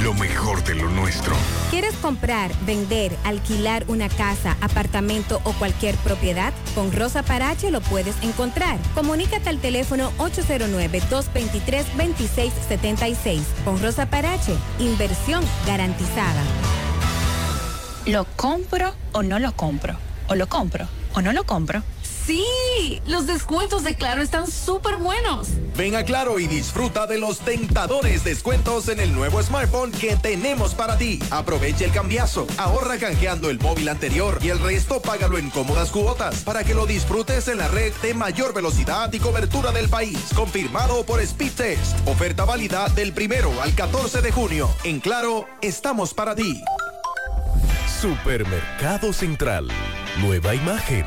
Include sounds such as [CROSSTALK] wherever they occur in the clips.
lo mejor de lo nuestro. ¿Quieres comprar, vender, alquilar una casa, apartamento o cualquier propiedad? Con Rosa Parache lo puedes encontrar. Comunícate al teléfono 809-223-2676. Con Rosa Parache, inversión garantizada. ¿Lo compro o no lo compro? ¿O lo compro o no lo compro? Sí, los descuentos de Claro están súper buenos. Ven a Claro y disfruta de los tentadores descuentos en el nuevo smartphone que tenemos para ti. Aprovecha el cambiazo, ahorra canjeando el móvil anterior y el resto págalo en cómodas cuotas para que lo disfrutes en la red de mayor velocidad y cobertura del país. Confirmado por Speedtest. Oferta válida del primero al 14 de junio. En Claro, estamos para ti. Supermercado Central. Nueva imagen,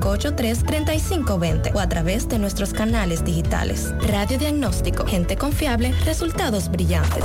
583-3520 o a través de nuestros canales digitales. Radio Diagnóstico, gente confiable, resultados brillantes.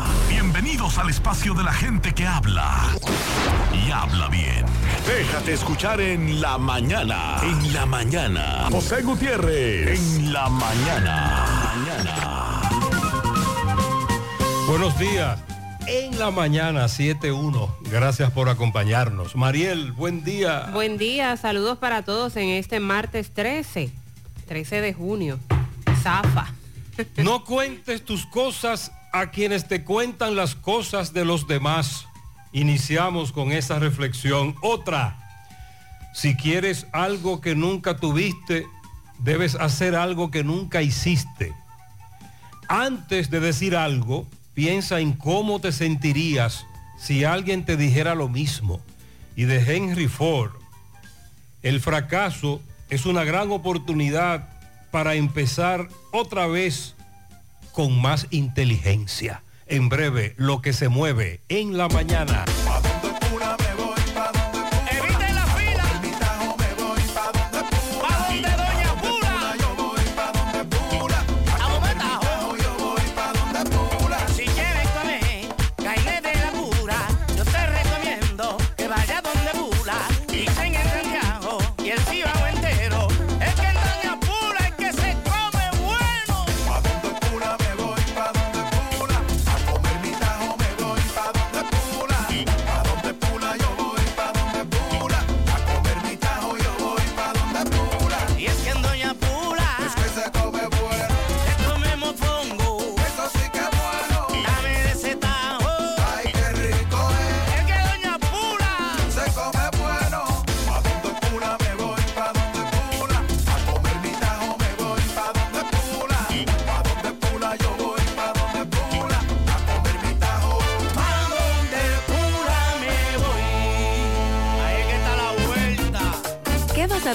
Bienvenidos al espacio de la gente que habla. Y habla bien. Déjate escuchar en la mañana. En la mañana. José Gutiérrez. En la mañana. Mañana. Buenos días. En la mañana 7.1. Gracias por acompañarnos. Mariel, buen día. Buen día. Saludos para todos en este martes 13. 13 de junio. Zafa. No cuentes tus cosas a quienes te cuentan las cosas de los demás. Iniciamos con esa reflexión. Otra, si quieres algo que nunca tuviste, debes hacer algo que nunca hiciste. Antes de decir algo, piensa en cómo te sentirías si alguien te dijera lo mismo. Y de Henry Ford, el fracaso es una gran oportunidad para empezar otra vez con más inteligencia. En breve, lo que se mueve en la mañana.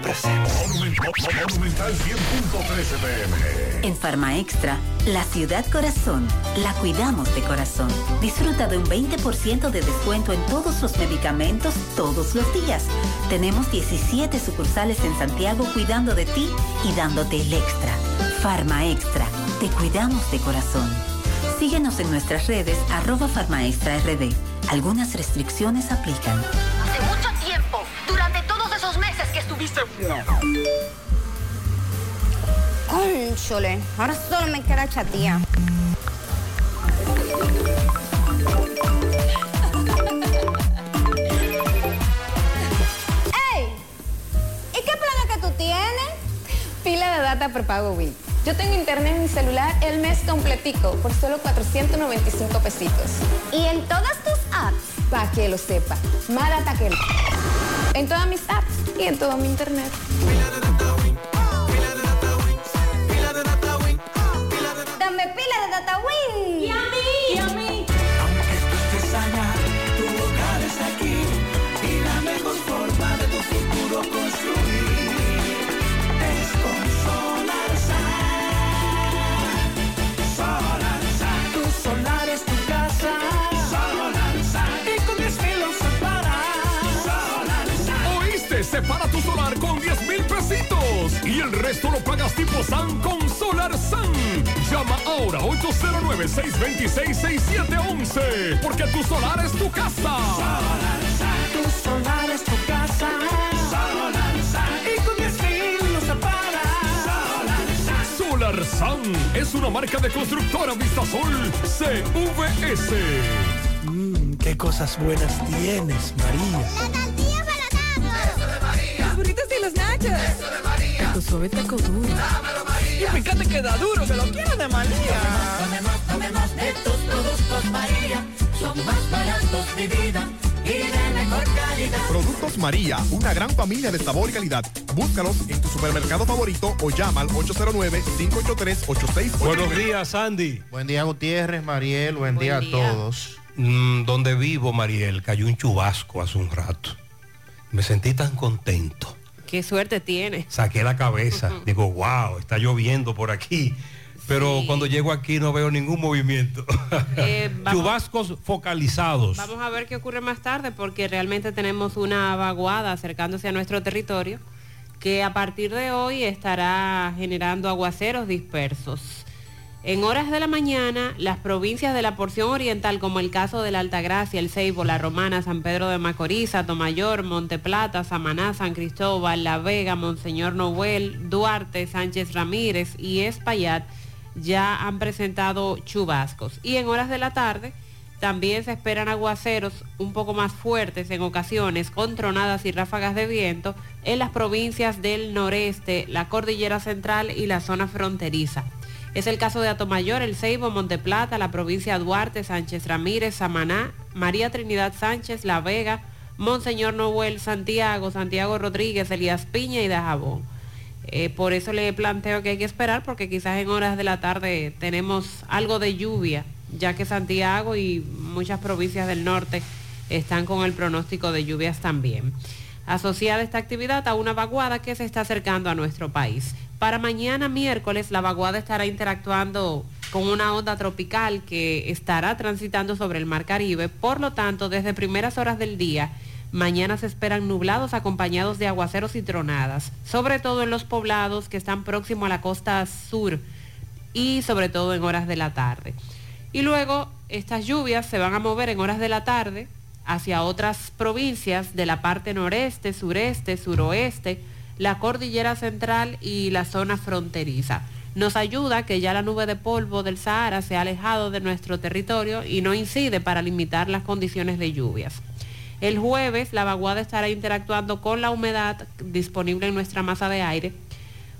presente. Monumental 100.13 pm. En Farma Extra, la ciudad corazón, la cuidamos de corazón. Disfruta de un 20% de descuento en todos los medicamentos todos los días. Tenemos 17 sucursales en Santiago cuidando de ti y dándote el extra. Farma Extra, te cuidamos de corazón. Síguenos en nuestras redes arroba Farmaextra RD. Algunas restricciones aplican. Hace mucho tiempo, meses que estuviste... Cónchole, ahora solo me queda chatía. [LAUGHS] ¡Ey! ¿Y qué planes que tú tienes? Pila de data prepago Wii. Yo tengo internet en mi celular el mes completico por solo 495 pesitos. ¿Y en todas tus apps? Para que lo sepa. Más data que... En todas mis apps y en todo mi internet. Dame pila de data el resto lo pagas tipo SAN con Solar SAN. Llama ahora 809-626-6711 porque tu solar es tu casa. Solarsa. Tu solar es tu casa. Solarsa. Y con 10 mil lo separa. Solarsa. Solar SAN es una marca de constructora Vistasol CVS. Mmm, qué cosas buenas tienes, María. La tortilla para Eso de María. Los burritos y los nachos. Eso de María. Tu suave taco duro. Dámelo, María. Y fíjate que da duro, que lo quiero de María. De tus productos, María. Son más baratos, mi vida. Y de mejor calidad. Productos María, una gran familia de sabor y calidad. Búscalos en tu supermercado favorito o llama al 809-583-86. Buenos días, Andy. Buen día, Gutiérrez, Mariel. Buen, día, a todos. Mm, donde vivo, Mariel, cayó un chubasco hace un rato. Me sentí tan contento. Qué suerte tiene. Saqué la cabeza. Digo, wow, está lloviendo por aquí. Pero cuando llego aquí no veo ningún movimiento. Eh, [LAUGHS] vamos- Chubascos focalizados. Vamos a ver qué ocurre más tarde porque realmente tenemos una vaguada acercándose a nuestro territorio que a partir de hoy estará generando aguaceros dispersos. En horas de la mañana, las provincias de la porción oriental, como el caso de la Altagracia, El Ceibo, La Romana, San Pedro de Macorís, Tomayor, Monte Plata, Samaná, San Cristóbal, La Vega, Monseñor Noel, Duarte, Sánchez Ramírez y Espaillat, ya han presentado chubascos. Y en horas de la tarde también se esperan aguaceros un poco más fuertes en ocasiones con tronadas y ráfagas de viento en las provincias del noreste, la cordillera central y la zona fronteriza. Es el caso de Atomayor, El Ceibo, Monteplata, la provincia Duarte, Sánchez Ramírez, Samaná, María Trinidad Sánchez, La Vega, Monseñor Noel, Santiago, Santiago Rodríguez, Elías Piña y Dajabón. Eh, por eso le planteo que hay que esperar porque quizás en horas de la tarde tenemos algo de lluvia, ya que Santiago y muchas provincias del norte están con el pronóstico de lluvias también. Asociada esta actividad a una vaguada que se está acercando a nuestro país. Para mañana miércoles la vaguada estará interactuando con una onda tropical que estará transitando sobre el Mar Caribe. Por lo tanto, desde primeras horas del día, mañana se esperan nublados acompañados de aguaceros y tronadas, sobre todo en los poblados que están próximos a la costa sur y sobre todo en horas de la tarde. Y luego estas lluvias se van a mover en horas de la tarde hacia otras provincias de la parte noreste, sureste, suroeste, la cordillera central y la zona fronteriza. Nos ayuda que ya la nube de polvo del Sahara se ha alejado de nuestro territorio y no incide para limitar las condiciones de lluvias. El jueves la vaguada estará interactuando con la humedad disponible en nuestra masa de aire,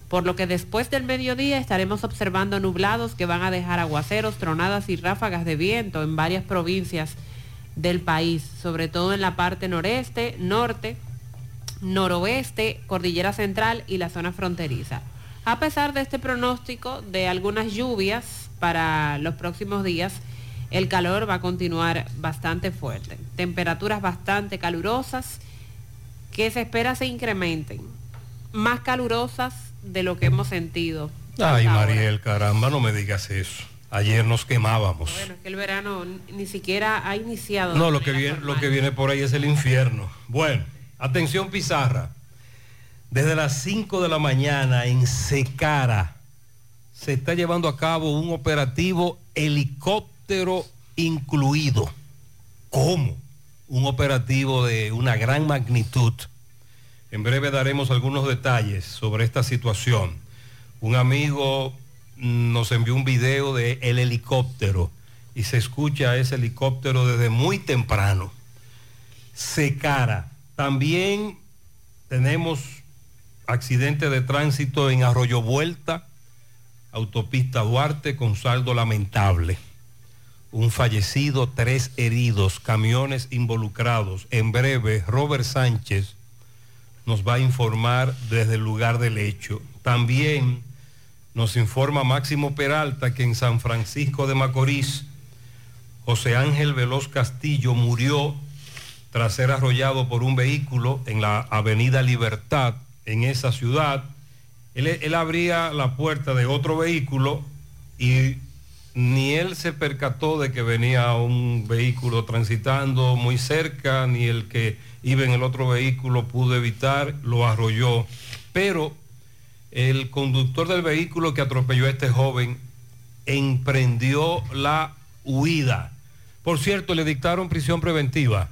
por lo que después del mediodía estaremos observando nublados que van a dejar aguaceros, tronadas y ráfagas de viento en varias provincias del país, sobre todo en la parte noreste, norte, noroeste, cordillera central y la zona fronteriza. A pesar de este pronóstico de algunas lluvias para los próximos días, el calor va a continuar bastante fuerte. Temperaturas bastante calurosas que se espera se incrementen, más calurosas de lo que hemos sentido. Ay, Mariel, caramba, no me digas eso. Ayer nos quemábamos. Bueno, es que el verano ni siquiera ha iniciado. No, lo que, viene, lo que viene por ahí es el infierno. Bueno, atención Pizarra. Desde las 5 de la mañana en Secara se está llevando a cabo un operativo helicóptero incluido. ¿Cómo? Un operativo de una gran magnitud. En breve daremos algunos detalles sobre esta situación. Un amigo nos envió un video de el helicóptero y se escucha ese helicóptero desde muy temprano. Secara. También tenemos accidente de tránsito en Arroyo Vuelta, autopista Duarte con saldo lamentable. Un fallecido, tres heridos, camiones involucrados. En breve, Robert Sánchez nos va a informar desde el lugar del hecho. También nos informa Máximo Peralta que en San Francisco de Macorís, José Ángel Veloz Castillo murió tras ser arrollado por un vehículo en la Avenida Libertad en esa ciudad. Él, él abría la puerta de otro vehículo y ni él se percató de que venía un vehículo transitando muy cerca, ni el que iba en el otro vehículo pudo evitar, lo arrolló. Pero el conductor del vehículo que atropelló a este joven emprendió la huida. Por cierto, le dictaron prisión preventiva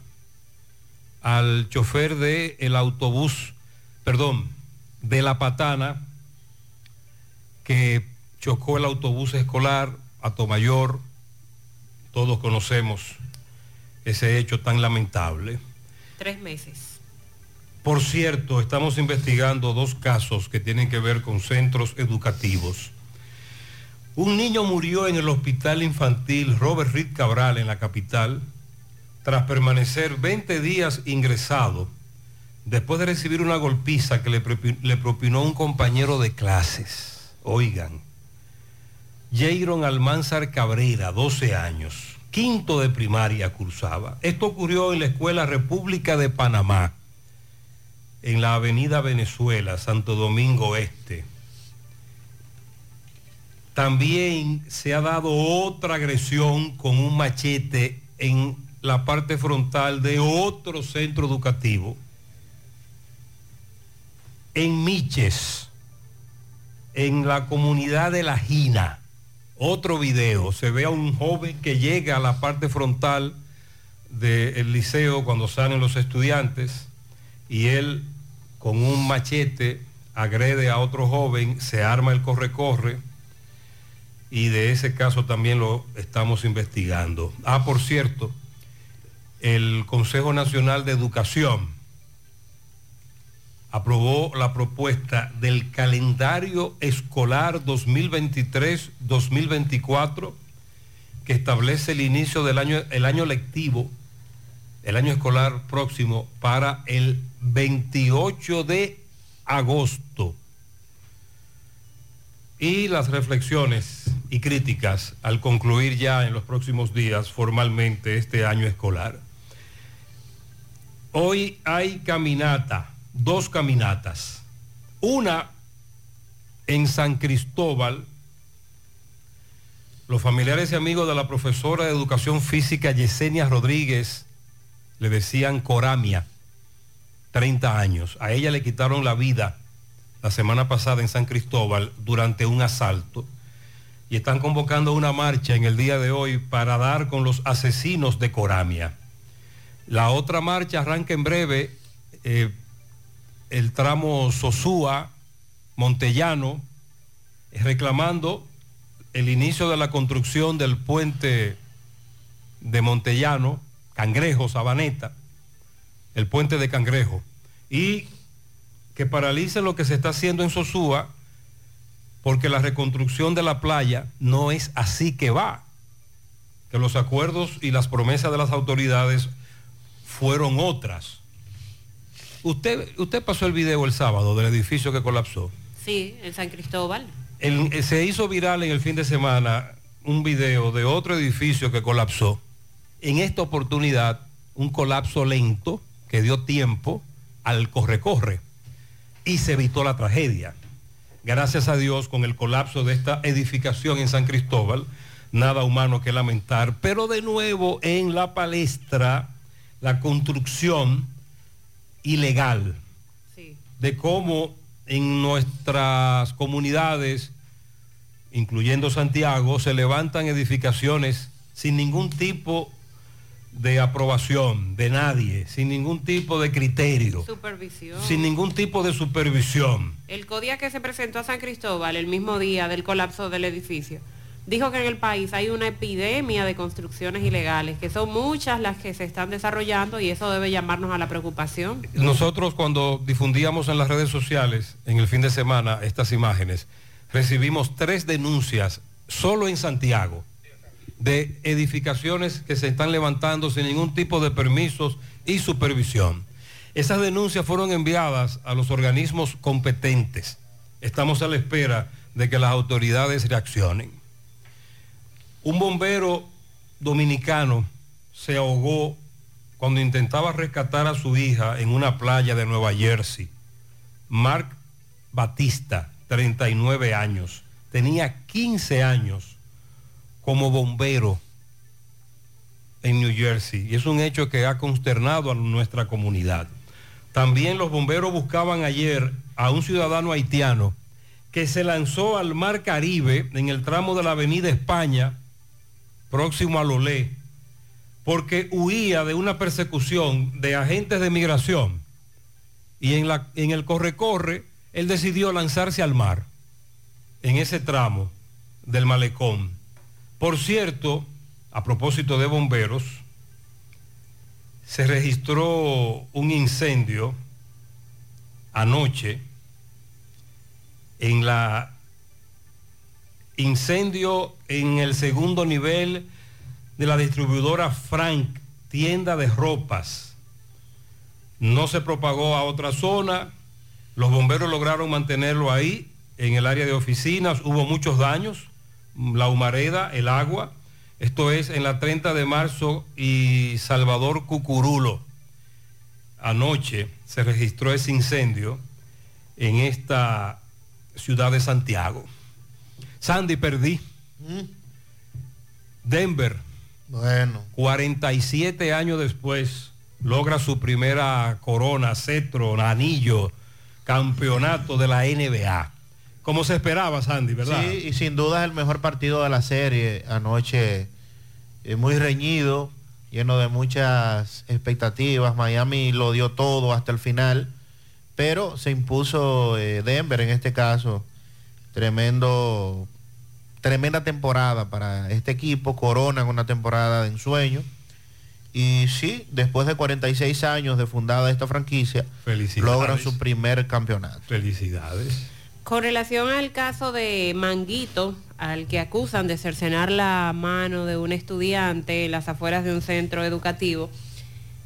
al chofer del el autobús, perdón, de La Patana, que chocó el autobús escolar a Tomayor. Todos conocemos ese hecho tan lamentable. Tres meses. Por cierto, estamos investigando dos casos que tienen que ver con centros educativos. Un niño murió en el hospital infantil Robert Reed Cabral en la capital tras permanecer 20 días ingresado después de recibir una golpiza que le, propi- le propinó un compañero de clases. Oigan, Jairon Almanzar Cabrera, 12 años, quinto de primaria cursaba. Esto ocurrió en la Escuela República de Panamá, en la Avenida Venezuela, Santo Domingo Este. También se ha dado otra agresión con un machete en la parte frontal de otro centro educativo, en Miches, en la comunidad de La Gina. Otro video, se ve a un joven que llega a la parte frontal del liceo cuando salen los estudiantes y él con un machete agrede a otro joven, se arma el corre-corre y de ese caso también lo estamos investigando. Ah, por cierto, el Consejo Nacional de Educación aprobó la propuesta del calendario escolar 2023-2024 que establece el inicio del año, el año lectivo, el año escolar próximo para el 28 de agosto. Y las reflexiones y críticas al concluir ya en los próximos días formalmente este año escolar. Hoy hay caminata, dos caminatas. Una en San Cristóbal. Los familiares y amigos de la profesora de educación física Yesenia Rodríguez le decían Coramia, 30 años. A ella le quitaron la vida la semana pasada en San Cristóbal durante un asalto y están convocando una marcha en el día de hoy para dar con los asesinos de Coramia. La otra marcha arranca en breve eh, el tramo Sosúa, Montellano, reclamando el inicio de la construcción del puente de Montellano, Cangrejo, Sabaneta, el puente de Cangrejo, y que paralice lo que se está haciendo en Sosúa, porque la reconstrucción de la playa no es así que va, que los acuerdos y las promesas de las autoridades fueron otras. Usted, usted pasó el video el sábado del edificio que colapsó. Sí, en San Cristóbal. El- eh, se hizo viral en el fin de semana un video de otro edificio que colapsó. En esta oportunidad, un colapso lento que dio tiempo al corre-corre y se evitó la tragedia. Gracias a Dios, con el colapso de esta edificación en San Cristóbal, nada humano que lamentar. Pero de nuevo en la palestra, la construcción ilegal de cómo en nuestras comunidades, incluyendo Santiago, se levantan edificaciones sin ningún tipo de aprobación de nadie, sin ningún tipo de criterio, Supervisión. sin ningún tipo de supervisión. El CODIA que se presentó a San Cristóbal el mismo día del colapso del edificio dijo que en el país hay una epidemia de construcciones ilegales, que son muchas las que se están desarrollando y eso debe llamarnos a la preocupación. Nosotros cuando difundíamos en las redes sociales en el fin de semana estas imágenes, recibimos tres denuncias solo en Santiago de edificaciones que se están levantando sin ningún tipo de permisos y supervisión. Esas denuncias fueron enviadas a los organismos competentes. Estamos a la espera de que las autoridades reaccionen. Un bombero dominicano se ahogó cuando intentaba rescatar a su hija en una playa de Nueva Jersey. Mark Batista, 39 años, tenía 15 años como bombero en New Jersey y es un hecho que ha consternado a nuestra comunidad. También los bomberos buscaban ayer a un ciudadano haitiano que se lanzó al mar Caribe en el tramo de la avenida España, próximo a Lolé, porque huía de una persecución de agentes de migración. Y en, la, en el corre-corre, él decidió lanzarse al mar, en ese tramo del malecón. Por cierto, a propósito de bomberos, se registró un incendio anoche en la incendio en el segundo nivel de la distribuidora Frank, tienda de ropas. No se propagó a otra zona, los bomberos lograron mantenerlo ahí, en el área de oficinas, hubo muchos daños, la humareda, el agua, esto es en la 30 de marzo y Salvador Cucurulo. Anoche se registró ese incendio en esta ciudad de Santiago. Sandy, perdí. Denver. Bueno. 47 años después, logra su primera corona, cetro, anillo, campeonato de la NBA. Como se esperaba, Sandy, ¿verdad? Sí, y sin duda es el mejor partido de la serie. Anoche eh, muy reñido, lleno de muchas expectativas. Miami lo dio todo hasta el final, pero se impuso eh, Denver en este caso. Tremendo, tremenda temporada para este equipo. Coronan una temporada de ensueño. Y sí, después de 46 años de fundada esta franquicia, logran su primer campeonato. Felicidades. Con relación al caso de Manguito, al que acusan de cercenar la mano de un estudiante en las afueras de un centro educativo,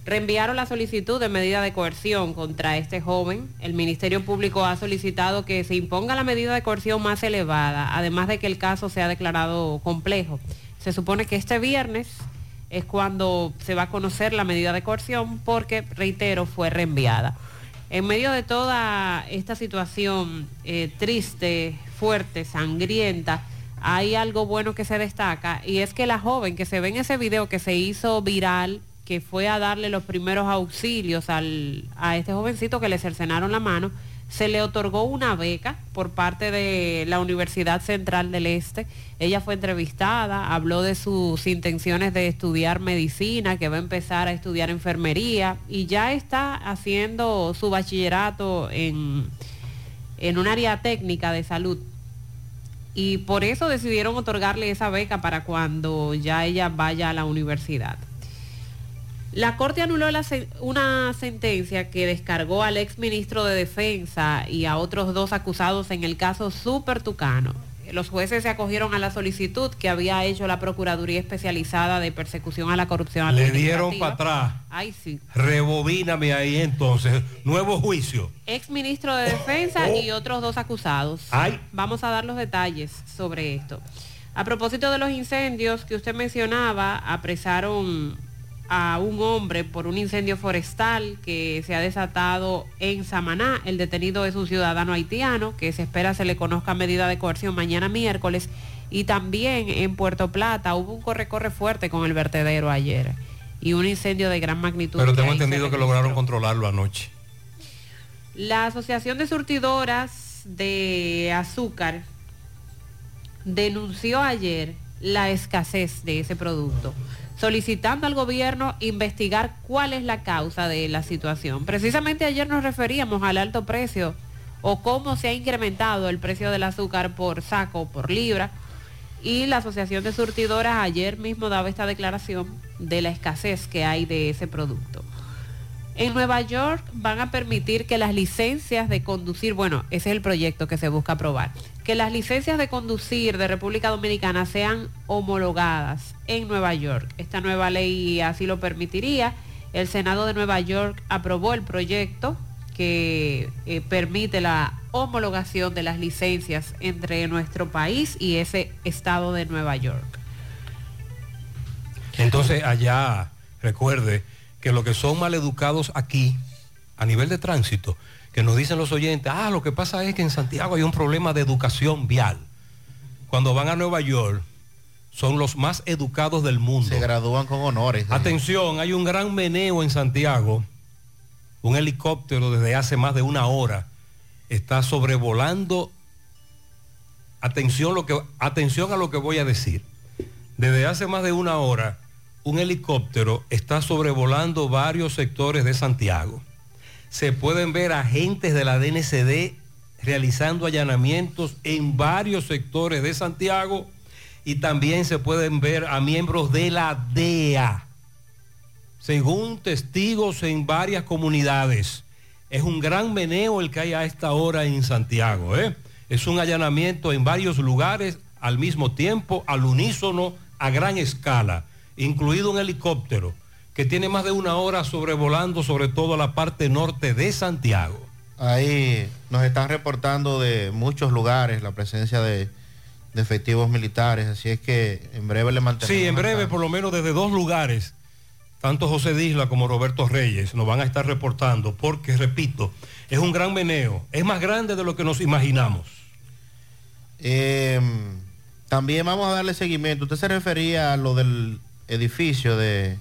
reenviaron la solicitud de medida de coerción contra este joven. El Ministerio Público ha solicitado que se imponga la medida de coerción más elevada, además de que el caso sea declarado complejo. Se supone que este viernes es cuando se va a conocer la medida de coerción porque, reitero, fue reenviada. En medio de toda esta situación eh, triste, fuerte, sangrienta, hay algo bueno que se destaca y es que la joven que se ve en ese video que se hizo viral, que fue a darle los primeros auxilios al- a este jovencito que le cercenaron la mano, se le otorgó una beca por parte de la Universidad Central del Este. Ella fue entrevistada, habló de sus intenciones de estudiar medicina, que va a empezar a estudiar enfermería y ya está haciendo su bachillerato en, en un área técnica de salud. Y por eso decidieron otorgarle esa beca para cuando ya ella vaya a la universidad. La Corte anuló la sen- una sentencia que descargó al ex ministro de Defensa y a otros dos acusados en el caso Super Tucano. Los jueces se acogieron a la solicitud que había hecho la Procuraduría Especializada de Persecución a la Corrupción Le dieron para atrás. Ay, sí. Rebobíname ahí entonces. Nuevo juicio. Ex ministro de Defensa y otros dos acusados. Ay. Vamos a dar los detalles sobre esto. A propósito de los incendios que usted mencionaba, apresaron a un hombre por un incendio forestal que se ha desatado en Samaná. El detenido es un ciudadano haitiano que se espera se le conozca medida de coerción mañana miércoles. Y también en Puerto Plata hubo un corre-corre fuerte con el vertedero ayer y un incendio de gran magnitud. Pero tengo entendido que lograron controlarlo anoche. La Asociación de Surtidoras de Azúcar denunció ayer la escasez de ese producto, solicitando al gobierno investigar cuál es la causa de la situación. Precisamente ayer nos referíamos al alto precio o cómo se ha incrementado el precio del azúcar por saco, por libra. Y la Asociación de Surtidoras ayer mismo daba esta declaración de la escasez que hay de ese producto. En Nueva York van a permitir que las licencias de conducir, bueno, ese es el proyecto que se busca aprobar, que las licencias de conducir de República Dominicana sean homologadas en Nueva York. Esta nueva ley así lo permitiría. El Senado de Nueva York aprobó el proyecto que eh, permite la homologación de las licencias entre nuestro país y ese estado de Nueva York. Entonces allá, recuerde que lo que son maleducados aquí, a nivel de tránsito, que nos dicen los oyentes, ah, lo que pasa es que en Santiago hay un problema de educación vial. Cuando van a Nueva York, son los más educados del mundo. Se gradúan con honores. Atención, hay un gran meneo en Santiago. Un helicóptero desde hace más de una hora está sobrevolando. Atención, lo que, atención a lo que voy a decir. Desde hace más de una hora, un helicóptero está sobrevolando varios sectores de Santiago. Se pueden ver agentes de la DNCD realizando allanamientos en varios sectores de Santiago y también se pueden ver a miembros de la DEA según testigos en varias comunidades. Es un gran meneo el que hay a esta hora en Santiago. ¿eh? Es un allanamiento en varios lugares al mismo tiempo, al unísono, a gran escala, incluido un helicóptero que tiene más de una hora sobrevolando sobre todo la parte norte de Santiago. Ahí nos están reportando de muchos lugares la presencia de, de efectivos militares, así es que en breve le mantenemos. Sí, en breve, por lo menos desde dos lugares, tanto José Disla como Roberto Reyes nos van a estar reportando, porque, repito, es un gran meneo, es más grande de lo que nos imaginamos. Eh, también vamos a darle seguimiento. Usted se refería a lo del edificio de...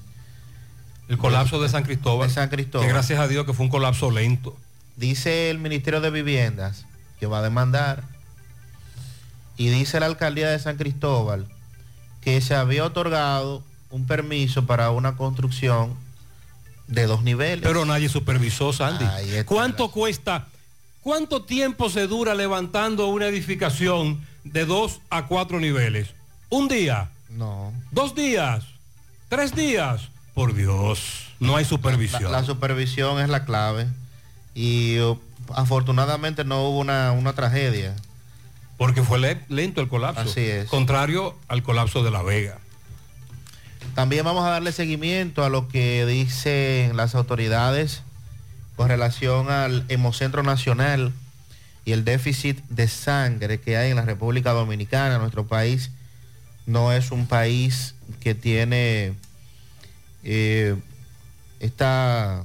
El colapso de San Cristóbal. De San Cristóbal. Que gracias a Dios que fue un colapso lento. Dice el Ministerio de Viviendas que va a demandar y dice la alcaldía de San Cristóbal que se había otorgado un permiso para una construcción de dos niveles. Pero nadie supervisó, Sandy. ¿Cuánto cuesta? ¿Cuánto tiempo se dura levantando una edificación de dos a cuatro niveles? ¿Un día? No. ¿Dos días? ¿Tres días? Por Dios, no hay supervisión. La, la supervisión es la clave y oh, afortunadamente no hubo una, una tragedia. Porque fue le- lento el colapso. Así es. Contrario al colapso de La Vega. También vamos a darle seguimiento a lo que dicen las autoridades con relación al Hemocentro Nacional y el déficit de sangre que hay en la República Dominicana. Nuestro país no es un país que tiene eh, esta,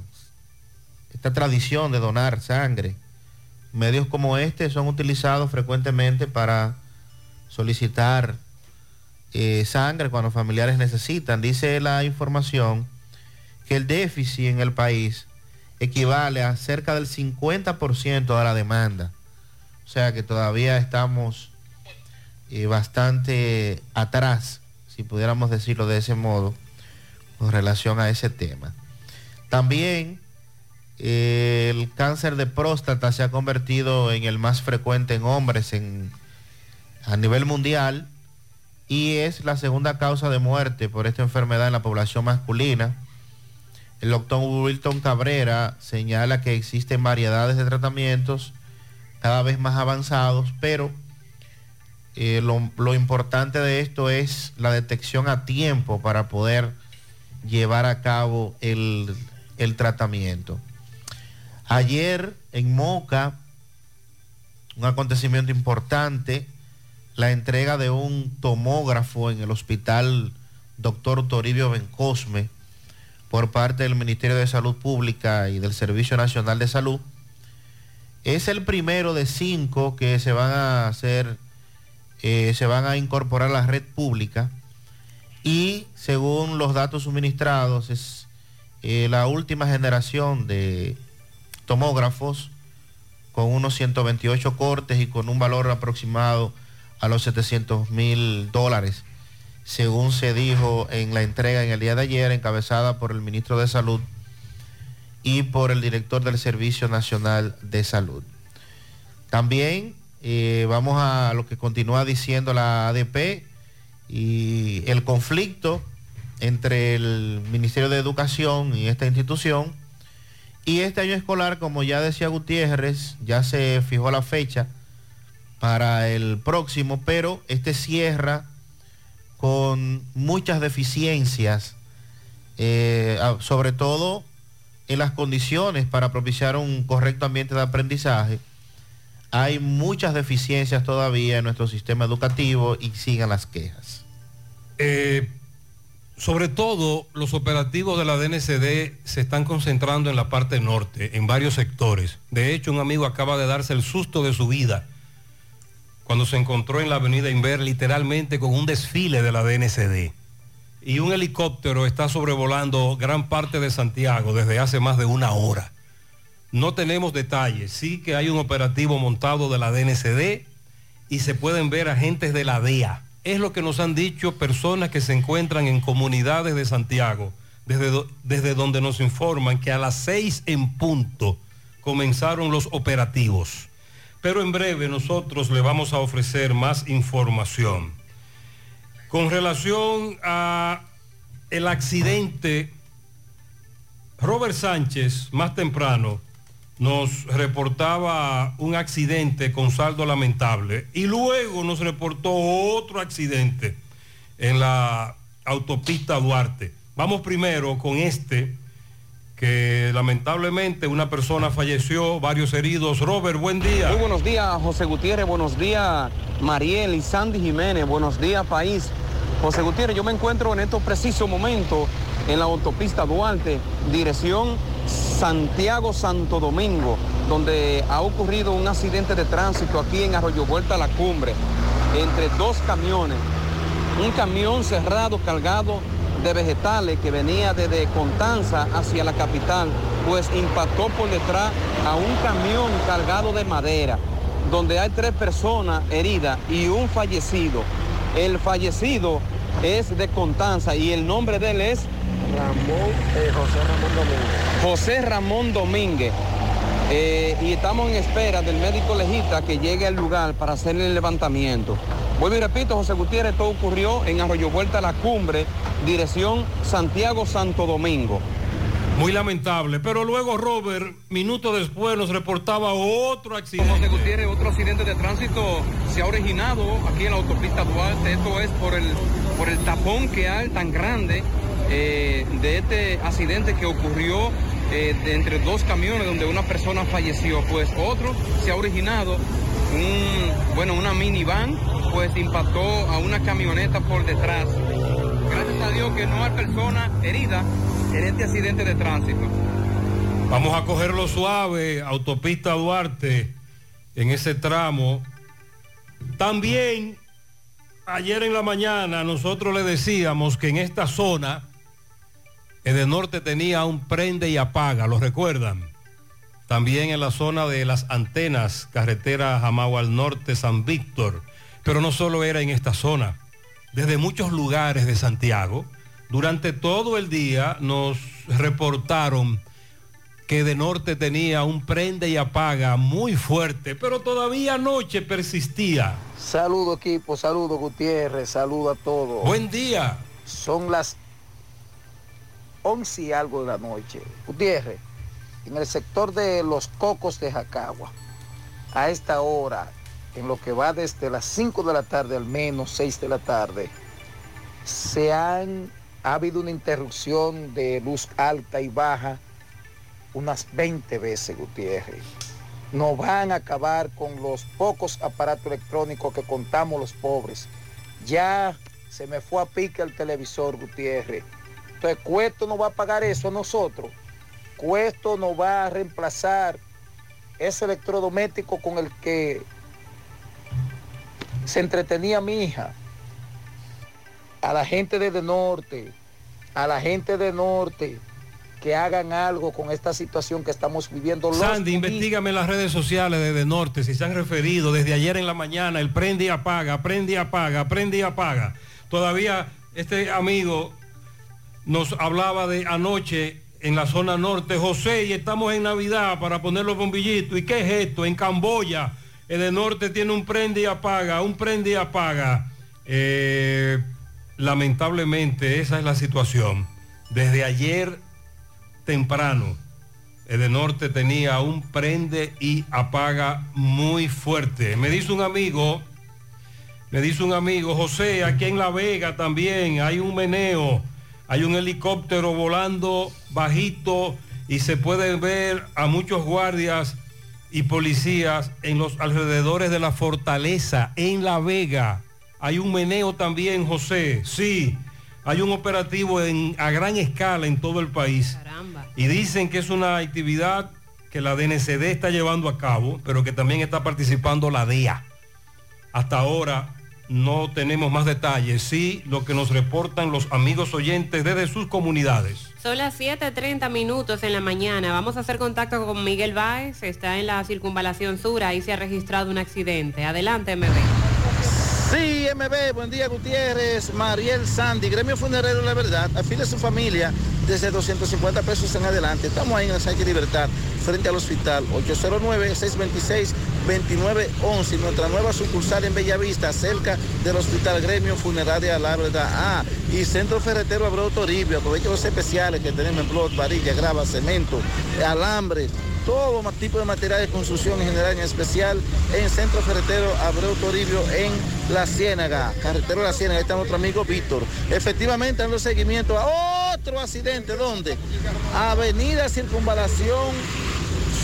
esta tradición de donar sangre. Medios como este son utilizados frecuentemente para solicitar eh, sangre cuando familiares necesitan. Dice la información que el déficit en el país equivale a cerca del 50% de la demanda. O sea que todavía estamos eh, bastante atrás, si pudiéramos decirlo de ese modo, relación a ese tema. También eh, el cáncer de próstata se ha convertido en el más frecuente en hombres en, a nivel mundial y es la segunda causa de muerte por esta enfermedad en la población masculina. El doctor Wilton Cabrera señala que existen variedades de tratamientos cada vez más avanzados, pero eh, lo importante de esto es la detección a tiempo para poder llevar a cabo el, el tratamiento. Ayer en Moca, un acontecimiento importante, la entrega de un tomógrafo en el hospital Dr. Toribio Bencosme por parte del Ministerio de Salud Pública y del Servicio Nacional de Salud. Es el primero de cinco que se van a hacer, eh, se van a incorporar a la red pública y según los datos suministrados es eh, la última generación de tomógrafos con unos 128 cortes y con un valor aproximado a los 700 mil dólares, según se dijo en la entrega en el día de ayer, encabezada por el ministro de Salud y por el director del Servicio Nacional de Salud. También eh, vamos a lo que continúa diciendo la ADP y el conflicto entre el Ministerio de Educación y esta institución. Y este año escolar, como ya decía Gutiérrez, ya se fijó la fecha para el próximo, pero este cierra con muchas deficiencias, eh, sobre todo en las condiciones para propiciar un correcto ambiente de aprendizaje. Hay muchas deficiencias todavía en nuestro sistema educativo y sigan las quejas. Eh, sobre todo los operativos de la DNCD se están concentrando en la parte norte, en varios sectores. De hecho, un amigo acaba de darse el susto de su vida cuando se encontró en la avenida Inver literalmente con un desfile de la DNCD. Y un helicóptero está sobrevolando gran parte de Santiago desde hace más de una hora. No tenemos detalles, sí que hay un operativo montado de la DNCD y se pueden ver agentes de la DEA. Es lo que nos han dicho personas que se encuentran en comunidades de Santiago, desde, desde donde nos informan que a las seis en punto comenzaron los operativos. Pero en breve nosotros le vamos a ofrecer más información. Con relación a el accidente, Robert Sánchez más temprano nos reportaba un accidente con saldo lamentable y luego nos reportó otro accidente en la autopista Duarte. Vamos primero con este, que lamentablemente una persona falleció, varios heridos. Robert, buen día. Muy buenos días, José Gutiérrez. Buenos días, Mariel y Sandy Jiménez. Buenos días, país. José Gutiérrez, yo me encuentro en estos precisos momentos en la autopista Duarte, dirección Santiago Santo Domingo, donde ha ocurrido un accidente de tránsito aquí en Arroyo Vuelta a la Cumbre, entre dos camiones. Un camión cerrado cargado de vegetales que venía desde Contanza hacia la capital, pues impactó por detrás a un camión cargado de madera, donde hay tres personas heridas y un fallecido. El fallecido es de Contanza y el nombre de él es Ramón, José Ramón Domínguez. José Ramón Domínguez. Eh, y estamos en espera del médico legista que llegue al lugar para hacer el levantamiento. Vuelvo y repito, José Gutiérrez, todo ocurrió en Arroyo Vuelta a la Cumbre, dirección Santiago Santo Domingo. Muy lamentable, pero luego Robert, minutos después, nos reportaba otro accidente. José Gutiérrez, otro accidente de tránsito se ha originado aquí en la autopista Duarte. Esto es por el, por el tapón que hay tan grande eh, de este accidente que ocurrió eh, entre dos camiones donde una persona falleció. Pues otro se ha originado, un, bueno, una minivan, pues impactó a una camioneta por detrás. gracias a Dios que no hay personas heridas en este accidente de tránsito. Vamos a cogerlo suave, autopista Duarte, en ese tramo. También, ayer en la mañana, nosotros le decíamos que en esta zona, Edenorte tenía un prende y apaga, ¿lo recuerdan? También en la zona de las antenas, carretera Jamagua al norte, San Víctor. Pero no solo era en esta zona. Desde muchos lugares de Santiago, durante todo el día nos reportaron que de norte tenía un prende y apaga muy fuerte, pero todavía anoche persistía. Saludo equipo, saludo Gutiérrez, saludo a todos. Buen día. Son las 11 y algo de la noche. Gutiérrez, en el sector de los cocos de Jacagua, a esta hora, en lo que va desde las 5 de la tarde al menos 6 de la tarde, se han, ha habido una interrupción de luz alta y baja unas 20 veces, Gutiérrez. No van a acabar con los pocos aparatos electrónicos que contamos los pobres. Ya se me fue a pique el televisor, Gutiérrez. Entonces, Cuesto no va a pagar eso a nosotros. Cuesto no va a reemplazar ese electrodoméstico con el que se entretenía mi hija. A la gente de, de norte, a la gente de norte, que hagan algo con esta situación que estamos viviendo. Los Sandy, investigame en las redes sociales de, de Norte si se han referido desde ayer en la mañana, el prende y apaga, prende y apaga, prende y apaga. Todavía este amigo nos hablaba de anoche en la zona norte, José, y estamos en Navidad para poner los bombillitos. ¿Y qué es esto? En Camboya, el de norte tiene un prende y apaga, un prende y apaga. Eh, lamentablemente esa es la situación. Desde ayer temprano, el de norte tenía un prende y apaga muy fuerte. Me dice un amigo, me dice un amigo, José, aquí en La Vega también hay un meneo, hay un helicóptero volando bajito y se puede ver a muchos guardias y policías en los alrededores de la fortaleza, en La Vega. Hay un meneo también, José, sí. Hay un operativo en, a gran escala en todo el país. Y dicen que es una actividad que la DNCD está llevando a cabo, pero que también está participando la DEA. Hasta ahora no tenemos más detalles, sí lo que nos reportan los amigos oyentes desde sus comunidades. Son las 7.30 minutos en la mañana. Vamos a hacer contacto con Miguel Báez. Está en la circunvalación sur. Ahí se ha registrado un accidente. Adelante, MB. Sí, MB, buen día Gutiérrez, Mariel Sandy, Gremio Funerario La Verdad, afile a su familia desde 250 pesos en adelante. Estamos ahí en la Sánchez Libertad, frente al hospital, 809-626-2911, nuestra nueva sucursal en Bellavista, cerca del hospital Gremio Funeraria La Verdad. Ah, y Centro Ferretero Abreu Toribio, aprovecha los especiales que tenemos en blog, varilla, grava, cemento, alambre, todo tipo de material de construcción en general, en especial en Centro Ferretero Abreu Toribio en La Ciénaga, carretero La Ciénaga, ahí está nuestro amigo Víctor. Efectivamente, dando seguimiento a otro accidente, ¿dónde? Avenida Circunvalación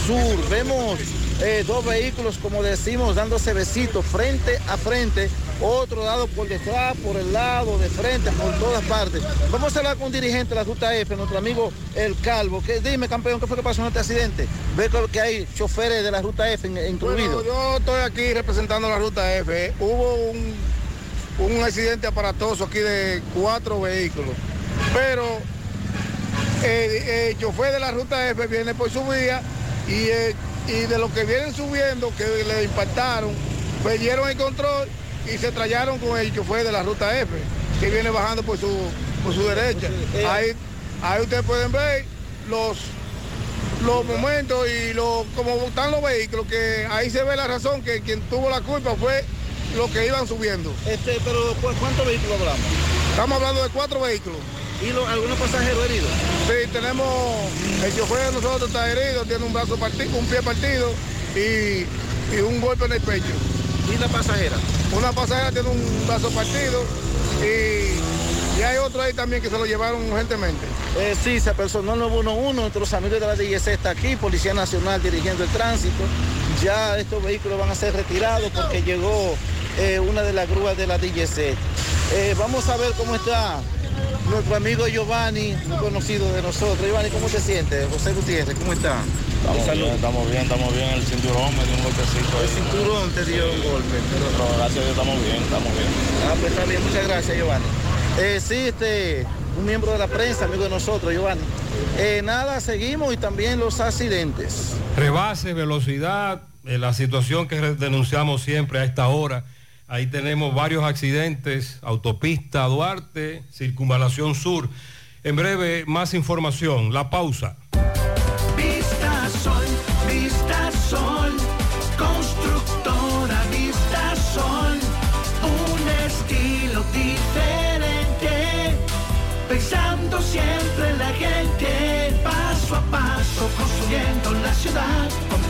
Sur, vemos eh, dos vehículos, como decimos, dándose besitos frente a frente, otro lado por detrás, por el lado, de frente, por todas partes. Vamos a hablar con un dirigente de la Ruta F, nuestro amigo El Calvo. Que, dime, campeón, ¿qué fue que pasó en este accidente? Ve que hay choferes de la Ruta F incluidos. Bueno, yo estoy aquí representando la Ruta F. Hubo un, un accidente aparatoso aquí de cuatro vehículos, pero eh, el chofer de la Ruta F viene por su vía y, eh, y de los que vienen subiendo, que le impactaron, perdieron el control y se trallaron con el chofer de la ruta F, que viene bajando por su, por su derecha. Ahí, ahí ustedes pueden ver los, los momentos y lo, como están los vehículos, que ahí se ve la razón que quien tuvo la culpa fue los que iban subiendo. Este, pero ¿cu- ¿cuántos vehículos hablamos? Estamos hablando de cuatro vehículos. ¿Y lo- algunos pasajeros heridos? Sí, tenemos, el chofer de nosotros está herido, tiene un brazo partido, un pie partido y, y un golpe en el pecho. ¿Y la pasajera? Una pasajera tiene un brazo partido y, y hay otro ahí también que se lo llevaron urgentemente. Eh, sí, se apersonó el 911, nuestros amigos de la DGC está aquí, Policía Nacional dirigiendo el tránsito. Ya estos vehículos van a ser retirados porque llegó eh, una de las grúas de la DGC. Eh, vamos a ver cómo está nuestro amigo Giovanni, un conocido de nosotros. Giovanni, ¿cómo te sientes? José Gutiérrez, ¿cómo está? Estamos bien, estamos bien, estamos bien. El cinturón me dio un golpecito. El cinturón te dio un golpe. Pero gracias a Dios estamos bien, estamos bien. Ah, pues está bien, muchas gracias, Giovanni. Sí, este, un miembro de la prensa, amigo de nosotros, Giovanni. Eh, nada, seguimos y también los accidentes. Rebase, velocidad, eh, la situación que denunciamos siempre a esta hora. Ahí tenemos varios accidentes, autopista Duarte, circunvalación sur. En breve, más información. La pausa.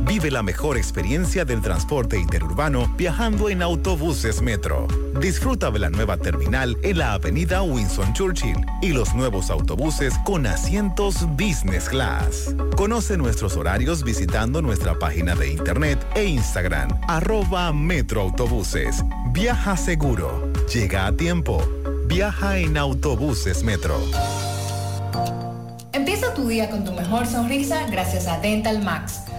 Vive la mejor experiencia del transporte interurbano viajando en autobuses Metro. Disfruta de la nueva terminal en la avenida Winston Churchill y los nuevos autobuses con asientos Business Class. Conoce nuestros horarios visitando nuestra página de internet e Instagram, arroba Metroautobuses. Viaja seguro. Llega a tiempo. Viaja en autobuses Metro. Empieza tu día con tu mejor sonrisa gracias a Dental Max,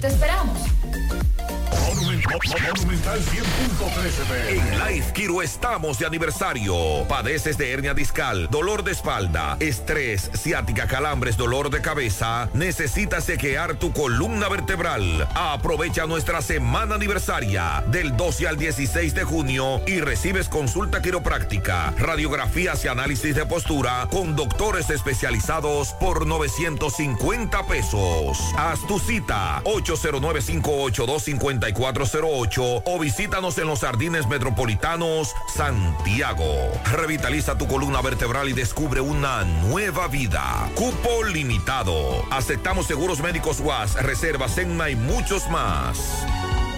¡Te esperamos! Monumental 100.13 En Life Kiro estamos de aniversario. Padeces de hernia discal, dolor de espalda, estrés, ciática, calambres, dolor de cabeza. Necesitas sequear tu columna vertebral. Aprovecha nuestra semana aniversaria del 12 al 16 de junio y recibes consulta quiropráctica, radiografías y análisis de postura con doctores especializados por 950 pesos. Haz tu cita 809-582-5408 o visítanos en los Jardines Metropolitanos Santiago. Revitaliza tu columna vertebral y descubre una nueva vida. Cupo limitado. Aceptamos seguros médicos UAS, reservas Enma y muchos más.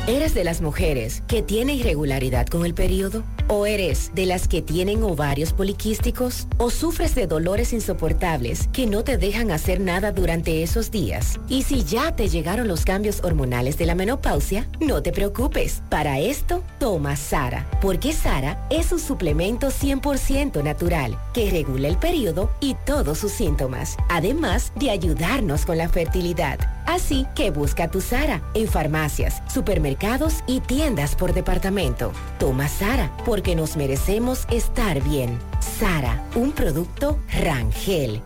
¿Eres de las mujeres que tiene irregularidad con el periodo? ¿O eres de las que tienen ovarios poliquísticos? ¿O sufres de dolores insoportables que no te dejan hacer nada durante esos días? Y si ya te llegaron los cambios hormonales de la menopausia, no te preocupes. Para esto, toma Sara, porque Sara es un suplemento 100% natural que regula el periodo y todos sus síntomas, además de ayudarnos con la fertilidad. Así que busca tu Sara en farmacias, supermercados y tiendas por departamento. Toma Sara porque nos merecemos estar bien. Sara, un producto Rangel.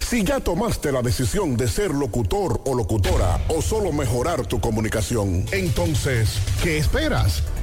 Si ya tomaste la decisión de ser locutor o locutora o solo mejorar tu comunicación, entonces, ¿qué esperas?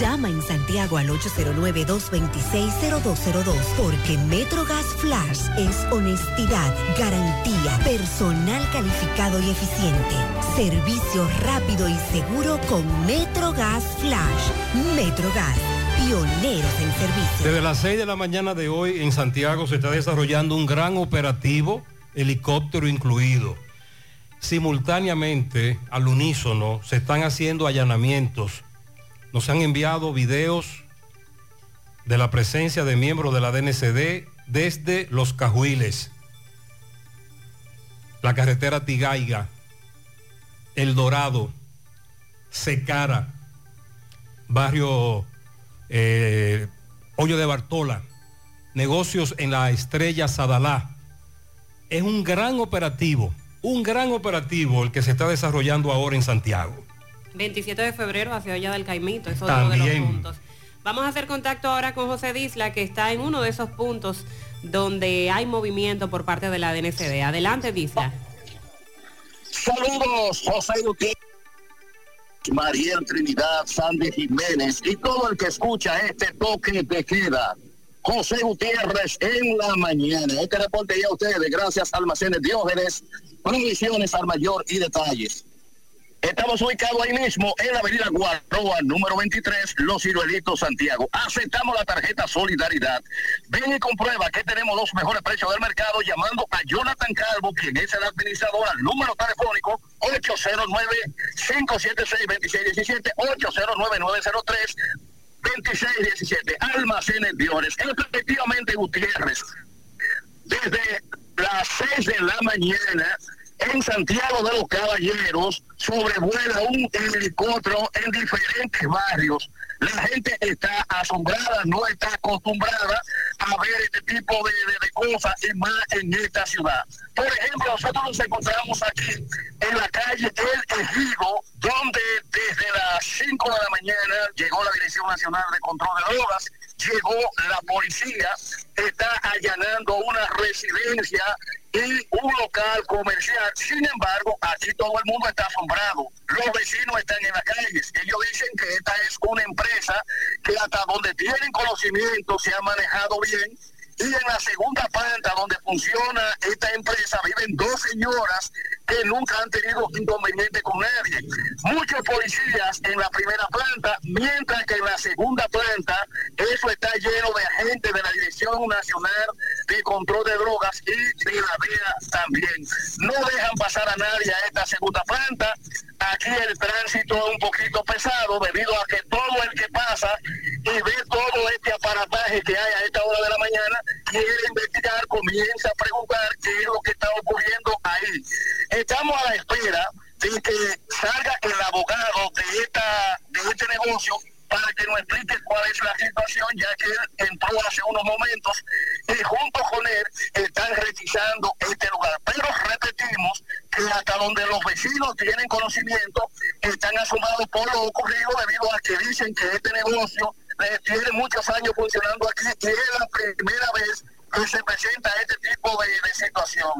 Llama en Santiago al 809-226-0202 porque MetroGas Flash es honestidad, garantía, personal calificado y eficiente, servicio rápido y seguro con MetroGas Flash. MetroGas, pioneros en servicio. Desde las 6 de la mañana de hoy en Santiago se está desarrollando un gran operativo, helicóptero incluido. Simultáneamente, al unísono, se están haciendo allanamientos. Nos han enviado videos de la presencia de miembros de la DNCD desde Los Cajuiles, la carretera Tigaiga, El Dorado, Secara, barrio eh, Hoyo de Bartola, negocios en la Estrella Sadalá. Es un gran operativo, un gran operativo el que se está desarrollando ahora en Santiago. 27 de febrero hacia Olla del Caimito, es otro de los puntos. Vamos a hacer contacto ahora con José Disla, que está en uno de esos puntos donde hay movimiento por parte de la DNCD. Adelante, Disla. Saludos, José Gutiérrez, Mariel Trinidad, Sandy Jiménez y todo el que escucha este toque de queda. José Gutiérrez en la mañana. Este reporte ya a ustedes, gracias a Almacenes Diógenes, provisiones al mayor y detalles. Estamos ubicados ahí mismo en la avenida Guarroa, número 23, Los Ciruelitos, Santiago. Aceptamos la tarjeta Solidaridad. Ven y comprueba que tenemos los mejores precios del mercado llamando a Jonathan Calvo, quien es el administrador, al número telefónico 809-576-2617, 809-903-2617. Almacenes Diores. Efectivamente, Gutiérrez. Desde las 6 de la mañana en Santiago de los Caballeros sobrevuela un helicóptero en diferentes barrios. La gente está asombrada, no está acostumbrada a ver este tipo de, cosas y más en esta ciudad. Por ejemplo, nosotros nos encontramos aquí en la calle El Ejido, donde desde las 5 de la mañana llegó la Dirección Nacional de Control de Drogas, llegó la policía, está allanando una residencia y un local comercial. Sin embargo, aquí todo el mundo está asombrado. Los vecinos están en las calles. Ellos dicen que esta es una empresa que hasta donde tienen conocimiento se ha manejado bien. Y en la segunda planta donde funciona esta empresa viven dos señoras que nunca han tenido inconveniente con nadie. Muchos policías en la primera planta, mientras que en la segunda planta eso está lleno de agentes de la Dirección Nacional de Control de Drogas y de la DEA también. No dejan pasar a nadie a esta segunda planta. Aquí el tránsito es un poquito pesado debido a que todo el que pasa y ve todo este aparataje que hay a esta hora de la mañana quiere investigar, comienza a preguntar qué es lo que está ocurriendo ahí. Estamos a la espera de que salga el abogado de esta de este negocio para que nos explique cuál es la situación, ya que él entró hace unos momentos y junto con él están requisando este lugar. Pero repetimos que hasta donde los vecinos tienen conocimiento, están asombrados por lo ocurrido debido a que dicen que este negocio eh, tiene muchos años funcionando aquí y es la primera vez que se presenta este tipo de, situación.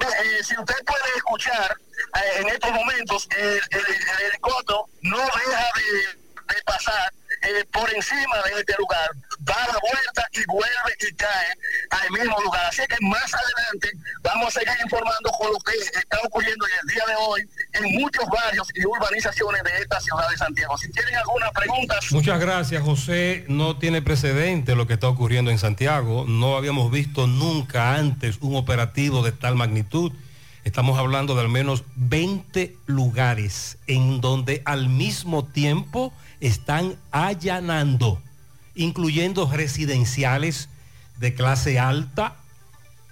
Eh, si usted puede escuchar eh, en estos momentos, el, el- el helicóptero no deja de, de pasar eh, por encima de este lugar, da la vuelta y vuelve y cae al mismo lugar. Así que más adelante vamos a seguir informando con lo que está ocurriendo en el día de hoy en muchos barrios y urbanizaciones de esta ciudad de Santiago. Si tienen alguna pregunta, Muchas gracias, José. No tiene precedente lo que está ocurriendo en Santiago. No habíamos visto nunca antes un operativo de tal magnitud. Estamos hablando de al menos 20 lugares en donde al mismo tiempo están allanando, incluyendo residenciales de clase alta,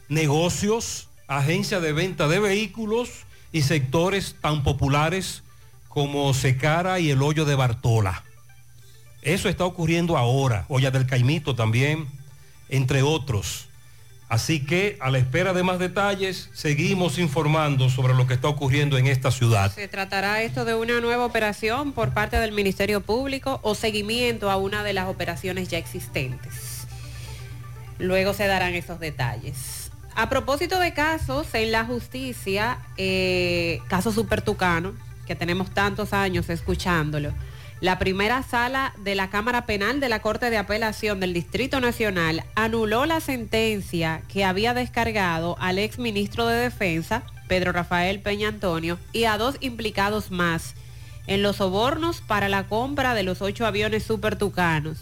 negocios, agencias de venta de vehículos y sectores tan populares como Secara y el hoyo de Bartola. Eso está ocurriendo ahora, Olla del Caimito también, entre otros. Así que a la espera de más detalles, seguimos informando sobre lo que está ocurriendo en esta ciudad. ¿Se tratará esto de una nueva operación por parte del Ministerio Público o seguimiento a una de las operaciones ya existentes? Luego se darán esos detalles. A propósito de casos en la justicia, eh, caso Supertucano, que tenemos tantos años escuchándolo, la primera sala de la Cámara Penal de la Corte de Apelación del Distrito Nacional anuló la sentencia que había descargado al ex ministro de Defensa, Pedro Rafael Peña Antonio, y a dos implicados más en los sobornos para la compra de los ocho aviones supertucanos,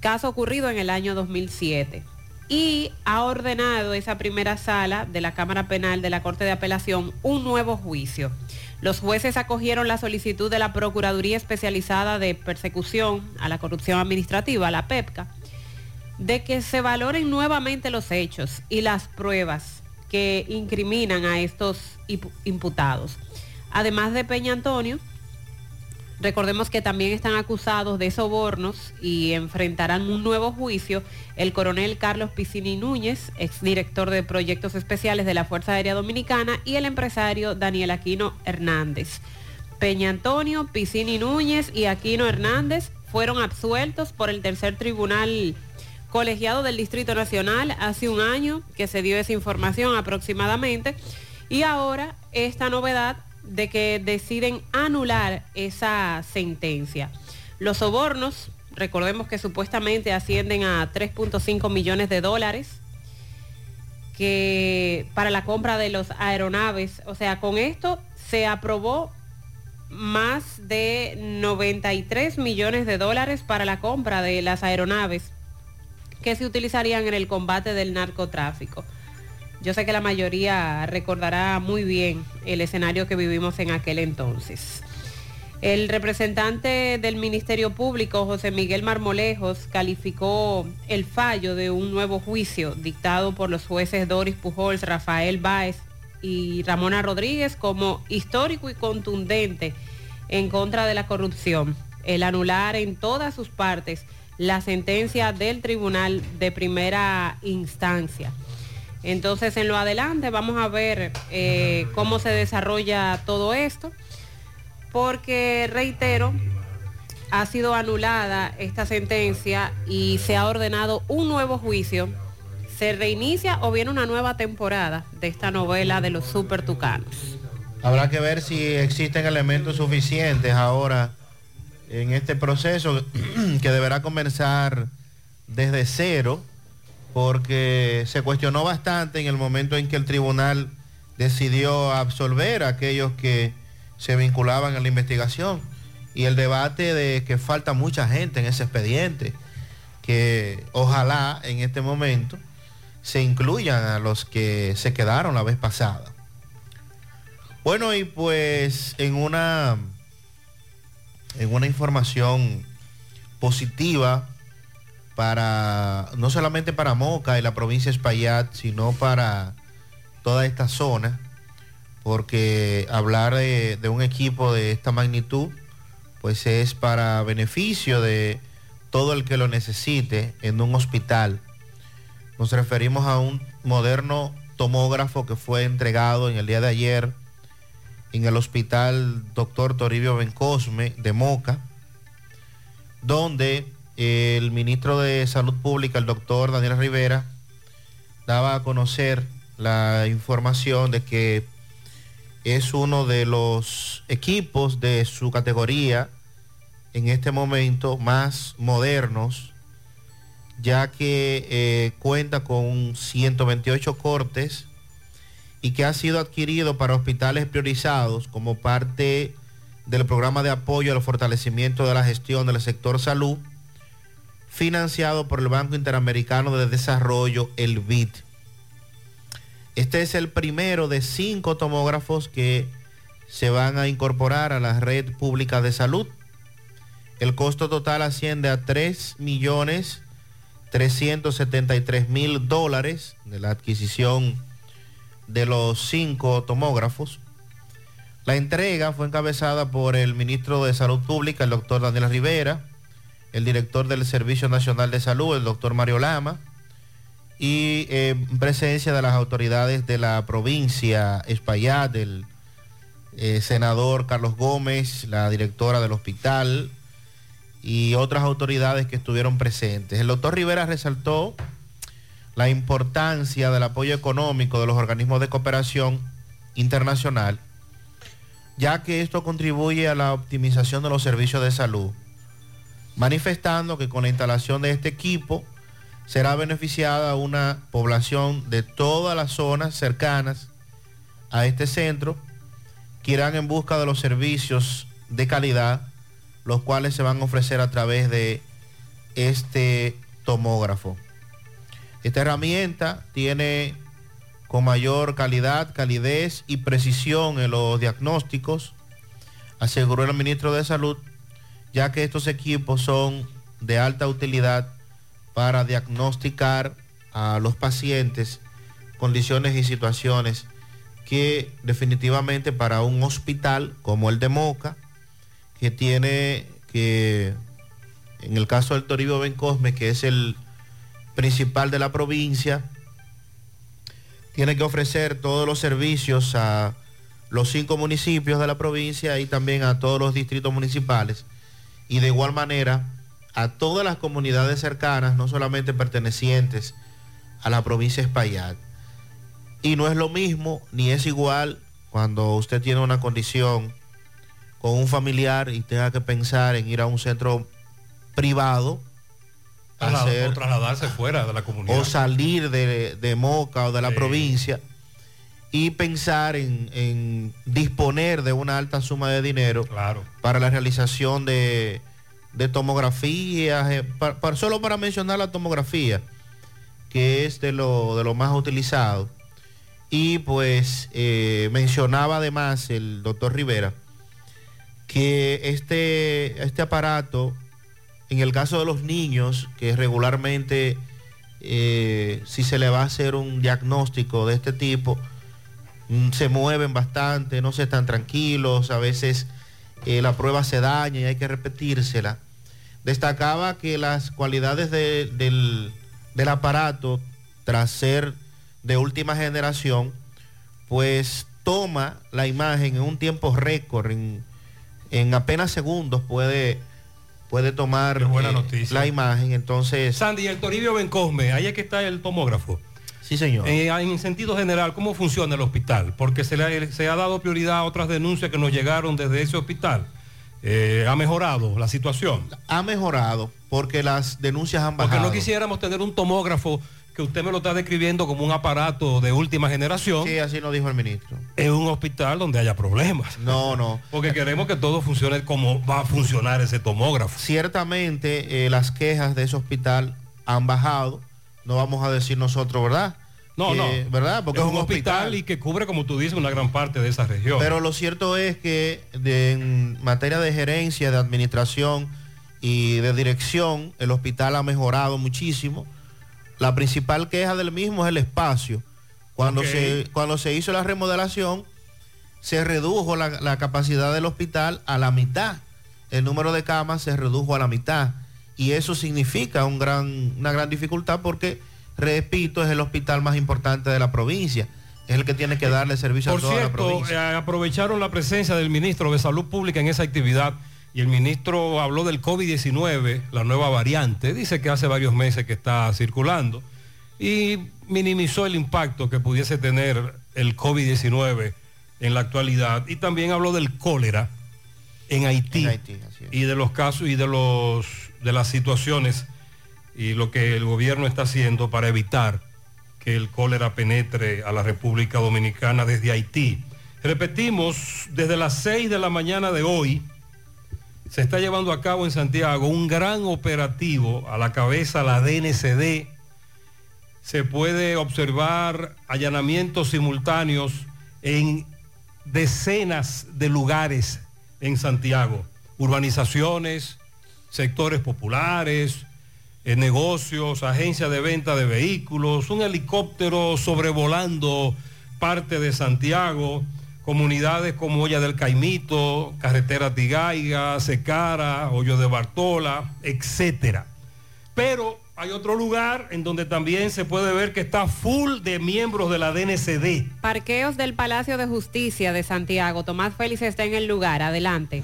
caso ocurrido en el año 2007 y ha ordenado esa primera sala de la Cámara Penal de la Corte de Apelación un nuevo juicio. Los jueces acogieron la solicitud de la Procuraduría Especializada de Persecución a la Corrupción Administrativa, la PEPCA, de que se valoren nuevamente los hechos y las pruebas que incriminan a estos imputados. Además de Peña Antonio, Recordemos que también están acusados de sobornos y enfrentarán un nuevo juicio el coronel Carlos Piscini Núñez, exdirector de proyectos especiales de la Fuerza Aérea Dominicana, y el empresario Daniel Aquino Hernández. Peña Antonio, Piscini Núñez y Aquino Hernández fueron absueltos por el tercer tribunal colegiado del Distrito Nacional hace un año que se dio esa información aproximadamente. Y ahora esta novedad de que deciden anular esa sentencia. Los sobornos, recordemos que supuestamente ascienden a 3.5 millones de dólares que para la compra de los aeronaves, o sea, con esto se aprobó más de 93 millones de dólares para la compra de las aeronaves que se utilizarían en el combate del narcotráfico. Yo sé que la mayoría recordará muy bien el escenario que vivimos en aquel entonces. El representante del Ministerio Público, José Miguel Marmolejos, calificó el fallo de un nuevo juicio dictado por los jueces Doris Pujols, Rafael Báez y Ramona Rodríguez como histórico y contundente en contra de la corrupción. El anular en todas sus partes la sentencia del tribunal de primera instancia. Entonces, en lo adelante vamos a ver eh, cómo se desarrolla todo esto, porque, reitero, ha sido anulada esta sentencia y se ha ordenado un nuevo juicio. Se reinicia o viene una nueva temporada de esta novela de los super tucanos. Habrá que ver si existen elementos suficientes ahora en este proceso [CLEARS THROAT] que deberá comenzar desde cero porque se cuestionó bastante en el momento en que el tribunal decidió absolver a aquellos que se vinculaban a la investigación y el debate de que falta mucha gente en ese expediente, que ojalá en este momento se incluyan a los que se quedaron la vez pasada. Bueno, y pues en una en una información positiva para, no solamente para Moca y la provincia de Espaillat, sino para toda esta zona, porque hablar de, de un equipo de esta magnitud, pues es para beneficio de todo el que lo necesite en un hospital. Nos referimos a un moderno tomógrafo que fue entregado en el día de ayer en el hospital Dr. Toribio Bencosme de Moca, donde el ministro de Salud Pública, el doctor Daniel Rivera, daba a conocer la información de que es uno de los equipos de su categoría en este momento más modernos, ya que eh, cuenta con 128 cortes y que ha sido adquirido para hospitales priorizados como parte del programa de apoyo al fortalecimiento de la gestión del sector salud, financiado por el Banco Interamericano de Desarrollo, el BID. Este es el primero de cinco tomógrafos que se van a incorporar a la red pública de salud. El costo total asciende a 3 millones 373 mil dólares de la adquisición de los cinco tomógrafos. La entrega fue encabezada por el ministro de Salud Pública, el doctor Daniel Rivera, el director del Servicio Nacional de Salud, el doctor Mario Lama, y eh, en presencia de las autoridades de la provincia Espaillat, el eh, senador Carlos Gómez, la directora del hospital y otras autoridades que estuvieron presentes. El doctor Rivera resaltó la importancia del apoyo económico de los organismos de cooperación internacional, ya que esto contribuye a la optimización de los servicios de salud, manifestando que con la instalación de este equipo será beneficiada una población de todas las zonas cercanas a este centro que irán en busca de los servicios de calidad, los cuales se van a ofrecer a través de este tomógrafo. Esta herramienta tiene con mayor calidad, calidez y precisión en los diagnósticos, aseguró el ministro de Salud, ya que estos equipos son de alta utilidad para diagnosticar a los pacientes condiciones y situaciones que definitivamente para un hospital como el de Moca, que tiene que, en el caso del Toribio Bencosme, que es el principal de la provincia, tiene que ofrecer todos los servicios a los cinco municipios de la provincia y también a todos los distritos municipales. Y de igual manera a todas las comunidades cercanas, no solamente pertenecientes a la provincia de Espaillat. Y no es lo mismo, ni es igual cuando usted tiene una condición con un familiar y tenga que pensar en ir a un centro privado o trasladarse fuera de la comunidad. O salir de, Moca o de la provincia y pensar en, disponer de una alta suma de dinero para la realización de, tomografías, eh, solo para mencionar la tomografía, que es de lo, de lo más utilizado. Y pues eh, mencionaba además el doctor Rivera que este, este aparato en el caso de los niños, que regularmente eh, si se le va a hacer un diagnóstico de este tipo, se mueven bastante, no se están tranquilos, a veces eh, la prueba se daña y hay que repetírsela. Destacaba que las cualidades del, aparato, tras ser de última generación, pues toma la imagen en un tiempo récord, en, en apenas segundos puede puede tomar eh, la imagen. Entonces. Sandy, el Toribio Bencosme, ahí es que está el tomógrafo. Sí, señor. Eh, en sentido general, ¿cómo funciona el hospital? Porque se le, se ha dado prioridad a otras denuncias que nos llegaron desde ese hospital. Eh, ¿Ha mejorado la situación? Ha mejorado porque las denuncias han bajado. Porque no quisiéramos tener un tomógrafo que usted me lo está describiendo como un aparato de última generación. Sí, así lo dijo el ministro. Es un hospital donde haya problemas. No, no. [LAUGHS] Porque queremos que todo funcione como va a funcionar ese tomógrafo. Ciertamente eh, las quejas de ese hospital han bajado. No vamos a decir nosotros, ¿verdad? No, no. ¿Verdad? Porque es, un, hospital, y que cubre, como tú dices, una gran parte de esa región. Pero lo cierto es que en materia de gerencia, de administración y de dirección, el hospital ha mejorado muchísimo la principal queja del mismo es el espacio. Cuando, se, cuando se hizo la remodelación, se redujo la, capacidad del hospital a la mitad. El número de camas se redujo a la mitad. Y eso significa un gran, una gran dificultad porque, repito, es el hospital más importante de la provincia. Es el que tiene que darle servicio a toda la provincia. Eh, aprovecharon la presencia del ministro de Salud Pública en esa actividad y el ministro habló del COVID-19, la nueva variante, dice que hace varios meses que está circulando y minimizó el impacto que pudiese tener el COVID-19 en la actualidad y también habló del cólera en Haití, y de los casos y de los de las situaciones y lo que el gobierno está haciendo para evitar que el cólera penetre a la República Dominicana desde Haití. Repetimos, desde las 6 de la mañana de hoy se está llevando a cabo en Santiago un gran operativo a la cabeza la DNCD. Se puede observar allanamientos simultáneos en decenas de lugares en Santiago, urbanizaciones, sectores populares, eh, negocios, agencias de venta de vehículos, un helicóptero sobrevolando parte de Santiago, comunidades como Olla del Caimito, Carretera Tigaiga, Secara, Hoyo de Bartola, etcétera. Pero hay otro lugar en donde también se puede ver que está full de miembros de la DNCD. Parqueos del Palacio de Justicia de Santiago. Tomás Félix está en el lugar. Adelante.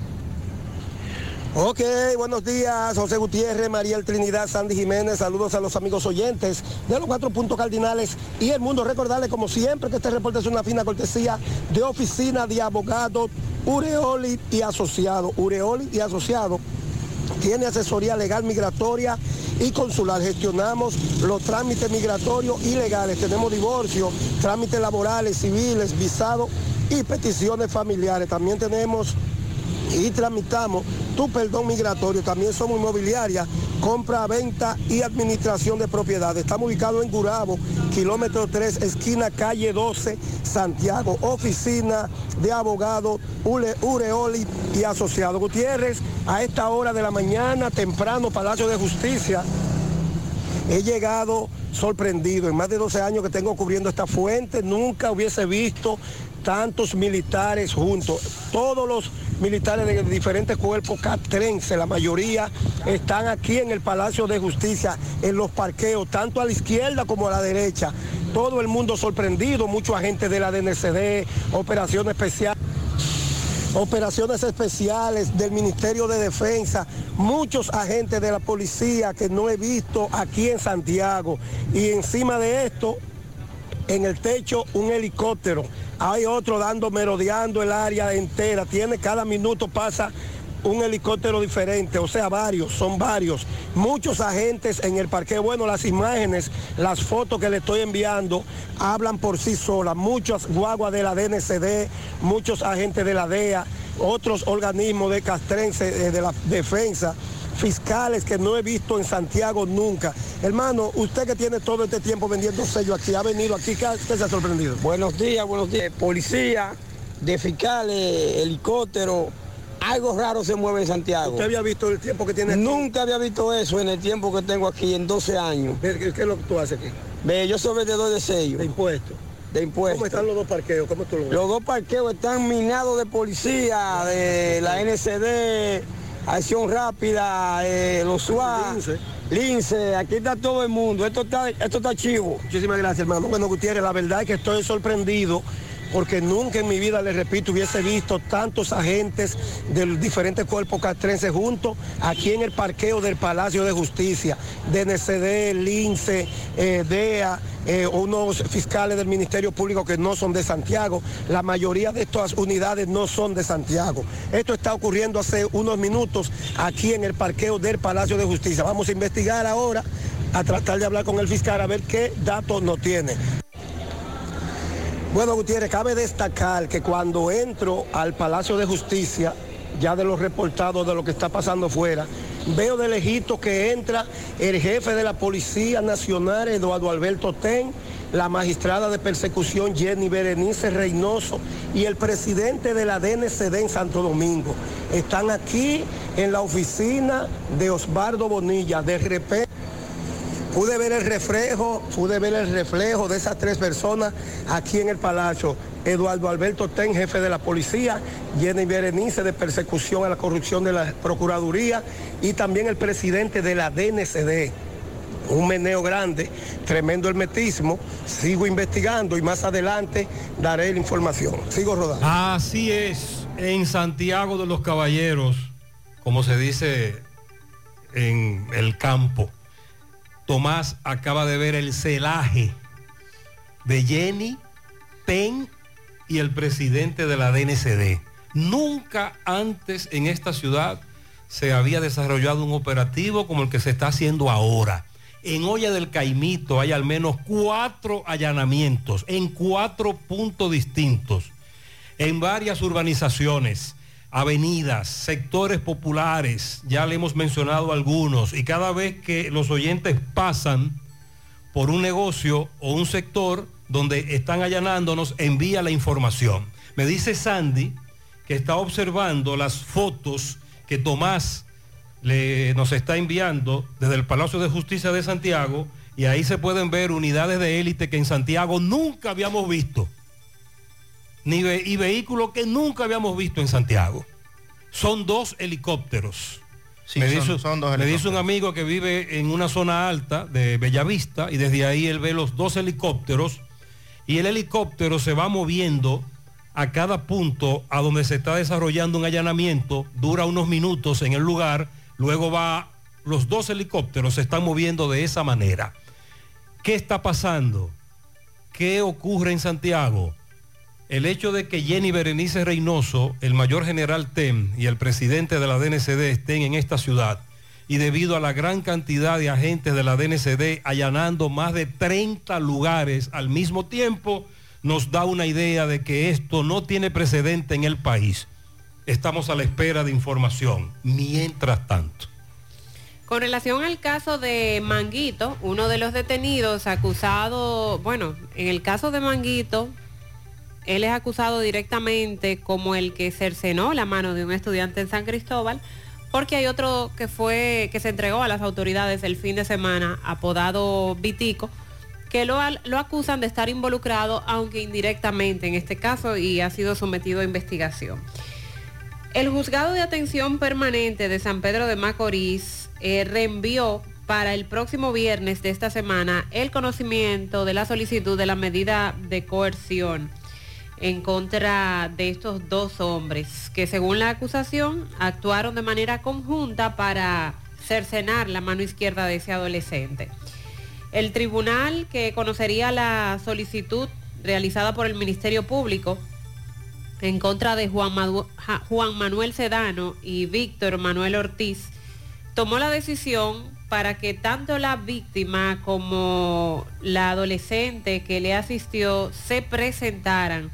Ok, buenos días, José Gutiérrez, Mariel Trinidad, Sandy Jiménez, saludos a los amigos oyentes de los cuatro puntos cardinales y el mundo. Recordarle como siempre que este reporte es una fina cortesía de oficina de abogados Ureoli y asociado. Ureoli y asociado tiene asesoría legal migratoria y consular. Gestionamos los trámites migratorios y legales. Tenemos divorcio, trámites laborales, civiles, visados y peticiones familiares. También tenemos y tramitamos tu perdón migratorio. También somos inmobiliaria, compra, venta y administración de propiedades. Estamos ubicados en Gurabo, kilómetro 3, esquina calle 12, Santiago, oficina de abogado Ureoli y asociado. Gutiérrez, a esta hora de la mañana, temprano, Palacio de Justicia. He llegado sorprendido. En más de 12 años que tengo cubriendo esta fuente, nunca hubiese visto tantos militares juntos. Todos los militares de diferentes cuerpos catrenses, la mayoría están aquí en el Palacio de Justicia, en los parqueos, tanto a la izquierda como a la derecha. Todo el mundo sorprendido, muchos agentes de la DNCD, operaciones especiales operaciones especiales del Ministerio de Defensa, muchos agentes de la policía que no he visto aquí en Santiago. Y encima de esto, en el techo un helicóptero. Hay otro dando, merodeando el área entera. Tiene cada minuto pasa un helicóptero diferente, o sea, varios, son varios. Muchos agentes en el parque. Bueno, las imágenes, las fotos que le estoy enviando hablan por sí solas. Muchas guaguas de la DNCD, muchos agentes de la DEA, otros organismos de castrense, eh, de la defensa fiscales que no he visto en Santiago nunca. Hermano, usted que tiene todo este tiempo vendiendo sellos aquí, ha venido aquí, ¿qué se ha sorprendido? Buenos días, buenos días. Policía, de fiscales, helicóptero, algo raro se mueve en Santiago. ¿Usted había visto el tiempo que tiene aquí? Nunca había visto eso en el tiempo que tengo aquí, en 12 años. ¿Qué, qué es lo que tú haces aquí? Ve, yo soy vendedor de sellos. De impuestos. De impuestos. ¿Cómo están los dos parqueos? ¿Cómo tú lo ves? Los dos parqueos están minados de policía, de la NCD, Acción Rápida, eh, los SUA, Lince, aquí está todo el mundo. Esto está, esto está chivo. Muchísimas gracias, hermano. Bueno, Gutiérrez, la verdad es que estoy sorprendido porque nunca en mi vida, les repito, hubiese visto tantos agentes de los diferentes cuerpos castrenses juntos aquí en el parqueo del Palacio de Justicia, DNCD, Lince, eh, DEA, eh, unos fiscales del Ministerio Público que no son de Santiago. La mayoría de estas unidades no son de Santiago. Esto está ocurriendo hace unos minutos aquí en el parqueo del Palacio de Justicia. Vamos a investigar ahora, a tratar de hablar con el fiscal a ver qué datos nos tiene. Bueno, Gutiérrez, cabe destacar que cuando entro al Palacio de Justicia, ya de los reportados de lo que está pasando fuera, veo de lejito que entra el jefe de la Policía Nacional, Eduardo Alberto Ten, la magistrada de persecución Jenny Berenice Reynoso y el presidente de la DNCD en Santo Domingo. Están aquí en la oficina de Osvaldo Bonilla. De repente pude ver el reflejo, pude ver el reflejo de esas tres personas aquí en el palacio. Eduardo Alberto Ten, jefe de la policía, Jenny Berenice de persecución a la corrupción de la Procuraduría y también el presidente de la DNCD. Un meneo grande, tremendo hermetismo. Sigo investigando y más adelante daré la información. Sigo rodando. Así es, en Santiago de los Caballeros, como se dice en el campo. Tomás acaba de ver el celaje de Jenny, Ten y el presidente de la DNCD. Nunca antes en esta ciudad se había desarrollado un operativo como el que se está haciendo ahora. En Olla del Caimito hay al menos cuatro allanamientos en cuatro puntos distintos, en varias urbanizaciones, avenidas, sectores populares, ya le hemos mencionado algunos, y cada vez que los oyentes pasan por un negocio o un sector donde están allanándonos, envía la información. Me dice Sandy que está observando las fotos que Tomás le, nos está enviando desde el Palacio de Justicia de Santiago y ahí se pueden ver unidades de élite que en Santiago nunca habíamos visto. Ni ve- y vehículos que nunca habíamos visto en Santiago. Son dos helicópteros. Sí, me son- dice, son dos me dice un amigo que vive en una zona alta de Bellavista y desde ahí él ve los dos helicópteros y el helicóptero se va moviendo a cada punto a donde se está desarrollando un allanamiento, dura unos minutos en el lugar, luego va, los dos helicópteros se están moviendo de esa manera. ¿Qué está pasando? ¿Qué ocurre en Santiago? El hecho de que Jenny Berenice Reynoso, el mayor general TEM y el presidente de la DNCD estén en esta ciudad y debido a la gran cantidad de agentes de la DNCD allanando más de 30 lugares al mismo tiempo, nos da una idea de que esto no tiene precedente en el país. Estamos a la espera de información. Mientras tanto. Con relación al caso de Manguito, uno de los detenidos acusado, bueno, en el caso de Manguito, él es acusado directamente como el que cercenó la mano de un estudiante en San Cristóbal, porque hay otro que fue, que se entregó a las autoridades el fin de semana, apodado Vitico, que lo, lo acusan de estar involucrado, aunque indirectamente en este caso, y ha sido sometido a investigación. El juzgado de atención permanente de San Pedro de Macorís eh, reenvió para el próximo viernes de esta semana el conocimiento de la solicitud de la medida de coerción en contra de estos dos hombres que según la acusación actuaron de manera conjunta para cercenar la mano izquierda de ese adolescente. El tribunal que conocería la solicitud realizada por el Ministerio Público en contra de Juan, Manuel Sedano y Víctor Manuel Ortiz, tomó la decisión para que tanto la víctima como la adolescente que le asistió se presentaran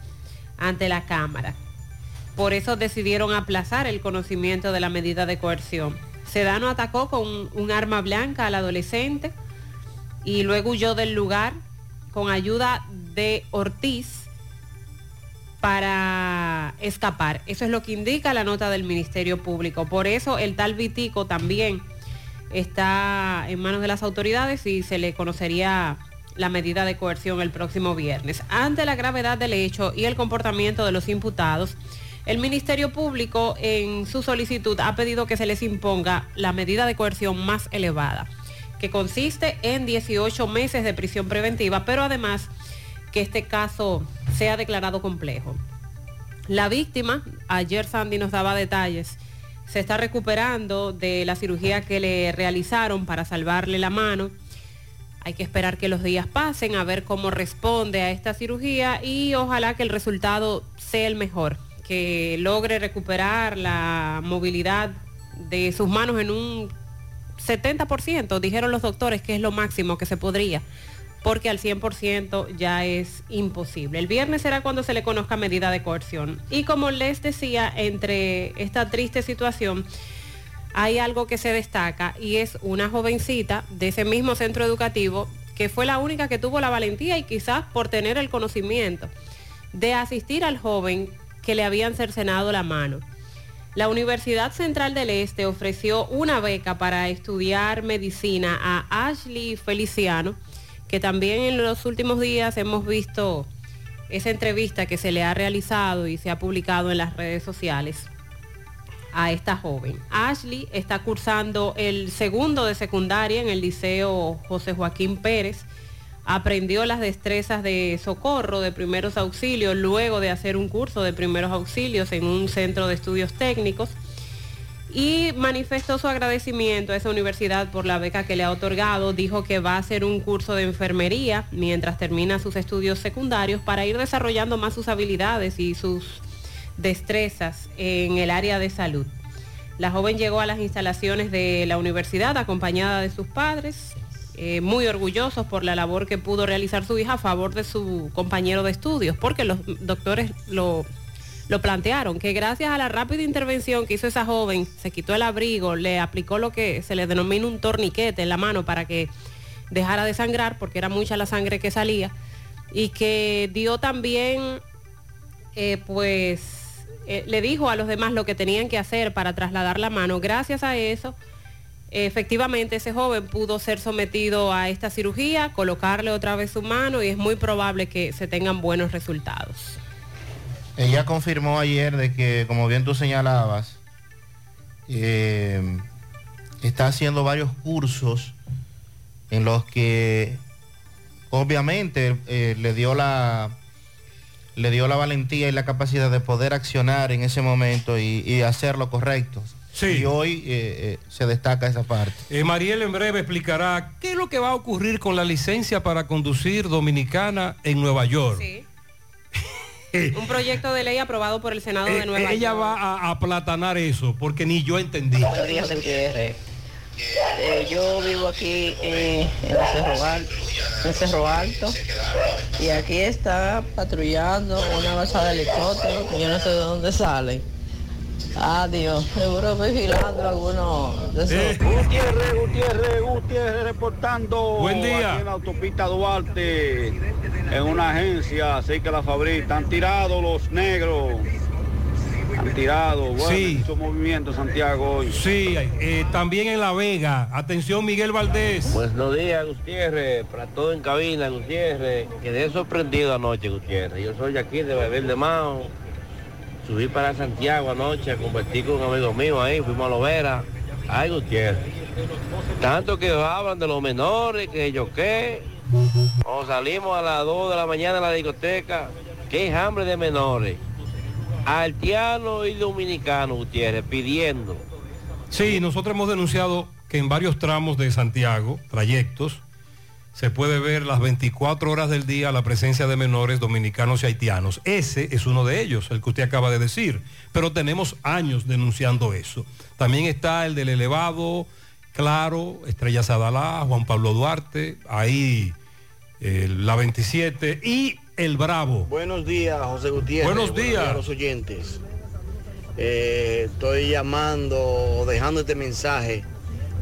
ante la Cámara. Por eso decidieron aplazar el conocimiento de la medida de coerción. Sedano atacó con un arma blanca al adolescente y luego huyó del lugar con ayuda de Ortiz para escapar. Eso es lo que indica la nota del Ministerio Público. Por eso el tal Vitico también está en manos de las autoridades y se le conocería la medida de coerción el próximo viernes. Ante la gravedad del hecho y el comportamiento de los imputados, el Ministerio Público en su solicitud ha pedido que se les imponga la medida de coerción más elevada, que consiste en 18 meses de prisión preventiva, pero además que este caso sea declarado complejo. La víctima, ayer Sandy nos daba detalles, se está recuperando de la cirugía que le realizaron para salvarle la mano. Hay que esperar que los días pasen a ver cómo responde a esta cirugía y ojalá que el resultado sea el mejor, que logre recuperar la movilidad de sus manos en un 70%, dijeron los doctores que es lo máximo que se podría, porque al 100% ya es imposible. El viernes será cuando se le conozca medida de coerción. Y como les decía, entre esta triste situación, hay algo que se destaca y es una jovencita de ese mismo centro educativo que fue la única que tuvo la valentía y quizás por tener el conocimiento de asistir al joven que le habían cercenado la mano. La Universidad Central del Este ofreció una beca para estudiar medicina a Ashley Feliciano, que también en los últimos días hemos visto esa entrevista que se le ha realizado y se ha publicado en las redes sociales a esta joven. Ashley está cursando el segundo de secundaria en el Liceo José Joaquín Pérez. Aprendió las destrezas de socorro, de primeros auxilios, luego de hacer un curso de primeros auxilios en un centro de estudios técnicos y manifestó su agradecimiento a esa universidad por la beca que le ha otorgado. Dijo que va a hacer un curso de enfermería mientras termina sus estudios secundarios para ir desarrollando más sus habilidades y sus destrezas en el área de salud. La joven llegó a las instalaciones de la universidad acompañada de sus padres eh, muy orgullosos por la labor que pudo realizar su hija a favor de su compañero de estudios, porque los doctores lo, lo plantearon, que gracias a la rápida intervención que hizo esa joven, se quitó el abrigo, le aplicó lo que se le denomina un torniquete en la mano para que dejara de sangrar, porque era mucha la sangre que salía, y que dio también, eh, pues, eh, le dijo a los demás lo que tenían que hacer para trasladar la mano. Gracias a eso, efectivamente ese joven pudo ser sometido a esta cirugía, colocarle otra vez su mano y es muy probable que se tengan buenos resultados. Ella confirmó ayer de que, como bien tú señalabas, eh, está haciendo varios cursos en los que obviamente eh, le dio la le dio la valentía y la capacidad de poder accionar en ese momento y, y hacer lo correcto. Sí. Y hoy eh, eh, se destaca esa parte. Eh, Mariel en breve explicará qué es lo que va a ocurrir con la licencia para conducir dominicana en Nueva York. [LAUGHS] Un proyecto de ley aprobado por el Senado de Nueva ella York. va a a aplatanar eso, porque ni yo entendí. Buenos días, Gutiérrez. Eh, yo vivo aquí eh, en, el Cerro Alto, en Cerro Alto y aquí está patrullando una base de helicóptero que yo no sé de dónde salen. Adiós, seguro vigilando algunos de esos. Gutiérrez, Gutiérrez, Gutiérrez reportando. Buen día. Aquí en la autopista Duarte, en una agencia, así que la fabrica. Están tirados los negros. Han tirado. Bueno, Sí. mucho movimiento Santiago hoy. Sí, eh, también en La Vega. Atención, Miguel Valdés. Buenos días, Gutiérrez, para todo en cabina, Gutiérrez. Quedé sorprendido anoche, Gutiérrez. Yo soy de aquí, de Beber de Mao. Subí para Santiago anoche a compartir con un amigo mío ahí, fuimos a Lovera. Ay, Gutiérrez. Tanto que hablan de los menores, que yo qué. O salimos a las 2 de la mañana a la discoteca. Qué hambre de menores. Haitiano y dominicano, Gutiérrez, pidiendo. Sí, nosotros hemos denunciado que en varios tramos de Santiago, trayectos, se puede ver las 24 horas del día la presencia de menores dominicanos y haitianos. Ese es uno de ellos, el que usted acaba de decir. Pero tenemos años denunciando eso. También está el del elevado, Claro, Estrella Sadalá, Juan Pablo Duarte, ahí eh, la 27 y el Bravo. Buenos días, José Gutiérrez. Buenos días. a los oyentes. Eh, estoy llamando, dejando este mensaje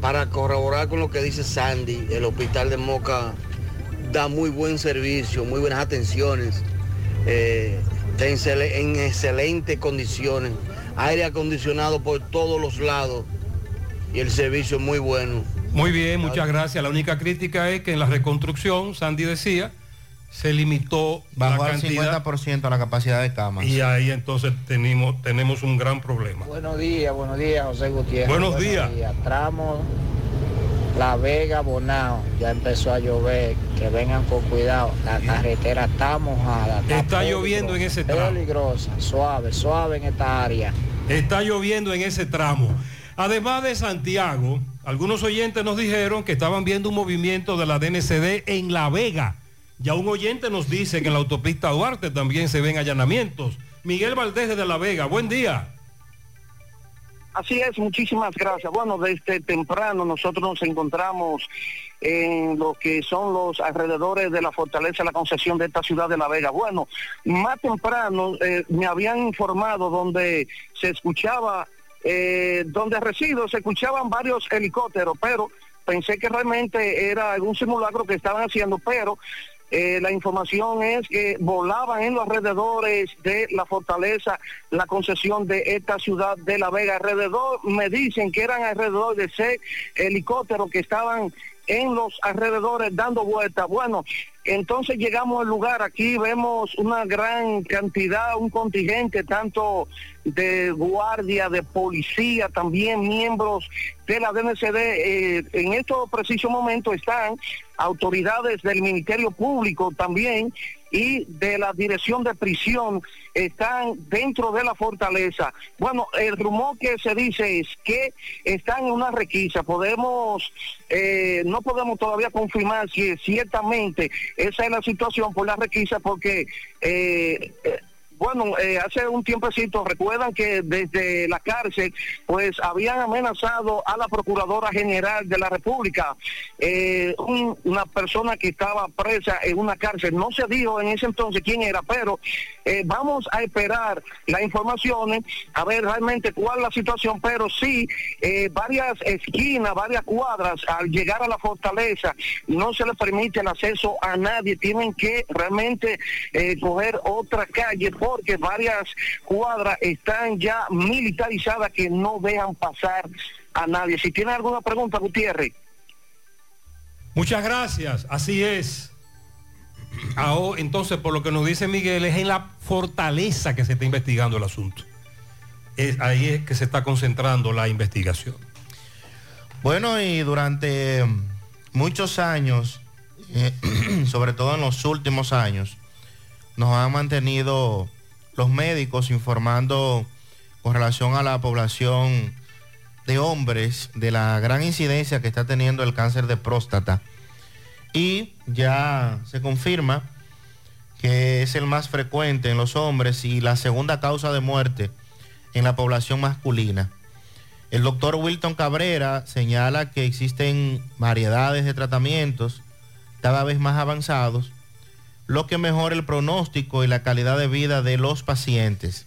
para corroborar con lo que dice Sandy. El hospital de Moca da muy buen servicio, muy buenas atenciones, eh, en excelentes condiciones, aire acondicionado por todos los lados y el servicio es muy bueno. Muy bien, muchas gracias. La única crítica es que en la reconstrucción, Sandy decía, se limitó Bajó la al cantidad 50% la capacidad de camas. y ahí entonces tenemos, tenemos un gran problema. Buenos días, buenos días, José Gutiérrez. Buenos días. Tramo La Vega Bonao, ya empezó a llover, que vengan con cuidado. La carretera está mojada. Está peligrosa, lloviendo en ese tramo. Peligrosa, suave, suave en esta área. Está lloviendo en ese tramo. Además de Santiago, algunos oyentes nos dijeron que estaban viendo un movimiento de la DNCD en La Vega. Ya un oyente nos dice que en la autopista Duarte también se ven allanamientos. Miguel Valdés de La Vega, buen día. Así es, muchísimas gracias. Bueno, desde temprano nosotros nos encontramos en lo que son los alrededores de la fortaleza la concesión de esta ciudad de La Vega. Bueno, más temprano eh, me habían informado donde se escuchaba, eh, donde resido, se escuchaban varios helicópteros, pero pensé que realmente era algún simulacro que estaban haciendo, pero eh, la información es que volaban en los alrededores de la fortaleza, la concesión de esta ciudad de La Vega. Alrededor, me dicen que eran alrededor de seis helicópteros que estaban en los alrededores dando vueltas. Bueno, entonces llegamos al lugar, aquí vemos una gran cantidad, un contingente tanto de guardia, de policía, también miembros de la DNCD. Eh, en estos precisos momentos están autoridades del Ministerio Público también y de la Dirección de Prisión están dentro de la fortaleza. Bueno, el rumor que se dice es que están en una requisa. Podemos, eh, no podemos todavía confirmar si ciertamente esa es la situación por la requisa porque eh, eh, bueno, eh, hace un tiempecito, recuerdan que desde la cárcel, pues habían amenazado a la Procuradora General de la República, eh, un- una persona que estaba presa en una cárcel. No se dijo en ese entonces quién era, pero eh, vamos a esperar las informaciones, a ver realmente cuál es la situación, pero sí, eh, varias esquinas, varias cuadras, al llegar a la fortaleza, no se le permite el acceso a nadie, tienen que realmente eh, coger otra calle porque varias cuadras están ya militarizadas que no dejan pasar a nadie. Si tiene alguna pregunta, Gutiérrez. Muchas gracias, así es. Ahora, entonces, por lo que nos dice Miguel, es en la fortaleza que se está investigando el asunto. Es, ahí es que se está concentrando la investigación. Bueno, y durante muchos años, eh, [CLEARS THROAT] sobre todo en los últimos años, nos han mantenido los médicos informando con relación a la población de hombres de la gran incidencia que está teniendo el cáncer de próstata. Y ya se confirma que es el más frecuente en los hombres y la segunda causa de muerte en la población masculina. El doctor Wilton Cabrera señala que existen variedades de tratamientos cada vez más avanzados, lo que mejora el pronóstico y la calidad de vida de los pacientes.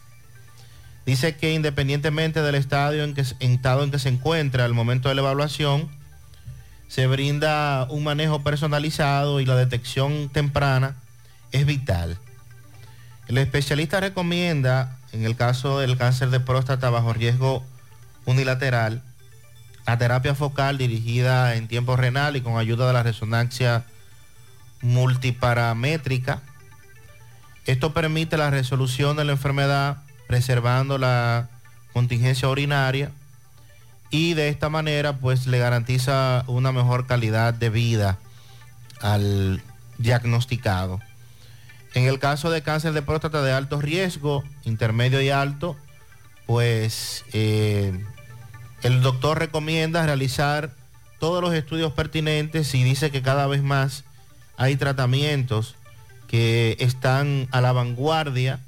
Dice que independientemente del estadio en que, en estado en que se encuentra al momento de la evaluación, se brinda un manejo personalizado y la detección temprana es vital. El especialista recomienda, en el caso del cáncer de próstata bajo riesgo unilateral, la terapia focal dirigida en tiempo renal y con ayuda de la resonancia multiparamétrica. Esto permite la resolución de la enfermedad preservando la contingencia urinaria y de esta manera pues le garantiza una mejor calidad de vida al diagnosticado. En el caso de cáncer de próstata de alto riesgo, intermedio y alto, pues eh, el doctor recomienda realizar todos los estudios pertinentes y dice que cada vez más hay tratamientos que están a la vanguardia.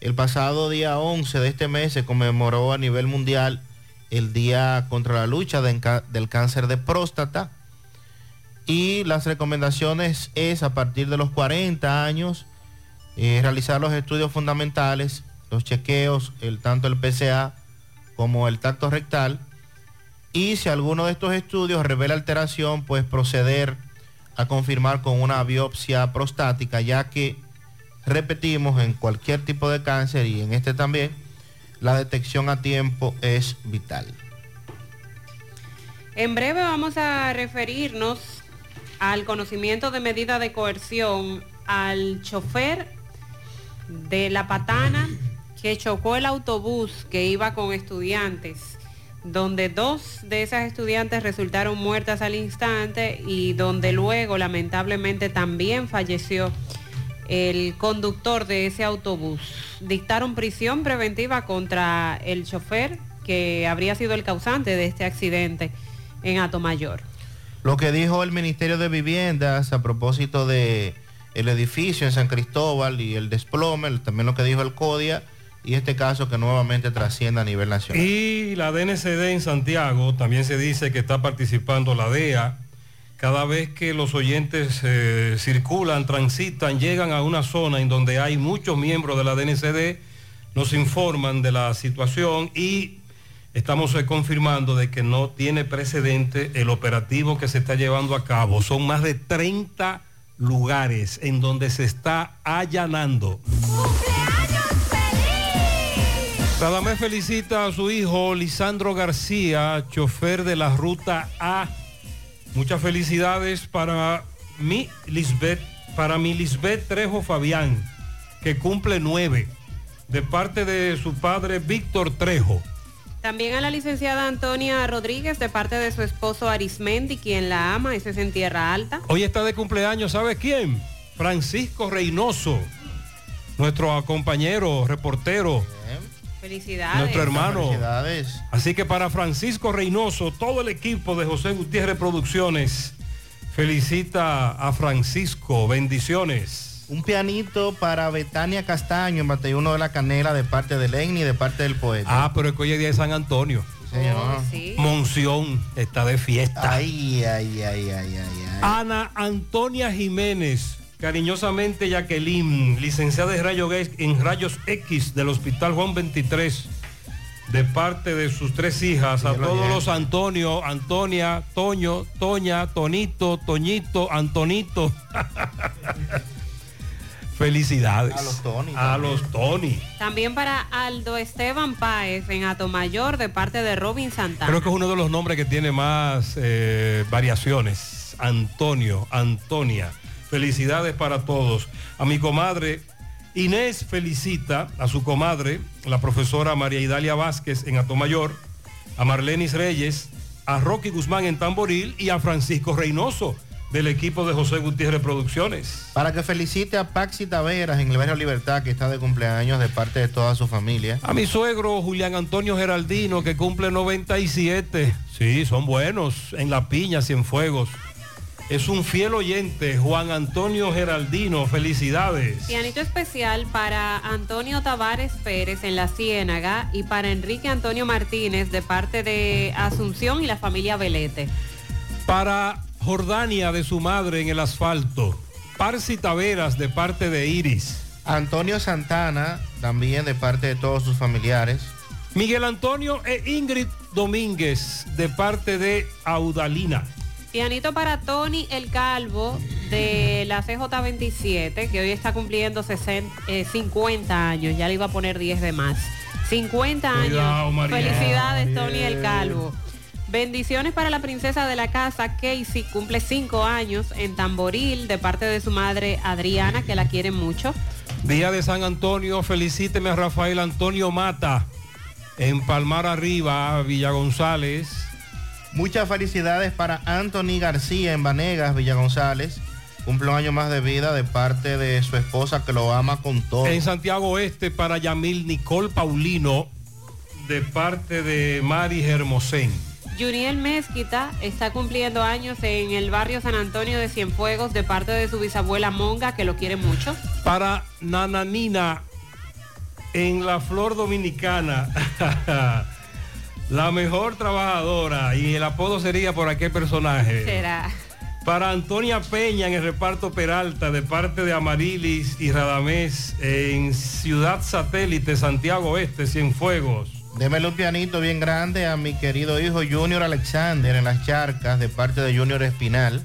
El pasado día 11 de este mes se conmemoró a nivel mundial el Día contra la Lucha de- del Cáncer de Próstata y las recomendaciones es a partir de los 40 años eh, realizar los estudios fundamentales, los chequeos, el, tanto el PCA como el tacto rectal y si alguno de estos estudios revela alteración, pues proceder a confirmar con una biopsia prostática, ya que repetimos en cualquier tipo de cáncer y en este también, la detección a tiempo es vital. En breve vamos a referirnos al conocimiento de medida de coerción al chofer de la patana que chocó el autobús que iba con estudiantes, donde dos de esas estudiantes resultaron muertas al instante y donde luego lamentablemente también falleció el conductor de ese autobús. Dictaron prisión preventiva contra el chofer que habría sido el causante de este accidente en Atomayor. Lo que dijo el Ministerio de Viviendas a propósito de el edificio en San Cristóbal y el desplome, también lo que dijo el CODIA y este caso que nuevamente trasciende a nivel nacional. Y la DNCD en Santiago también se dice que está participando la DEA. Cada vez que los oyentes eh, circulan, transitan, llegan a una zona en donde hay muchos miembros de la DNCD, nos informan de la situación y estamos eh, confirmando de que no tiene precedente el operativo que se está llevando a cabo. Son más de 30 lugares en donde se está allanando. Radamés felicita a su hijo Lisandro García, chofer de la ruta A. Muchas felicidades para mi Lisbeth, para mi Lisbeth Trejo Fabián, que cumple nueve, de parte de su padre Víctor Trejo. También a la licenciada Antonia Rodríguez de parte de su esposo Arismendi, quien la ama, ese es en Tierra Alta. Hoy está de cumpleaños, ¿sabe quién? Francisco Reynoso, nuestro compañero, reportero, Felicidades. nuestro hermano. Así que para Francisco Reynoso, todo el equipo de José Gutiérrez Producciones felicita a Francisco. Bendiciones. Un pianito para Betania Castaño en Bateyuno de la Canela de parte de Lenny y de parte del poeta. Ah, pero es que hoy es día de San Antonio. Señor. Monción está de fiesta. Ay, ay, ay, ay, ay, ay. Ana Antonia Jiménez, cariñosamente Jacqueline, licenciada en, rayo en rayos X del Hospital Juan 23, de parte de sus tres hijas, a todos los Antonio, Antonia, Toño, Toña, Tonito, Toñito, Antonito. [LAUGHS] Felicidades. A los Tony A también. los Tony. También para Aldo Esteban Páez en Atomayor de parte de Robin Santana. Creo que es uno de los nombres que tiene más eh, variaciones. Antonio, Antonia. Felicidades para todos. A mi comadre Inés felicita a su comadre, la profesora María Idalia Vázquez en Atomayor, a Marlenis Reyes, a Rocky Guzmán en Tamboril y a Francisco Reynoso del equipo de José Gutiérrez Producciones. Para que felicite a Paxi Taveras en el barrio Libertad, que está de cumpleaños de parte de toda su familia. A mi suegro Julián Antonio Geraldino, que cumple 97. Sí, son buenos en La Piña, Cienfuegos. Es un fiel oyente, Juan Antonio Geraldino. Felicidades. Pianito especial para Antonio Tavares Pérez en La Ciénaga y para Enrique Antonio Martínez de parte de Asunción y la familia Velete. Para Jordania de su madre en el asfalto. Parsi Taveras de parte de Iris. Antonio Santana, también de parte de todos sus familiares. Miguel Antonio e Ingrid Domínguez de parte de Audalina. Pianito para Tony el Calvo de la CJ27, que hoy está cumpliendo 60, eh, 50 años, ya le iba a poner 10 de más. 50 Cuidado, años. María. Felicidades, Tony el Calvo. Bendiciones para la princesa de la casa, Casey, cumple 5 años en Tamboril de parte de su madre Adriana, que la quiere mucho. Día de San Antonio, felicíteme a Rafael Antonio Mata en Palmar Arriba, Villa González. Muchas felicidades para Anthony García en Vanegas, Villa González. Cumple un año más de vida de parte de su esposa que lo ama con todo. En Santiago Oeste para Yamil Nicole Paulino de parte de Mari Hermosén. Juniel Mezquita está cumpliendo años en el barrio San Antonio de Cienfuegos de parte de su bisabuela Monga, que lo quiere mucho. Para Nananina en la Flor Dominicana. [LAUGHS] la mejor trabajadora y el apodo sería por aquel personaje. Será. Para Antonia Peña en el reparto Peralta de parte de Amarilis y Radamés en Ciudad Satélite, Santiago Oeste, Cienfuegos. Démele un pianito bien grande a mi querido hijo Junior Alexander en las charcas de parte de Junior Espinal.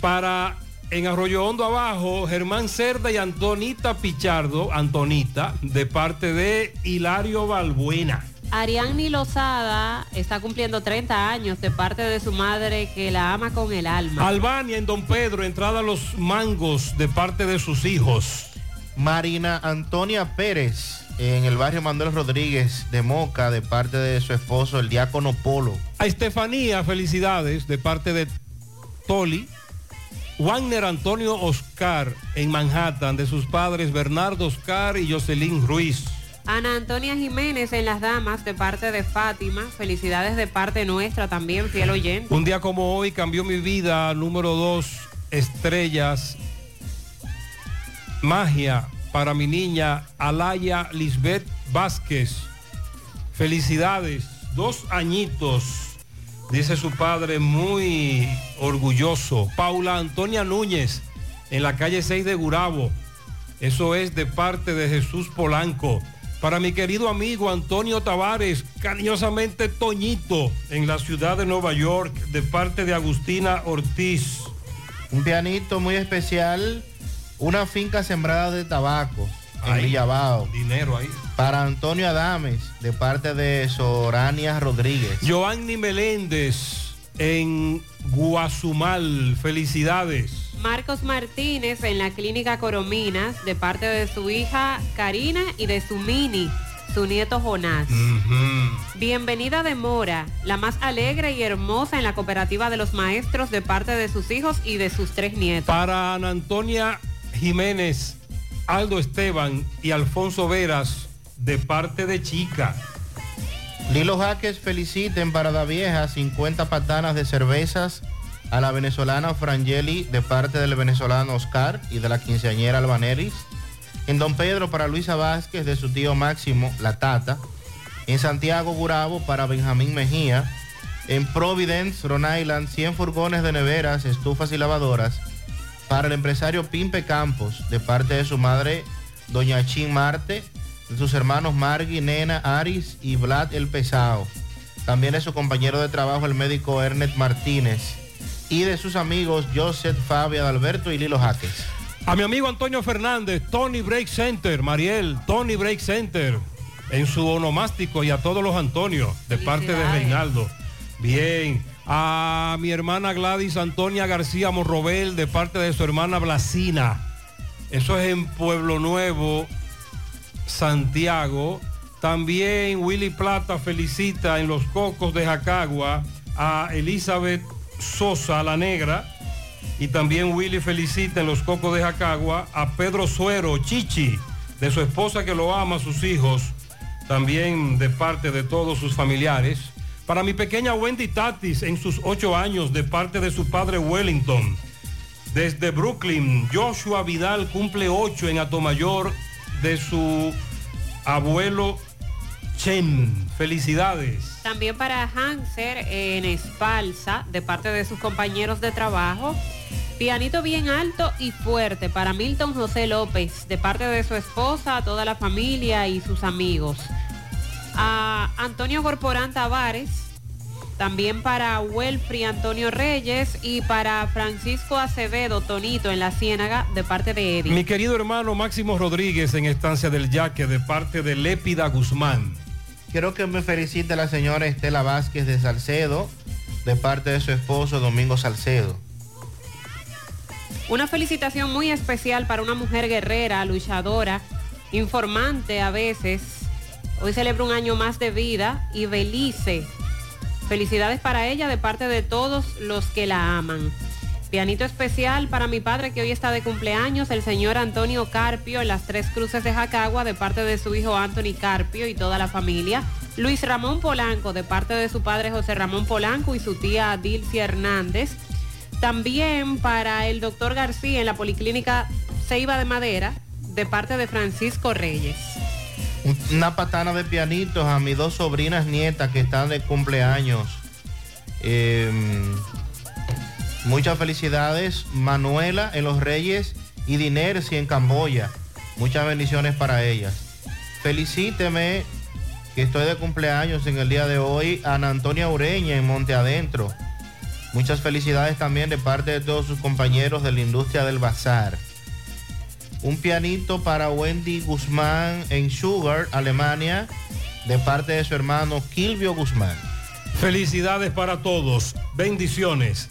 Para en Arroyo Hondo abajo, Germán Cerda y Antonita Pichardo, Antonita, de parte de Hilario Balbuena. Ariadne Lozada está cumpliendo 30 años de parte de su madre que la ama con el alma. Albania en Don Pedro, entrada a los mangos de parte de sus hijos. Marina Antonia Pérez en el barrio Manuel Rodríguez de Moca de parte de su esposo el diácono Polo. A Estefanía, felicidades de parte de Toli. Wagner Antonio Oscar en Manhattan de sus padres Bernardo Oscar y Jocelyn Ruiz. Ana Antonia Jiménez en Las Damas de parte de Fátima. Felicidades de parte nuestra también, fiel oyente. Un día como hoy cambió mi vida, número dos, estrellas, magia para mi niña Alaya Lisbeth Vázquez. Felicidades, dos añitos, dice su padre muy orgulloso. Paula Antonia Núñez en la calle 6 de Gurabo. Eso es de parte de Jesús Polanco. Para mi querido amigo Antonio Tavares, cariñosamente Toñito, en la ciudad de Nueva York, de parte de Agustina Ortiz. Un pianito muy especial, una finca sembrada de tabaco en Villabao. Dinero ahí. Para Antonio Adames, de parte de Sorania Rodríguez. Giovanni Meléndez en Guazumal, felicidades. Marcos Martínez en la clínica Corominas de parte de su hija Karina y de su mini, su nieto Jonás. Bienvenida de Mora, la más alegre y hermosa en la cooperativa de los maestros de parte de sus hijos y de sus tres nietos. Para Ana Antonia Jiménez, Aldo Esteban y Alfonso Veras, de parte de Chica. Lilo Jaques feliciten para la vieja 50 patanas de cervezas a la venezolana Frangeli de parte del venezolano Oscar y de la quinceañera Albaneris. En Don Pedro para Luisa Vázquez de su tío Máximo, la Tata. En Santiago Gurabo para Benjamín Mejía. En Providence, Rhode Island, 100 furgones de neveras, estufas y lavadoras para el empresario Pimpe Campos de parte de su madre Doña Chin Marte, de sus hermanos Margui, Nena, Aris y Vlad el Pesao. También de su compañero de trabajo el médico Ernest Martínez y de sus amigos Joseph, Fabio, Alberto y Lilo Jaques. A mi amigo Antonio Fernández, Tony Break Center, Mariel, Tony Break Center, en su onomástico y a todos los Antonios, de parte de Reinaldo. Bien. A mi hermana Gladys Antonia García Morrobel, de parte de su hermana Blasina. Eso es en Pueblo Nuevo, Santiago. También Willy Plata felicita en los cocos de Jacagua a Elizabeth Sosa, la negra. Y también Willy felicita en los cocos de Jacagua a Pedro Suero, Chichi, de su esposa que lo ama, sus hijos, también de parte de todos sus familiares. Para mi pequeña Wendy Tatis en sus ocho años, de parte de su padre Wellington. Desde Brooklyn, Joshua Vidal cumple ocho en Atomayor de su abuelo Chen. Felicidades. También para Hanser en Espalsa, de parte de sus compañeros de trabajo. Pianito bien alto y fuerte para Milton José López, de parte de su esposa, toda la familia y sus amigos. A Antonio Corporán Tavares, también para Welfrey Antonio Reyes y para Francisco Acevedo Tonito en la Ciénaga, de parte de Eddie. Mi querido hermano Máximo Rodríguez en Estancia del Yaque, de parte de Lépida Guzmán. Quiero que me felicite la señora Estela Vázquez de Salcedo, de parte de su esposo Domingo Salcedo. Una felicitación muy especial para una mujer guerrera, luchadora, informante a veces. Hoy celebra un año más de vida y Belice. Felicidades para ella de parte de todos los que la aman. Pianito especial para mi padre que hoy está de cumpleaños, el señor Antonio Carpio en las Tres Cruces de Jacagua de parte de su hijo Anthony Carpio y toda la familia. Luis Ramón Polanco de parte de su padre José Ramón Polanco y su tía Dilcia Hernández. También para el doctor García en la Policlínica Ceiba de Madera de parte de Francisco Reyes. Una patana de pianitos a mis dos sobrinas nietas que están de cumpleaños. Eh, muchas felicidades, Manuela en Los Reyes y Dinersi en Camboya. Muchas bendiciones para ellas. Felicíteme que estoy de cumpleaños en el día de hoy, Ana Antonia Ureña en Monte Adentro. Muchas felicidades también de parte de todos sus compañeros de la industria del bazar. Un pianito para Wendy Guzmán en Sugar, Alemania, de parte de su hermano Kilvio Guzmán. Felicidades para todos. Bendiciones.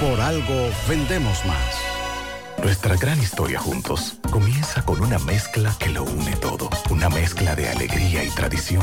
Por algo vendemos más. Nuestra gran historia juntos comienza con una mezcla que lo une todo. Una mezcla de alegría y tradición.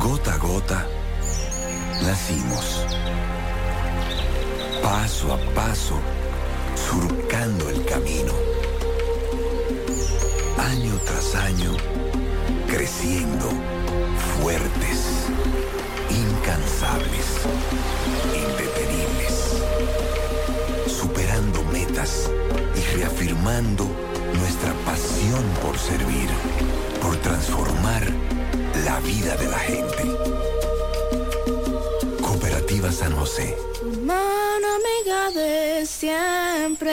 Gota a gota, nacimos. Paso a paso, surcando el camino. Año tras año, creciendo, fuertes, incansables, indetenibles. Superando metas y reafirmando nuestra pasión por servir, por transformar la vida de la gente. Cooperativa San José. Mano amiga de siempre.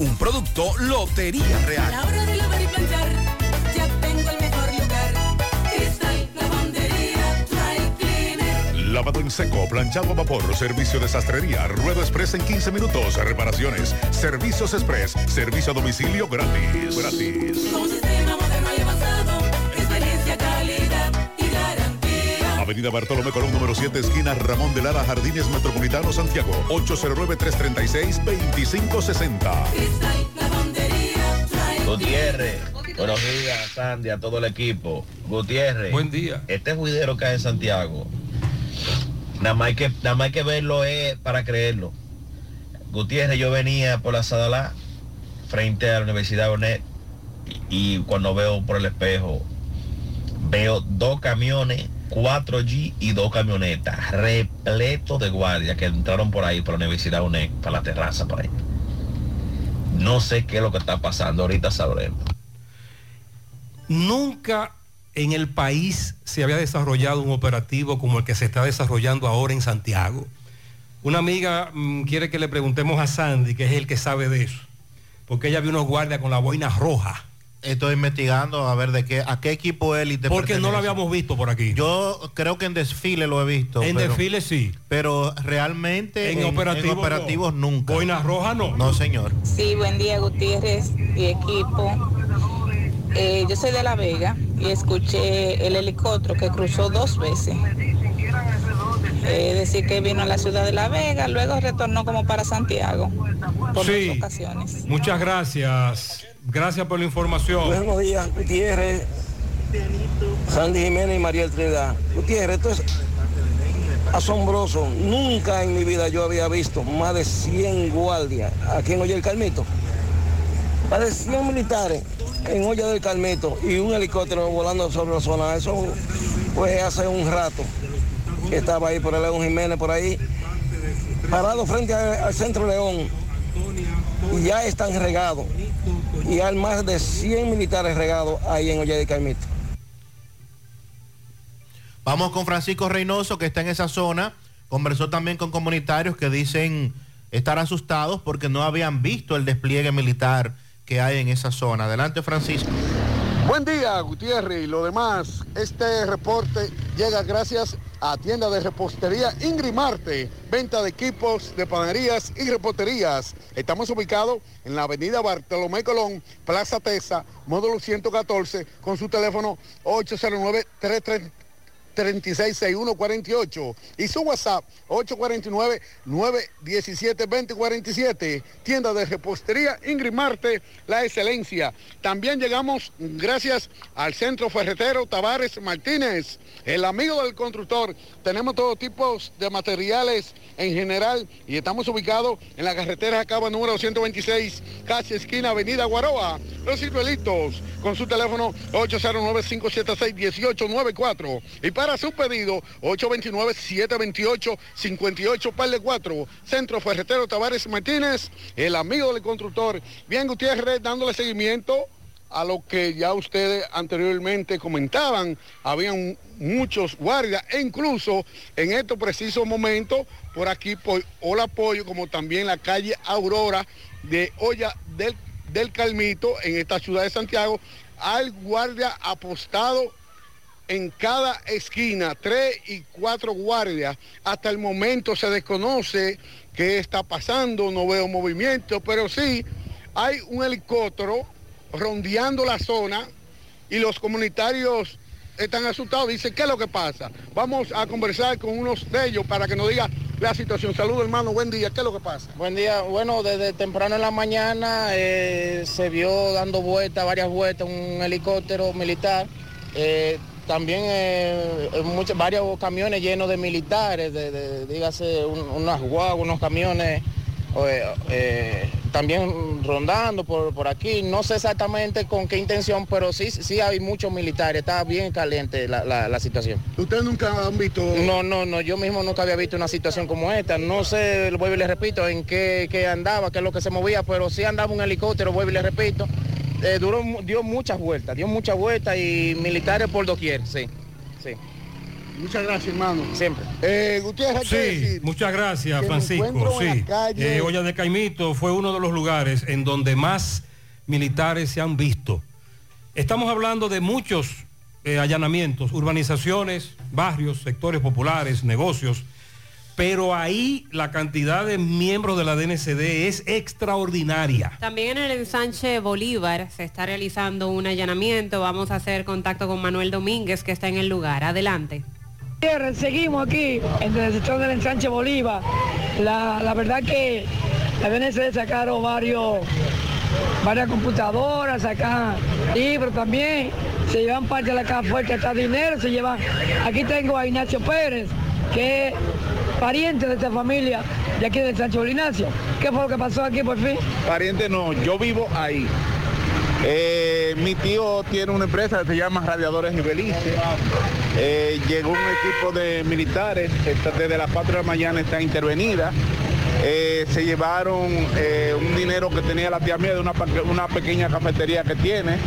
Un producto Lotería A la Real. hora de lavar y planchar, ya tengo el mejor lugar. Cristal, lavandería, dry cleaner. Lavado en seco, planchado a vapor, servicio de sastrería, ruedo express en 15 minutos, reparaciones, servicios express, servicio a domicilio gratis. Gratis. Con sistema Avenida Bartolomé Colón, número 7, esquina Ramón de Lara, Jardines Metropolitano, Santiago. 809-336-2560. Cristal, lavandería, dry Gutiérrez, buenos días, Sandy, a todo el equipo. Gutiérrez. Buen día. Este juidero que hay en Santiago, nada más hay que, nada más hay que verlo es para creerlo. Gutiérrez, yo venía por la Sadalá, frente a la Universidad de y cuando veo por el espejo, veo dos camiones, 4G y dos camionetas, repletos de guardias que entraron por ahí, por la Universidad UNED, para la terraza, por ahí. No sé qué es lo que está pasando, ahorita sabremos. Nunca en el país se había desarrollado un operativo como el que se está desarrollando ahora en Santiago. Una amiga mm, quiere que le preguntemos a Sandy, que es el que sabe de eso, porque ella vio unos guardias con la boina roja. Estoy investigando a ver de qué, a qué equipo élite. Porque no lo pertenece. habíamos visto por aquí. Yo creo que en desfile lo he visto. En pero- desfile sí. Pero realmente En operativos nunca. Boina roja no. No, señor. Sí, buen día Gutiérrez y equipo. Eh, yo soy de La Vega y escuché el helicóptero que cruzó dos veces. Eh, decir que vino a la ciudad de La Vega, luego retornó como para Santiago por Sí. dos ocasiones. Muchas gracias. Gracias por la información. Buenos días, Gutiérrez, Sandy Jiménez y María Trinidad. Gutiérrez, esto es asombroso. Nunca en mi vida yo había visto más de 100 guardias aquí en Oye el Calmito. Más de 100 militares en Olla del Carmito y un helicóptero volando sobre la zona. Eso fue hace un rato estaba ahí por el León Jiménez, por ahí, parado frente al Centro León. Y ya están regados. Y hay más de 100 militares regados ahí en Olla del Carmito. Vamos con Francisco Reynoso, que está en esa zona. Conversó también con comunitarios que dicen estar asustados porque no habían visto el despliegue militar que hay en esa zona. Adelante, Francisco. Buen día, Gutiérrez y lo demás. Este reporte llega gracias a tienda de repostería Ingrimarte, venta de equipos de panaderías y reposterías. Estamos ubicados en la avenida Bartolomé Colón, Plaza Tesa, módulo 114, con su teléfono 809 330 366148 y su WhatsApp 849-917-2047. Tienda de repostería Ingrid Marte, la excelencia. También llegamos gracias al Centro Ferretero Tavares Martínez, el amigo del constructor. Tenemos todo tipo de materiales en general y estamos ubicados en la carretera Acaba número 126, casi esquina Avenida Guaroa. Los ciruelitos con su teléfono 809-576-1894 y para su pedido 829-728-58 par de 4 Centro Ferretero Tavares Martínez, el amigo del constructor. Bien, Gutiérrez, dándole seguimiento a lo que ya ustedes anteriormente comentaban, habían muchos guardias e incluso en estos precisos momentos por aquí por Hola Apoyo, como también la calle Aurora de Olla del, del Calmito en esta ciudad de Santiago, hay guardia apostado en cada esquina, tres y cuatro guardias. Hasta el momento se desconoce qué está pasando, no veo movimiento, pero sí hay un helicóptero rondeando la zona y los comunitarios están asustados, dicen, ¿qué es lo que pasa? Vamos a conversar con unos de ellos para que nos diga la situación. Saludos hermano, buen día, ¿qué es lo que pasa? Buen día, bueno, desde temprano en la mañana eh, se vio dando vueltas, varias vueltas, un helicóptero militar. eh, también eh, muchos, varios camiones llenos de militares, de, de- dígase un- unas guaguas, unos camiones eh, eh, también rondando por, por aquí. No sé exactamente con qué intención, pero sí, sí hay muchos militares, está bien caliente la, la- la situación. ¿Ustedes nunca han visto? No, no, no, yo mismo nunca había visto una situación como esta. No sé, vuelvo y le repito, en qué, qué andaba, qué es lo que se movía, pero sí andaba un helicóptero, vuelvo y le repito. Eh, duró, dio muchas vueltas, dio muchas vueltas y militares por doquier, sí, sí. Muchas gracias, hermano. Siempre. Eh, Gutiérrez, ¿qué Sí, decir? muchas gracias, Que Francisco. Sí. calle- Eh, Olla de Caimito fue uno de los lugares en donde más militares se han visto. Estamos hablando de muchos eh, allanamientos, urbanizaciones, barrios, sectores populares, negocios, pero ahí la cantidad de miembros de la DNCD es extraordinaria. También en el ensanche Bolívar se está realizando un allanamiento. Vamos a hacer contacto con Manuel Domínguez, que está en el lugar. Adelante. Seguimos aquí en el sector del ensanche Bolívar. La, la verdad que la BNC sacaron varios, varias computadoras, sacan libros también, se llevan parte de la caja fuerte, hasta dinero se llevan. Aquí tengo a Ignacio Pérez, que pariente de esta familia de aquí del Sancho Ignacio. ¿Qué fue lo que pasó aquí por fin? Pariente no, yo vivo ahí. Eh, mi tío tiene una empresa que se llama Radiadores y Belice. Eh, llegó un equipo de militares, está- desde las 4 de la mañana está intervenida. Eh, se llevaron un dinero que tenía la tía mía de una, una pequeña cafetería que tiene.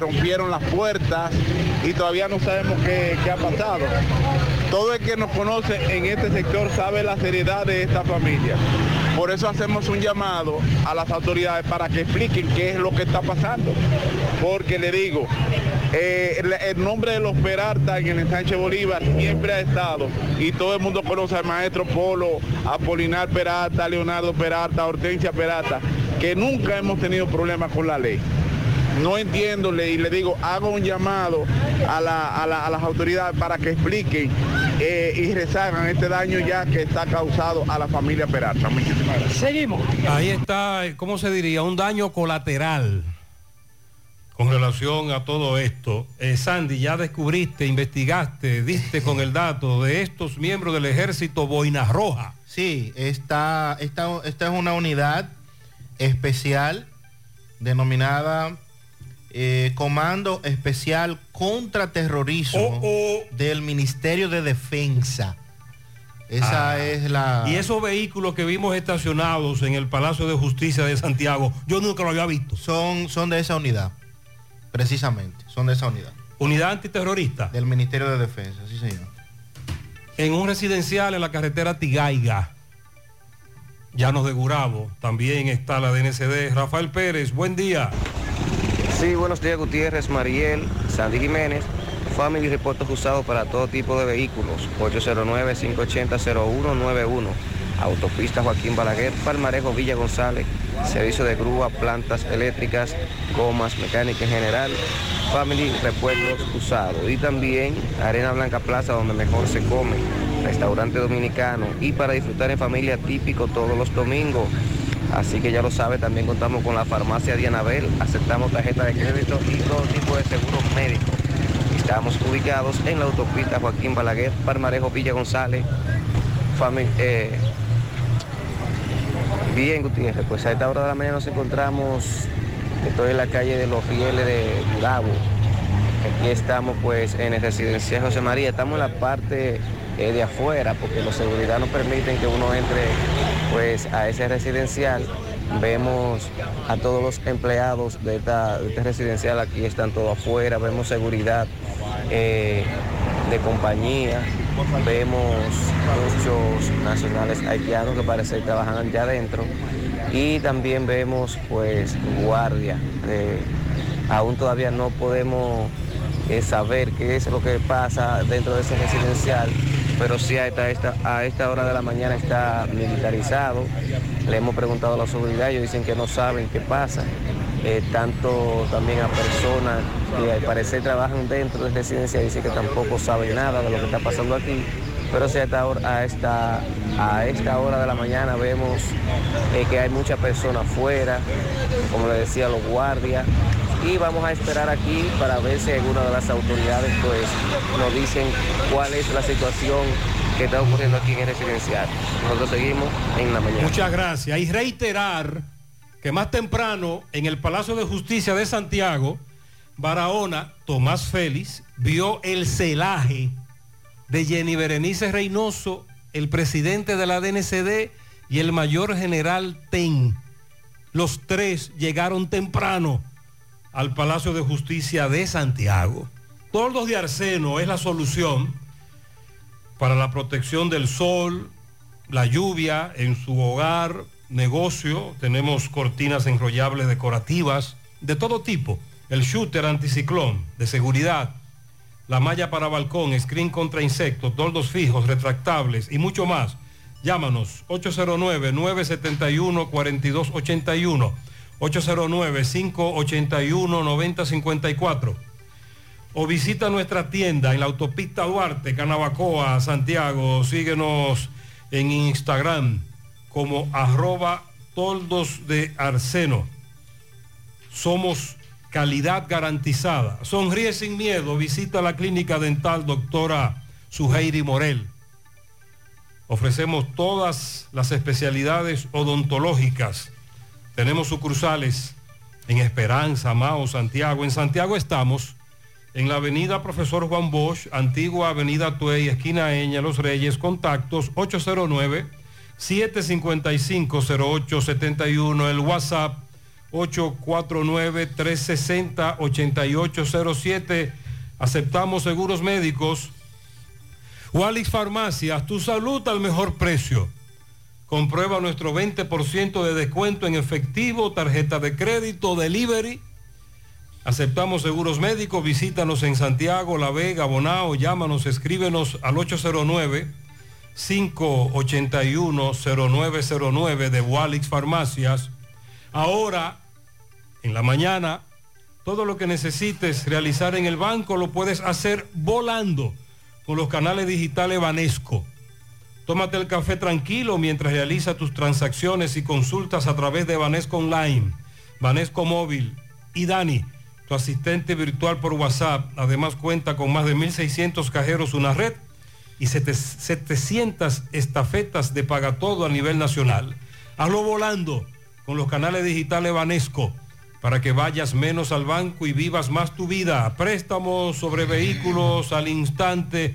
Rompieron las puertas y todavía no sabemos qué ha pasado. Todo el que nos conoce en este sector sabe la seriedad de esta familia. Por eso hacemos un llamado a las autoridades para que expliquen qué es lo que está pasando. Porque le digo, eh, el, nombre de los Peralta en el ensanche Bolívar siempre ha estado y todo el mundo conoce al maestro Polo, Apolinar Peralta, Leonardo Peralta, Hortensia Peralta, que nunca hemos tenido problemas con la ley. No entiendo le- y le digo, hago un llamado a, la- a la- a las autoridades para que expliquen eh, y rezagan este daño ya que está causado a la familia Peralta. Muchísimas gracias. Seguimos. Ahí está, eh, ¿cómo se diría? Un daño colateral con relación a todo esto. Eh, Sandy, ya descubriste, investigaste, diste con el dato de estos miembros del ejército Boina Roja. Sí, esta, esta, esta es una unidad especial denominada eh, Comando Especial contra Terrorismo Oh, del Ministerio de Defensa. Esa Ah. es la... Y esos vehículos que vimos estacionados en el Palacio de Justicia de Santiago, yo nunca lo había visto. Son, son de esa unidad, precisamente, son de esa unidad. Unidad antiterrorista. Del Ministerio de Defensa, sí señor. En un residencial en la carretera Tigaiga, Llanos de Gurabo, también está la DNCD. Rafael Pérez, buen día. Sí, buenos días Gutiérrez, Mariel, Sandy Jiménez. Family repuestos usados para todo tipo de vehículos. 809-580-0191. Autopista Joaquín Balaguer, Palmarejo Villa González. Servicio de grúa, plantas eléctricas, gomas, mecánica en general. Family repuestos usados. Y también Arena Blanca Plaza, donde mejor se come. Restaurante dominicano. Y para disfrutar en familia típico todos los domingos. Así que ya lo sabe, también contamos con la farmacia Dianabel, aceptamos tarjeta de crédito y todo tipo de seguros médicos. Estamos ubicados en la autopista Joaquín Balaguer, Palmarejo Villa González. Eh, bien, Gutiérrez, pues a esta hora de la mañana nos encontramos, estoy en la calle de los Rieles de Gurabo. Aquí estamos pues en el residencial José María, estamos en la parte de afuera porque los seguridad no permiten que uno entre pues a ese residencial. Vemos a todos los empleados de, esta- de este residencial, aquí están todos afuera, vemos seguridad eh, de compañía, vemos muchos nacionales haitianos que parece que trabajan allá adentro y también vemos pues guardia. eh, aún todavía no podemos eh, saber qué es lo que pasa dentro de ese residencial, pero sí a esta, a esta hora de la mañana está militarizado. Le hemos preguntado a la seguridad, ellos dicen que no saben qué pasa. Eh, tanto también a personas que al parecer trabajan dentro de residencia dicen que tampoco saben nada de lo que está pasando aquí. Pero sí a esta hora, a esta, a esta hora de la mañana vemos eh, que hay muchas personas afuera, como le decía, los guardias. Y vamos a esperar aquí para ver si alguna de las autoridades pues nos dicen cuál es la situación que está ocurriendo aquí en el residencial. Nosotros seguimos en la mañana. Muchas gracias. Y reiterar que más temprano en el Palacio de Justicia de Santiago, Barahona, Tomás Félix, vio el celaje de Jenny Berenice Reynoso, el presidente de la DNCD y el mayor general TEN. Los tres llegaron temprano al Palacio de Justicia de Santiago. Toldos de arseno es la solución para la protección del sol, la lluvia en su hogar, negocio. Tenemos cortinas enrollables decorativas de todo tipo. El shooter anticiclón de seguridad, la malla para balcón, screen contra insectos, toldos fijos, retractables y mucho más. Llámanos 809-971-4281, 809-581-9054 o visita nuestra tienda en la autopista Duarte, Canabacoa, Santiago. Síguenos en Instagram como arroba toldos de arseno. Somos calidad garantizada. Sonríe sin miedo. Visita la clínica dental doctora Suheiri Morel. Ofrecemos todas las especialidades odontológicas. Tenemos sucursales en Esperanza, Mao, Santiago. En Santiago estamos en la avenida Profesor Juan Bosch, antigua avenida Tuey, esquina Eña, Los Reyes, contactos 809-755-0871, el WhatsApp 849-360-8807. Aceptamos seguros médicos. Walix Farmacias, tu salud al mejor precio. Comprueba nuestro 20% de descuento en efectivo, tarjeta de crédito, delivery. Aceptamos seguros médicos, visítanos en Santiago, La Vega, Bonao, llámanos, escríbenos al 809-581-0909 de Walix Farmacias. Ahora, en la mañana, todo lo que necesites realizar en el banco lo puedes hacer volando con los canales digitales Banesco. Tómate el café tranquilo mientras realiza tus transacciones y consultas a través de Banesco Online, Banesco Móvil y Dani tu asistente virtual por WhatsApp. Además cuenta con más de 1.600 cajeros, una red y 700 estafetas de paga todo a nivel nacional. Hazlo volando con los canales digitales Banesco. para que vayas menos al banco y vivas más tu vida. Préstamos sobre vehículos al instante,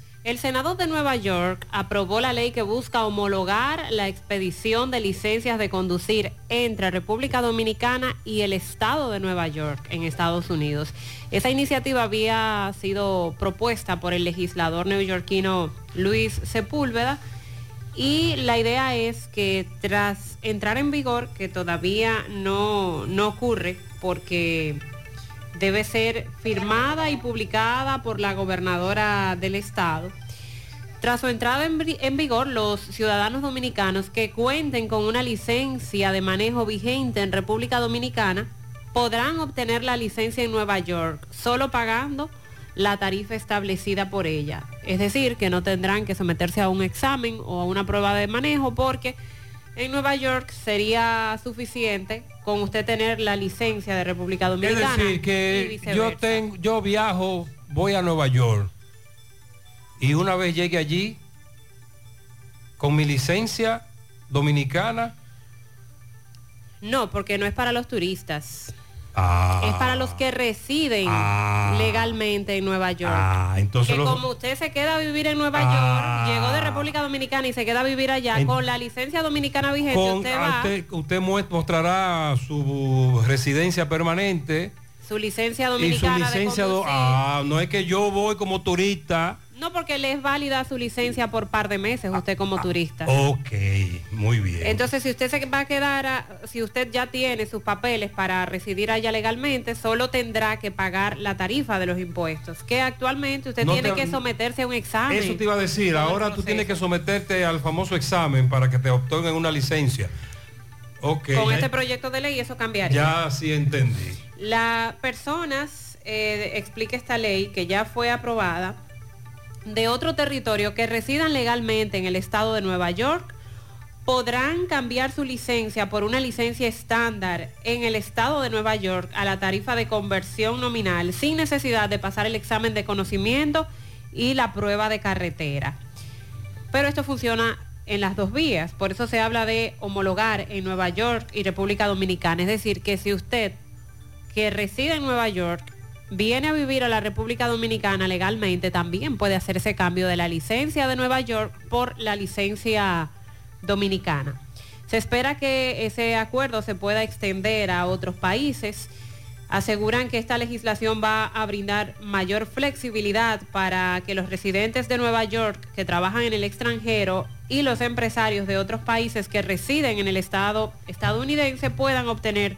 El Senado de Nueva York aprobó la ley que busca homologar la expedición de licencias de conducir entre República Dominicana y el Estado de Nueva York en Estados Unidos. Esa iniciativa había sido propuesta por el legislador neoyorquino Luis Sepúlveda y la idea es que tras entrar en vigor, que todavía no, no ocurre porque debe ser firmada y publicada por la gobernadora del estado. Tras su entrada en, vi- en vigor, los ciudadanos dominicanos que cuenten con una licencia de manejo vigente en República Dominicana podrán obtener la licencia en Nueva York, solo pagando la tarifa establecida por ella. Es decir, que no tendrán que someterse a un examen o a una prueba de manejo porque en Nueva York sería suficiente con usted tener la licencia de República Es Dominicana. decir, y que yo, tengo, yo viajo, voy a Nueva York y una vez llegue allí, con mi licencia dominicana, No, porque no es para los turistas. Ah, Es para los que residen Ah. legalmente en Nueva York. ah, entonces que los- como usted se queda a vivir en Nueva. York, llegó de República Dominicana y se queda a vivir allá En- con la licencia dominicana vigente, con- usted va, usted, mostrará su residencia permanente su licencia y su dominicana licencia, de do- conducir. ah, no es que yo voy como turista, No, porque le es válida su licencia por par de meses, usted como turista. ok, muy bien. Entonces, si usted se va a quedar, a- si usted ya tiene sus papeles para residir allá legalmente, solo tendrá que pagar la tarifa de los impuestos, que actualmente usted No tiene te- que someterse a un examen. Eso te iba a decir, ahora tú tienes que someterte al famoso examen para que te obtengan una licencia. Ok, Con ya- este proyecto de ley eso cambiaría. ya sí entendí. Las personas, eh, explica esta ley que ya fue aprobada, de otro territorio que residan legalmente en el estado de Nueva York, podrán cambiar su licencia por una licencia estándar en el estado de Nueva York a la tarifa de conversión nominal sin necesidad de pasar el examen de conocimiento y la prueba de carretera. Pero esto funciona en las dos vías, por eso se habla de homologar en Nueva York y República Dominicana. Es decir, que si usted que reside en Nueva York viene a vivir a la República Dominicana legalmente, también puede hacer ese cambio de la licencia de Nueva York por la licencia dominicana. Se espera que ese acuerdo se pueda extender a otros países. Aseguran que esta legislación va a brindar mayor flexibilidad para que los residentes de Nueva York que trabajan en el extranjero y los empresarios de otros países que residen en el estado estadounidense puedan obtener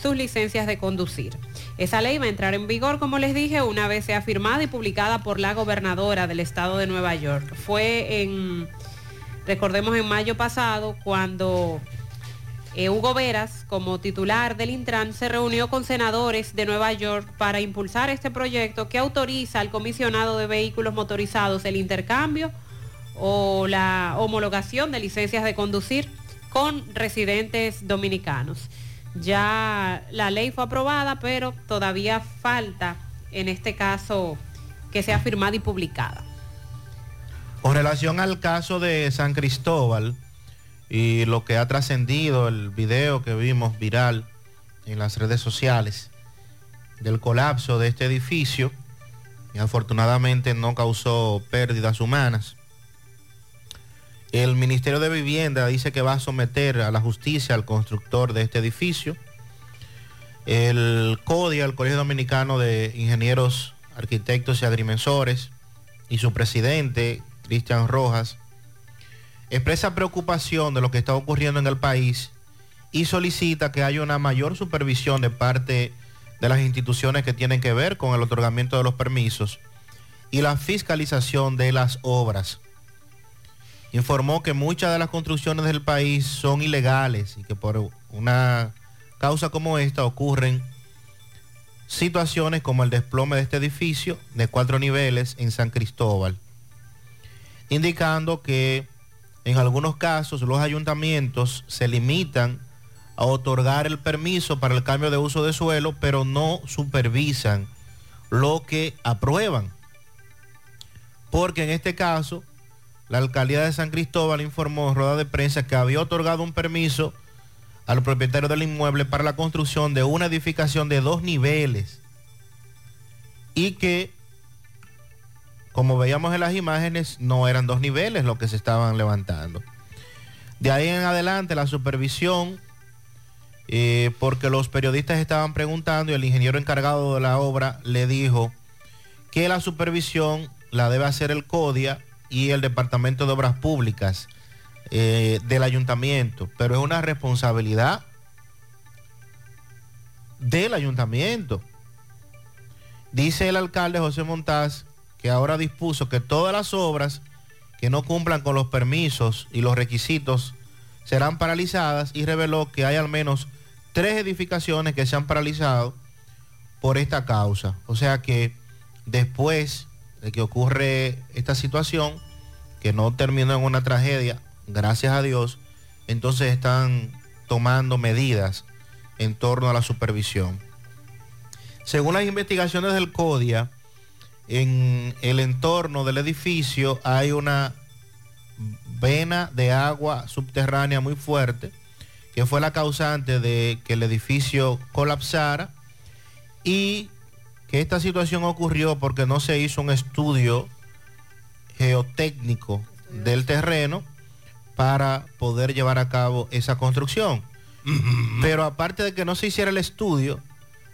sus licencias de conducir. Esa ley va a entrar en vigor, como les dije, una vez sea firmada y publicada por la gobernadora del estado de Nueva York. Fue en, recordemos, en mayo pasado cuando eh, Hugo Veras, como titular del Intran, se reunió con senadores de Nueva York para impulsar este proyecto que autoriza al comisionado de vehículos motorizados el intercambio o la homologación de licencias de conducir con residentes dominicanos. Ya la ley fue aprobada, pero todavía falta, en este caso, que sea firmada y publicada. Con relación al caso de San Cristóbal y lo que ha trascendido, el video que vimos viral en las redes sociales del colapso de este edificio, y afortunadamente no causó pérdidas humanas. El Ministerio de Vivienda dice que va a someter a la justicia al constructor de este edificio. El CODIA, el Colegio Dominicano de Ingenieros, Arquitectos y Agrimensores, y su presidente, Cristian Rojas, expresa preocupación de lo que está ocurriendo en el país y solicita que haya una mayor supervisión de parte de las instituciones que tienen que ver con el otorgamiento de los permisos y la fiscalización de las obras. Informó que muchas de las construcciones del país son ilegales y que por una causa como esta ocurren situaciones como el desplome de este edificio de cuatro niveles en San Cristóbal, indicando que en algunos casos los ayuntamientos se limitan a otorgar el permiso para el cambio de uso de suelo, pero no supervisan lo que aprueban. Porque en este caso, la alcaldía de San Cristóbal informó en rueda de prensa que había otorgado un permiso al propietario del inmueble para la construcción de una edificación de dos niveles y que, como veíamos en las imágenes, no eran dos niveles lo que se estaban levantando. De ahí en adelante la supervisión, eh, porque los periodistas estaban preguntando y el ingeniero encargado de la obra le dijo que la supervisión la debe hacer el CODIA y el Departamento de Obras Públicas eh, del ayuntamiento, pero es una responsabilidad del ayuntamiento. Dice el alcalde José Montaz que ahora dispuso que todas las obras que no cumplan con los permisos y los requisitos serán paralizadas y reveló que hay al menos tres edificaciones que se han paralizado por esta causa. O sea que después de que ocurre esta situación, que no terminó en una tragedia, gracias a Dios, entonces están tomando medidas en torno a la supervisión. Según las investigaciones del CODIA, en el entorno del edificio hay una vena de agua subterránea muy fuerte, que fue la causante de que el edificio colapsara y que esta situación ocurrió porque no se hizo un estudio geotécnico del terreno para poder llevar a cabo esa construcción. Pero aparte de que no se hiciera el estudio,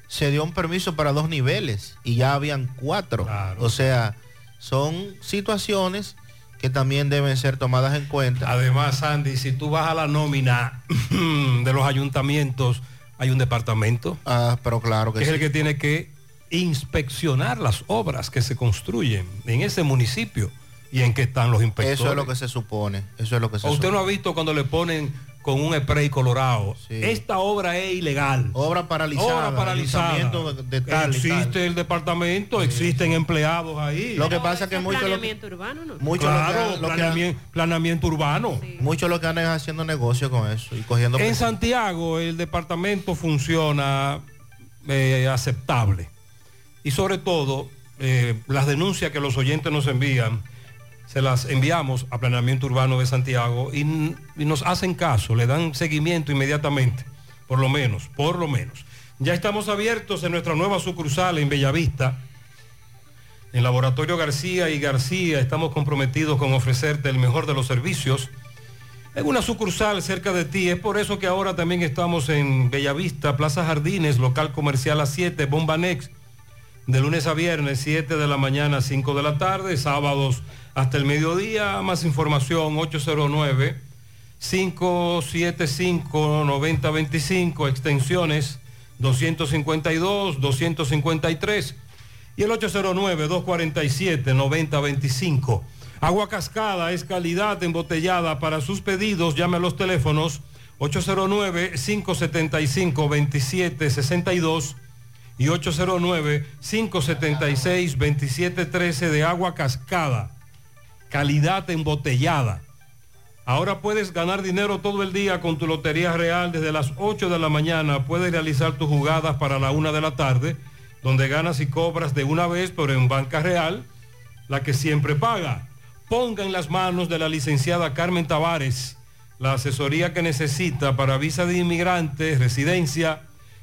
se dio un permiso para dos niveles y ya habían cuatro. O sea, son situaciones que también deben ser tomadas en cuenta. Además, Andy, si tú vas a la nómina [CLEARS THROAT] de los ayuntamientos, hay un departamento. Ah, pero claro que, que es sí. el que tiene que inspeccionar las obras que se construyen en ese municipio y en que están los inspectores. Eso es lo que se supone. Eso es lo que se ¿O usted supone. no ha visto cuando le ponen con un spray colorado? Esta obra es ilegal. Obra paralizada. Obra paralizada. ayuntamiento de- de tal y Existe tal. el departamento, existen empleados ahí. Lo que pasa es que mucho lo que, Planeamiento urbano, ¿no? mucho Claro, lo que, lo que- planeamiento, urbano. mucho lo que andan es haciendo negocio con eso y cogiendo En Santiago el departamento funciona eh, aceptable. Y sobre todo, eh, las denuncias que los oyentes nos envían, se las enviamos a Planeamiento Urbano de Santiago y, nos hacen caso, le dan seguimiento inmediatamente, por lo menos, por lo menos. Ya estamos abiertos en nuestra nueva sucursal en Bellavista. En Laboratorio García y García estamos comprometidos con ofrecerte el mejor de los servicios en una sucursal cerca de ti. Es por eso que ahora también estamos en Bellavista, Plaza Jardines, local comercial a 7, Bomba Next, de lunes a viernes, 7 de la mañana a 5 de la tarde, sábados hasta el mediodía. Más información, 809 575 9025, extensiones 252, 253 y el 809-247-9025. Agua Cascada es calidad embotellada. Para sus pedidos, llame a los teléfonos 809-575-2762 y 809-576-2713 de agua cascada. Calidad embotellada. Ahora puedes ganar dinero todo el día con tu Lotería Real desde las 8 de la mañana. Puedes realizar tus jugadas para la 1 de la tarde, donde ganas y cobras de una vez, pero en Banca Real, la que siempre paga. Ponga en las manos de la licenciada Carmen Tavares la asesoría que necesita para visa de inmigrante, residencia,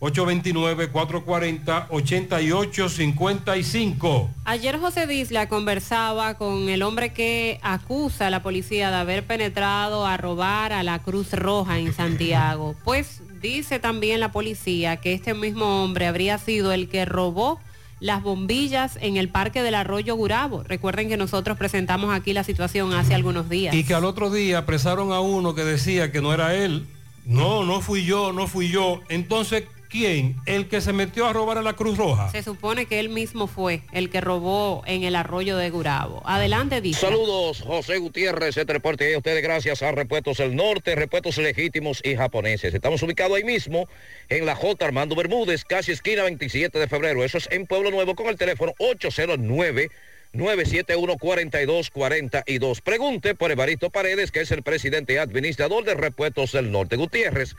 829-440-8855. Ayer José Disla conversaba con el hombre que acusa a la policía de haber penetrado a robar a la Cruz Roja en Santiago. [LAUGHS] Pues dice también la policía que este mismo hombre habría sido el que robó las bombillas en el parque del arroyo Gurabo. Recuerden que nosotros presentamos aquí la situación hace algunos días. Y que al otro día apresaron a uno que decía que no era él. No, no fui yo, no fui yo. Entonces, ¿Quién? El que se metió a robar a la Cruz Roja. Se supone que él mismo fue el que robó en el arroyo de Gurabo. Adelante, dice. Saludos, José Gutiérrez, este reporte a ustedes gracias a Repuestos del Norte, Repuestos Legítimos y Japoneses. Estamos ubicados ahí mismo en la J. Armando Bermúdez, casi esquina 27 de febrero. Eso es en Pueblo Nuevo con el teléfono 809 971-4242. Pregunte por Evaristo Paredes, que es el presidente y administrador de Repuestos del Norte. Gutiérrez,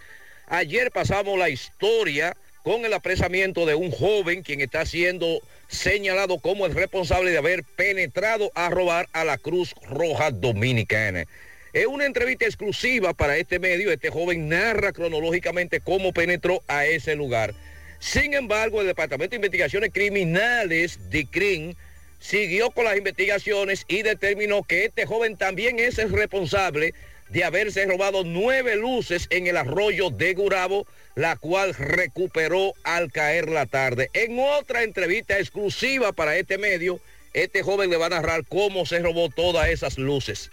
ayer pasamos la historia con el apresamiento de un joven quien está siendo señalado como el responsable de haber penetrado a robar a la Cruz Roja Dominicana. Es una entrevista exclusiva para este medio. Este joven narra cronológicamente cómo penetró a ese lugar. Sin embargo, el Departamento de Investigaciones Criminales, DICRIN, siguió con las investigaciones y determinó que este joven también es el responsable de haberse robado nueve luces en el arroyo de Gurabo, la cual recuperó al caer la tarde. En otra entrevista exclusiva para este medio, este joven le va a narrar cómo se robó todas esas luces.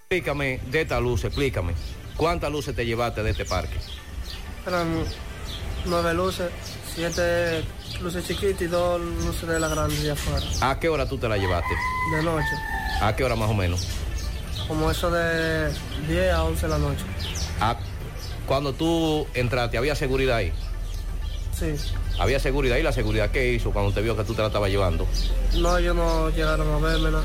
Explícame de esta luz, explícame. ¿Cuántas luces te llevaste de este parque? Eran nueve luces, siete luces chiquitas y dos luces de la grande de afuera. ¿A qué hora tú te la llevaste? De noche, ¿A qué hora más o menos? Como eso de 10 a 11 de la noche. ¿A- Cuando tú entraste, ¿había seguridad ahí? Sí. ¿Había seguridad y la seguridad qué hizo cuando te vio que tú te la estabas llevando? No, ellos no llegaron a verme, no.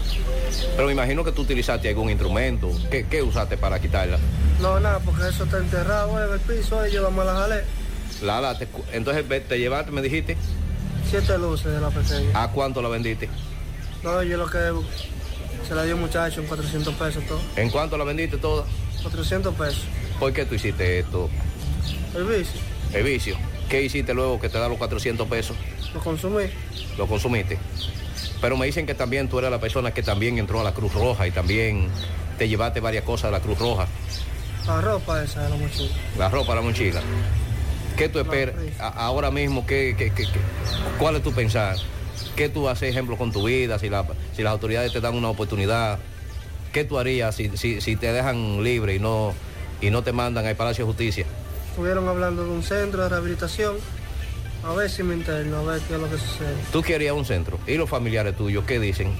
Pero me imagino que tú utilizaste algún instrumento. ¿Qué, qué usaste para quitarla? No, nada, porque eso está enterrado en el piso, ellos vamos a la jalé. La, la, te- entonces te llevaste, me dijiste. Siete luces de la pequeña. ¿A cuánto la vendiste? No, yo lo que se la dio un muchacho en 400 pesos todo. ¿En cuánto la vendiste toda? 400 pesos. ¿Por qué tú hiciste esto? El vicio, El vicio. ¿Qué hiciste luego que te da los 400 pesos? lo consumí. Lo consumiste. Pero me dicen que también tú eres la persona que también entró a la Cruz Roja y también te llevaste varias cosas de la Cruz Roja. La ropa esa de la mochila. La ropa, la mochila. ¿Qué tú esperas ahora mismo? ¿qué, qué, qué- qué- cuál es tu pensar? ¿Qué tú haces, ejemplo, con tu vida? Si, la- si las autoridades te dan una oportunidad, ¿qué tú harías si, si- si te dejan libre y no, y no te mandan al Palacio de Justicia? Estuvieron hablando de un centro de rehabilitación. A ver si me interno, a ver qué es lo que sucede. Tú querías un centro. ¿Y los familiares tuyos qué dicen?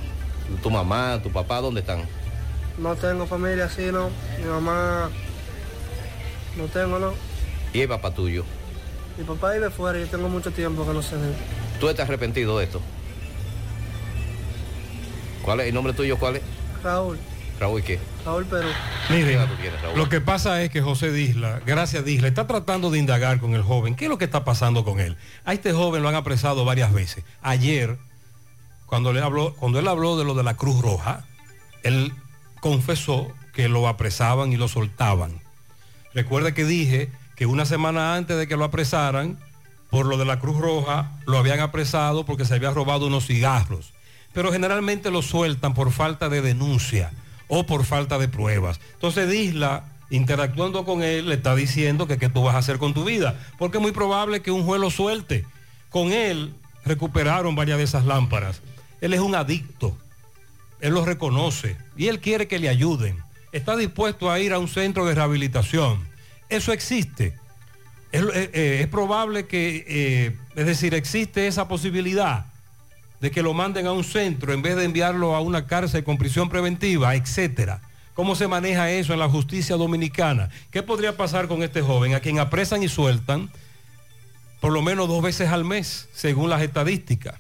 ¿Tu mamá, tu papá, dónde están? No tengo familia así, no. Mi mamá no tengo, no. ¿Y el papá tuyo? Mi papá vive fuera y yo tengo mucho tiempo que no sé de él. ¿Tú estás arrepentido de esto? ¿Cuál es el nombre tuyo? ¿Cuál es? Raúl, Raúl, ¿qué? Raúl Perú. Miren, lo que pasa es que José Disla, gracias Disla, está tratando de indagar con el joven. ¿Qué es lo que está pasando con él? A este joven lo han apresado varias veces. Ayer, cuando, le habló, cuando él habló de lo de la Cruz Roja, él confesó que lo apresaban y lo soltaban. Recuerde que dije que una semana antes de que lo apresaran, por lo de la Cruz Roja, lo habían apresado porque se había robado unos cigarros. Pero generalmente lo sueltan por falta de denuncia o por falta de pruebas. Entonces Disla, interactuando con él, le está diciendo que qué tú vas a hacer con tu vida. Porque es muy probable que un juez lo suelte. Con él recuperaron varias de esas lámparas. Él es un adicto. Él lo reconoce y él quiere que le ayuden. Está dispuesto a ir a un centro de rehabilitación. Eso existe. Es, eh, eh, probable que, eh, es decir, existe esa posibilidad de que lo manden a un centro en vez de enviarlo a una cárcel con prisión preventiva, etcétera. ¿Cómo se maneja eso en la justicia dominicana? ¿Qué podría pasar con este joven a quien apresan y sueltan por lo menos dos veces al mes, según las estadísticas?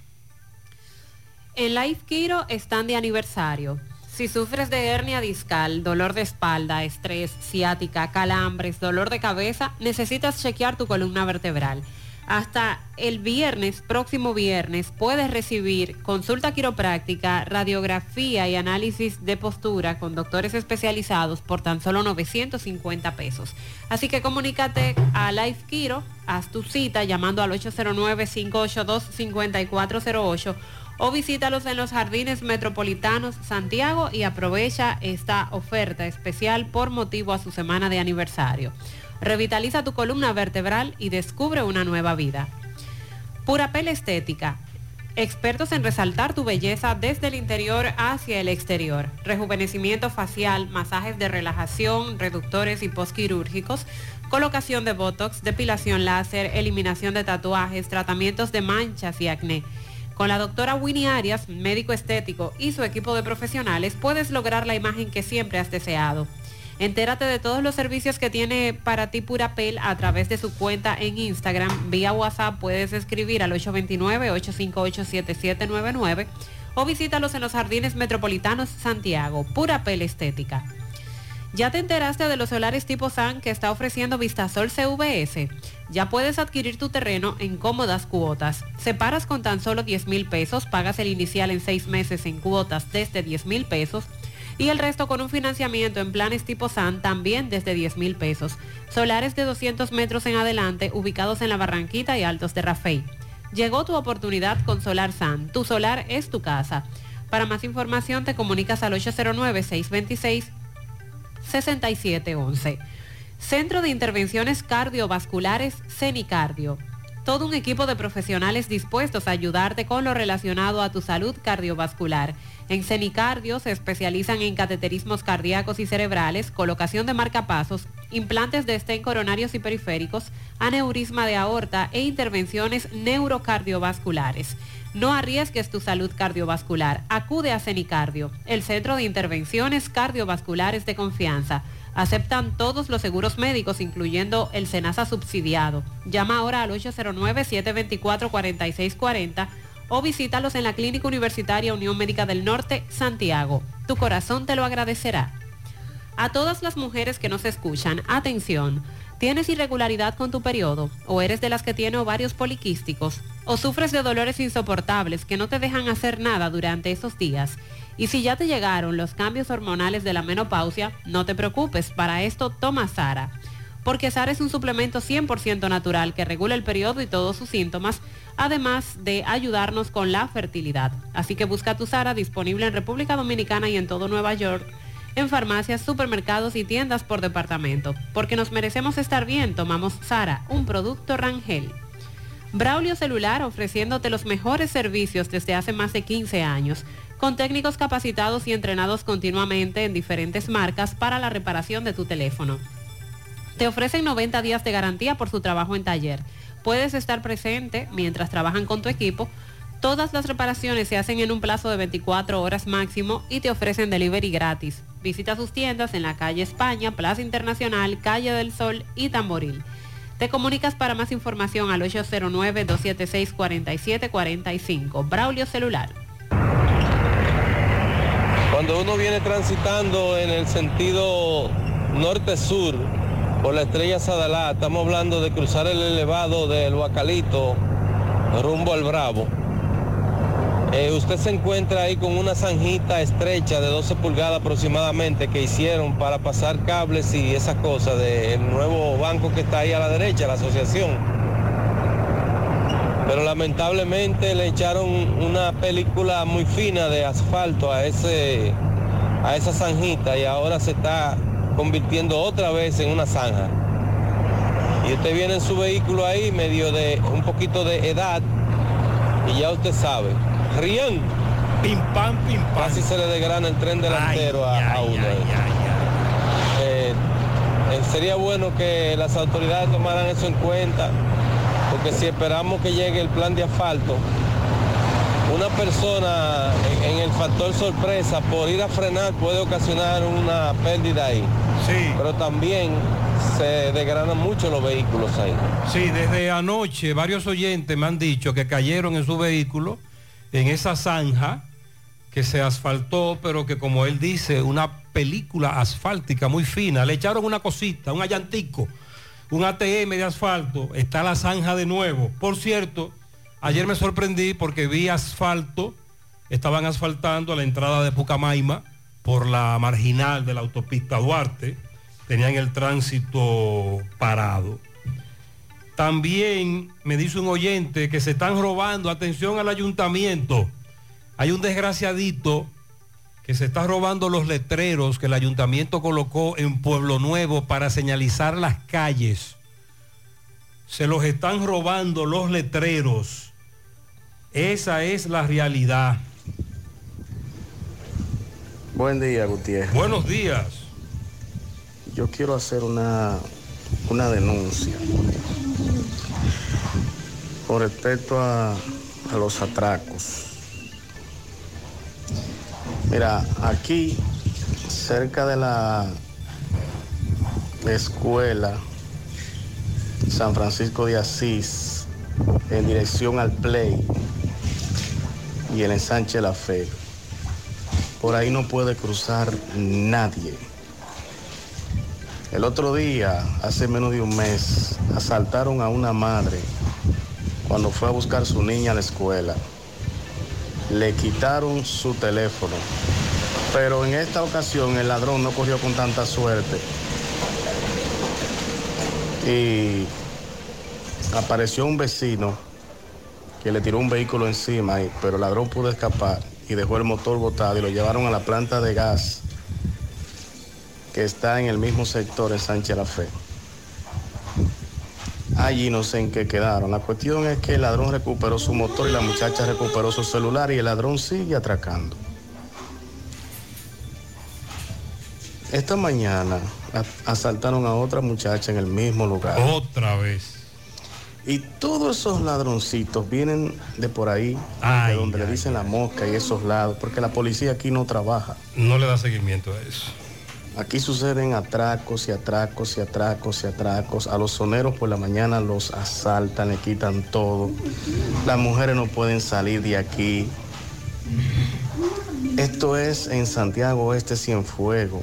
En Life Kiro están de aniversario. Si sufres de hernia discal, dolor de espalda, estrés, ciática, calambres, dolor de cabeza, necesitas chequear tu columna vertebral. Hasta el viernes, próximo viernes, puedes recibir consulta quiropráctica, radiografía y análisis de postura con doctores especializados por tan solo 950 pesos. Así que comunícate a Life Kiro, haz tu cita llamando al 809-582-5408 o visítalos en los jardines metropolitanos Santiago y aprovecha esta oferta especial por motivo a su semana de aniversario. Revitaliza tu columna vertebral y descubre una nueva vida. Purapel Estética. Expertos en resaltar tu belleza desde el interior hacia el exterior. Rejuvenecimiento facial, masajes de relajación, reductores y postquirúrgicos, colocación de botox, depilación láser, eliminación de tatuajes, tratamientos de manchas y acné. Con la doctora Winnie Arias, médico estético y su equipo de profesionales, puedes lograr la imagen que siempre has deseado. Entérate de todos los servicios que tiene para ti Purapel a través de su cuenta en Instagram. Vía WhatsApp puedes escribir al 829-858-7799 o visítalos en los Jardines Metropolitanos Santiago. Purapel Estética. ¿Ya te enteraste de los solares tipo SAN que está ofreciendo Vistasol CVS? Ya puedes adquirir tu terreno en cómodas cuotas. Separas con tan solo 10 mil pesos, pagas el inicial en seis meses en cuotas desde 10 mil pesos y el resto con un financiamiento en planes tipo SAN también desde 10 mil pesos. Solares de 200 metros en adelante ubicados en la Barranquita y Altos de Rafey. Llegó tu oportunidad con Solar SAN. Tu solar es tu casa. Para más información te comunicas al 809-626-6711. Centro de Intervenciones Cardiovasculares CENICARDIO. Todo un equipo de profesionales dispuestos a ayudarte con lo relacionado a tu salud cardiovascular. En CENICARDIO se especializan en cateterismos cardíacos y cerebrales, colocación de marcapasos, implantes de estén coronarios y periféricos, aneurisma de aorta e intervenciones neurocardiovasculares. No arriesgues tu salud cardiovascular. Acude a CENICARDIO, el centro de intervenciones cardiovasculares de confianza. Aceptan todos los seguros médicos, incluyendo el SENASA subsidiado. Llama ahora al 809-724-4640 o visítalos en la Clínica Universitaria Unión Médica del Norte, Santiago. Tu corazón te lo agradecerá. A todas las mujeres que nos escuchan, atención. ¿Tienes irregularidad con tu periodo? ¿O eres de las que tiene ovarios poliquísticos? ¿O sufres de dolores insoportables que no te dejan hacer nada durante esos días? Y si ya te llegaron los cambios hormonales de la menopausia, no te preocupes, para esto toma Sara. Porque Sara es un suplemento 100% natural que regula el periodo y todos sus síntomas, además de ayudarnos con la fertilidad. Así que busca tu Sara disponible en República Dominicana y en todo Nueva York, en farmacias, supermercados y tiendas por departamento. Porque nos merecemos estar bien, tomamos Sara, un producto Rangel. Braulio Celular ofreciéndote los mejores servicios desde hace más de 15 años con técnicos capacitados y entrenados continuamente en diferentes marcas para la reparación de tu teléfono. Te ofrecen 90 días de garantía por su trabajo en taller. Puedes estar presente mientras trabajan con tu equipo. Todas las reparaciones se hacen en un plazo de 24 horas máximo y te ofrecen delivery gratis. Visita sus tiendas en la calle España, Plaza Internacional, Calle del Sol y Tamboril. Te comunicas para más información al 809-276-4745. Braulio Celular. Cuando uno viene transitando en el sentido norte-sur por la estrella Sadalá, estamos hablando de cruzar el elevado del Huacalito rumbo al Bravo. Eh, usted se encuentra ahí con una zanjita estrecha de 12 pulgadas aproximadamente que hicieron para pasar cables y esas cosas del nuevo banco que está ahí a la derecha, la asociación pero lamentablemente le echaron una película muy fina de asfalto a ese a esa zanjita y ahora se está convirtiendo otra vez en una zanja. Y usted viene en su vehículo ahí medio de un poquito de edad y ya usted sabe, rían. Pim pam, pim pam. Casi se le desgrana el tren delantero a, a uno. Eh, eh, sería bueno que las autoridades tomaran eso en cuenta porque si esperamos que llegue el plan de asfalto, una persona en, en el factor sorpresa por ir a frenar puede ocasionar una pérdida ahí. Sí. Pero también se desgranan mucho los vehículos ahí. Sí, desde anoche varios oyentes me han dicho que cayeron en su vehículo en esa zanja que se asfaltó, pero que como él dice, una película asfáltica muy fina. Le echaron una cosita, un allantico un ATM de asfalto, está la zanja de nuevo. Por cierto, ayer me sorprendí porque vi asfalto, estaban asfaltando a la entrada de Pucamaima por la marginal de la autopista Duarte, tenían el tránsito parado. También me dice un oyente que se están robando, atención al ayuntamiento, hay un desgraciadito que se está robando los letreros que el ayuntamiento colocó en Pueblo Nuevo para señalizar las calles. Se los están robando los letreros. Esa es la realidad. Buen día, Gutiérrez. Buenos días. Yo quiero hacer una, una denuncia con respecto a, a los atracos. Mira, aquí, cerca de la escuela San Francisco de Asís, en dirección al Play y el ensanche La Fe, por ahí no puede cruzar nadie. El otro día, hace menos de un mes, asaltaron a una madre cuando fue a buscar su niña a la escuela. Le quitaron su teléfono, pero en esta ocasión el ladrón no corrió con tanta suerte. Y apareció un vecino que le tiró un vehículo encima, pero el ladrón pudo escapar y dejó el motor botado y lo llevaron a la planta de gas que está en el mismo sector en Sánchez La Fe. Allí no sé en qué quedaron. La cuestión es que el ladrón recuperó su motor y la muchacha recuperó su celular y el ladrón sigue atracando. Esta mañana asaltaron a otra muchacha en el mismo lugar. Otra vez. Y todos esos ladroncitos vienen de por ahí, de donde le dicen la mosca y esos lados, porque la policía aquí no trabaja. No le da seguimiento a eso. Aquí suceden atracos y atracos y atracos y atracos. A los soneros por la mañana los asaltan, le quitan todo. Las mujeres no pueden salir de aquí. Esto es en Santiago Oeste Cienfuego,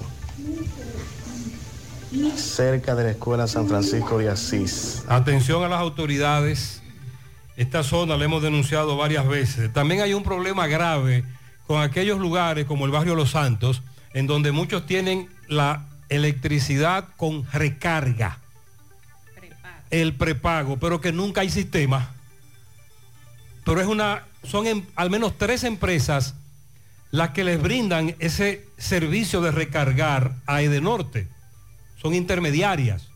cerca de la Escuela San Francisco de Asís. Atención a las autoridades. Esta zona la hemos denunciado varias veces. También hay un problema grave con aquellos lugares como el barrio Los Santos, en donde muchos tienen la electricidad con recarga. El prepago, pero que nunca hay sistema. Pero es una, son em- al menos tres empresas las que les brindan ese servicio de recargar a Edenorte. Son intermediarias.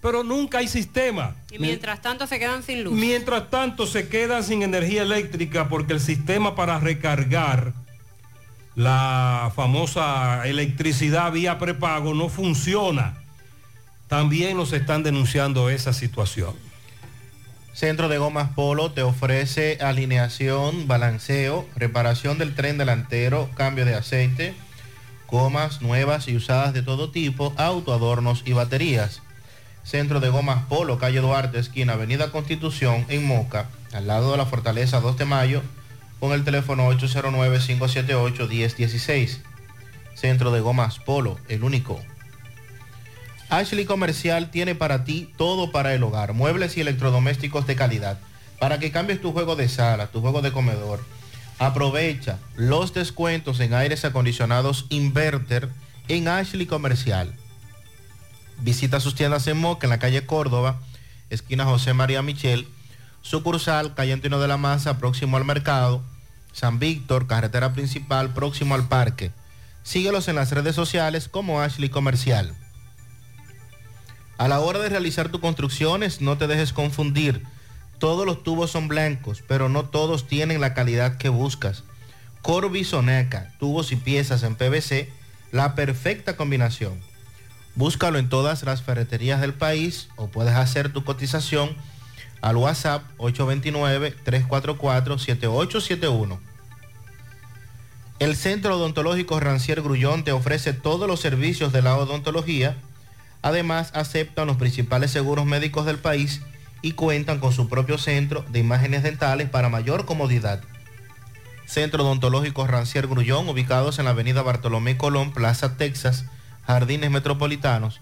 Pero nunca hay sistema. Y mientras tanto se quedan sin luz. Mientras tanto se quedan sin energía eléctrica porque el sistema para recargar la famosa electricidad vía prepago no funciona. También nos están denunciando esa situación. Centro de Gomas Polo te ofrece alineación, balanceo, reparación del tren delantero, cambio de aceite, gomas nuevas y usadas de todo tipo, autoadornos y baterías. Centro de Gomas Polo, calle Duarte, esquina Avenida Constitución, en Moca, al lado de la Fortaleza 2 de Mayo, con el teléfono 809-578-1016. Centro de Gomas Polo, el único. Ashley Comercial tiene para ti todo para el hogar, muebles y electrodomésticos de calidad, para que cambies tu juego de sala, tu juego de comedor. Aprovecha los descuentos en aires acondicionados Inverter en Ashley Comercial. Visita sus tiendas en Moca, en la calle Córdoba, esquina José María Michel, sucursal calle Antino de la Maza, próximo al mercado, San Víctor, carretera principal, próximo al parque. Síguelos en las redes sociales como Ashley Comercial. A la hora de realizar tus construcciones, no te dejes confundir. Todos los tubos son blancos, pero no todos tienen la calidad que buscas. Corby Soneca, tubos y piezas en PVC, la perfecta combinación. Búscalo en todas las ferreterías del país o puedes hacer tu cotización al WhatsApp 829-344-7871. El Centro Odontológico Rancier Grullón te ofrece todos los servicios de la odontología. Además, aceptan los principales seguros médicos del país y cuentan con su propio centro de imágenes dentales para mayor comodidad. Centro Odontológico Rancier Grullón, ubicados en la avenida Bartolomé Colón, Plaza Texas, Jardines Metropolitanos,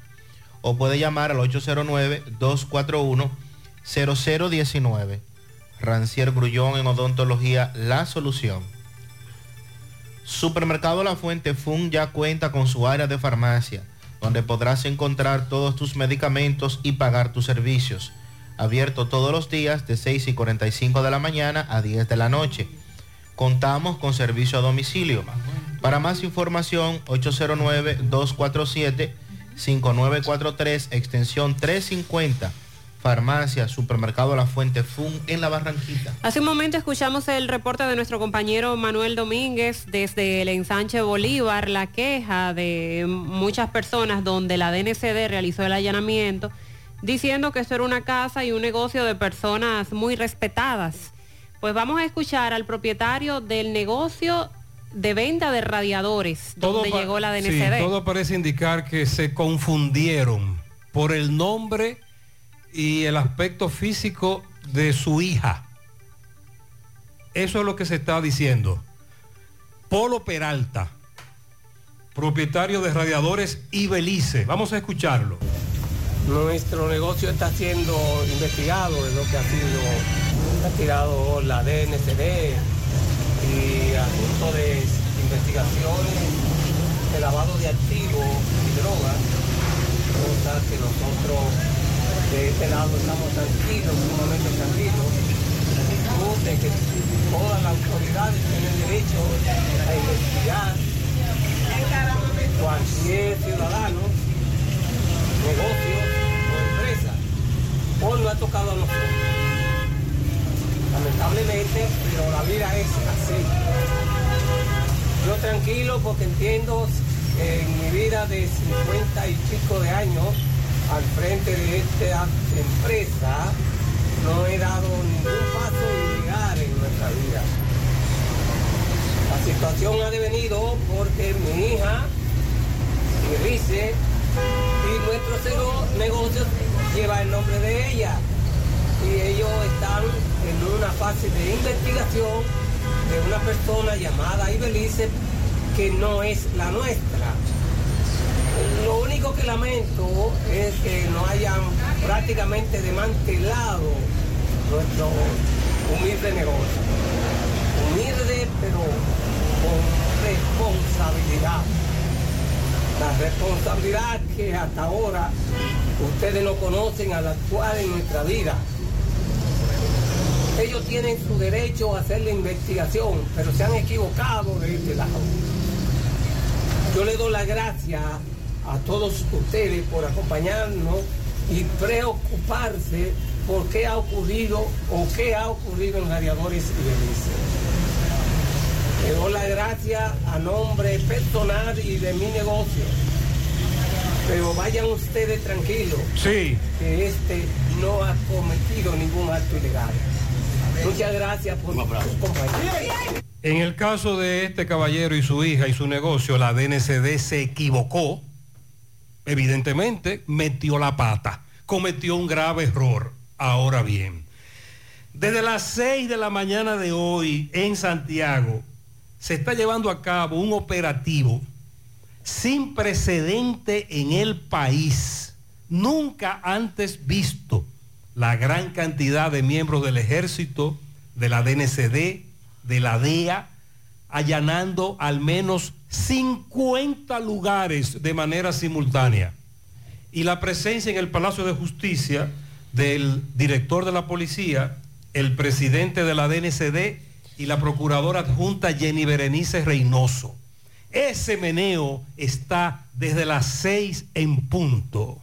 o puede llamar al 809-241-0019. Rancier Grullón en Odontología, la solución. Supermercado La Fuente Fun ya cuenta con su área de farmacia, donde podrás encontrar todos tus medicamentos y pagar tus servicios. Abierto todos los días de 6 y 45 de la mañana a 10 de la noche. Contamos con servicio a domicilio. Para más información, 809-247-5943, extensión 350. farmacia, supermercado La Fuente Fun en la Barranquita. Hace un momento escuchamos el reporte de nuestro compañero Manuel Domínguez desde el ensanche Bolívar, la queja de muchas personas donde la DNCD realizó el allanamiento, diciendo que esto era una casa y un negocio de personas muy respetadas. Pues vamos a escuchar al propietario del negocio de venta de radiadores, donde pa- llegó la sí, DNCD. todo parece indicar que se confundieron por el nombre y el aspecto físico de su hija. Eso es lo que se está diciendo. Polo Peralta, propietario de radiadores Ibelice. Vamos a escucharlo. Nuestro negocio está siendo investigado, es lo que ha sido investigado la DNCD y asunto de investigaciones de lavado de activos y drogas, cosa que nosotros de este lado estamos tranquilos, sumamente tranquilos, de que todas las autoridades tienen derecho a investigar cualquier ciudadano negocios o empresas. Hoy no ha tocado a nosotros. Lamentablemente, pero la vida es así. Yo tranquilo porque entiendo que en mi vida de 50 y pico de años al frente de esta empresa no he dado ningún paso ilegal en nuestra vida. La situación ha devenido porque mi hija, Iris, y nuestro cero negocios lleva el nombre de ella y ellos están en una fase de investigación de una persona llamada Ibelice que no es la nuestra. Lo único que lamento es que no hayan prácticamente desmantelado nuestro humilde negocio. Humilde pero con responsabilidad la responsabilidad que hasta ahora ustedes no conocen al actual en nuestra vida. Ellos tienen su derecho a hacer la investigación, pero se han equivocado de este lado. Yo le doy las gracias a todos ustedes por acompañarnos y preocuparse por qué ha ocurrido o qué ha ocurrido en Radiadores y Belice. Le doy las gracias a nombre personal y de mi negocio. Pero vayan ustedes tranquilos. Sí. Que este no ha cometido ningún acto ilegal. Muchas gracias por su compañía. En el caso de este caballero y su hija y su negocio, la DNCD se equivocó, evidentemente metió la pata, cometió un grave error. Ahora bien, desde las 6 de la mañana de hoy en Santiago se está llevando a cabo un operativo sin precedente en el país, nunca antes visto la gran cantidad de miembros del ejército, de la DNCD, de la DEA, allanando al menos 50 lugares de manera simultánea. Y la presencia en el Palacio de Justicia del director de la policía, el presidente de la DNCD y la procuradora adjunta Jenny Berenice Reynoso. Ese meneo está desde las 6 en punto.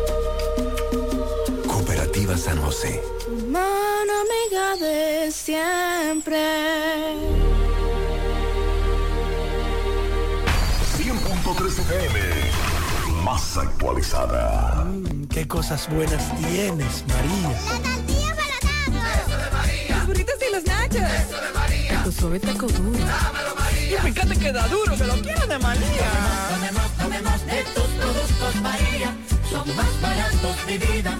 Cooperativa San José. Mano amiga de siempre. 100.3 FM. Más actualizada. Qué cosas buenas tienes, María. Los burritos y los nachos. Eso de María. Tu suave taco duro. Dámelo, María. Y fíjate que da duro, que lo quiero de María. Tomemos, tomemos de tus productos, María. Son más baratos de vida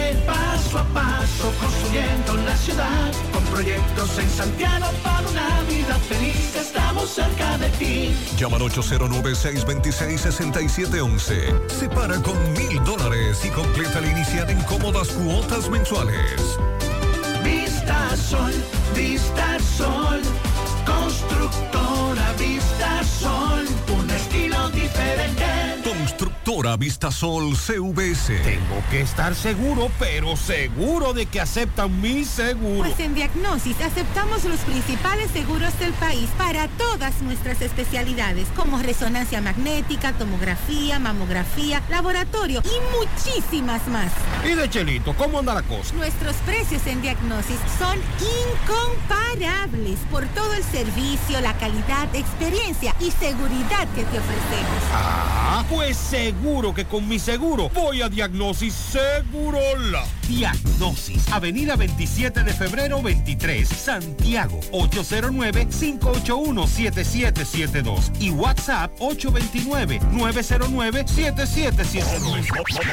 paso a paso construyendo la ciudad, con proyectos en Santiago para una vida feliz, estamos cerca de ti. Llama al 809-626-6711. Separa con mil dólares y completa la inicial en cómodas cuotas mensuales. Vista Sol, Vista Sol, constructora Vista Sol. Constructora Vistasol CVS. Tengo que estar seguro, pero seguro de que aceptan mi seguro. Pues en Diagnosis aceptamos los principales seguros del país para todas nuestras especialidades, como resonancia magnética, tomografía, mamografía, laboratorio y muchísimas más. Y de Chelito, ¿cómo anda la cosa? Nuestros precios en Diagnosis son incomparables por todo el servicio, la calidad, experiencia y seguridad que te ofrecemos. Ah, pues seguro que con mi seguro voy a Diagnosis Segurola. Diagnosis, Avenida 27 de febrero 23, Santiago, 809-581-7772 y WhatsApp 829-909-7772.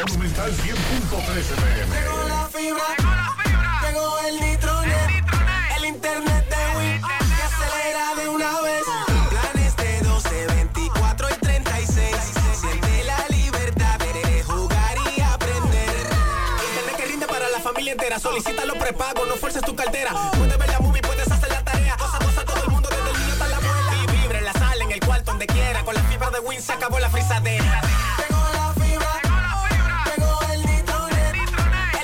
Monumental 100.13 pm. Llegó la fibra, llegó el nitronet, el internet de Win que acelera de una vez. Solicita los prepagos, no fuerces tu cartera. Puedes ver la movie, puedes hacer la tarea. Cosa, cosa, todo el mundo, desde el niño hasta la abuela. Y vibra en la sala, en el cuarto, donde quiera. Con la fibra de Win se acabó la frisadera. Llegó la fibra, llegó el nitronet,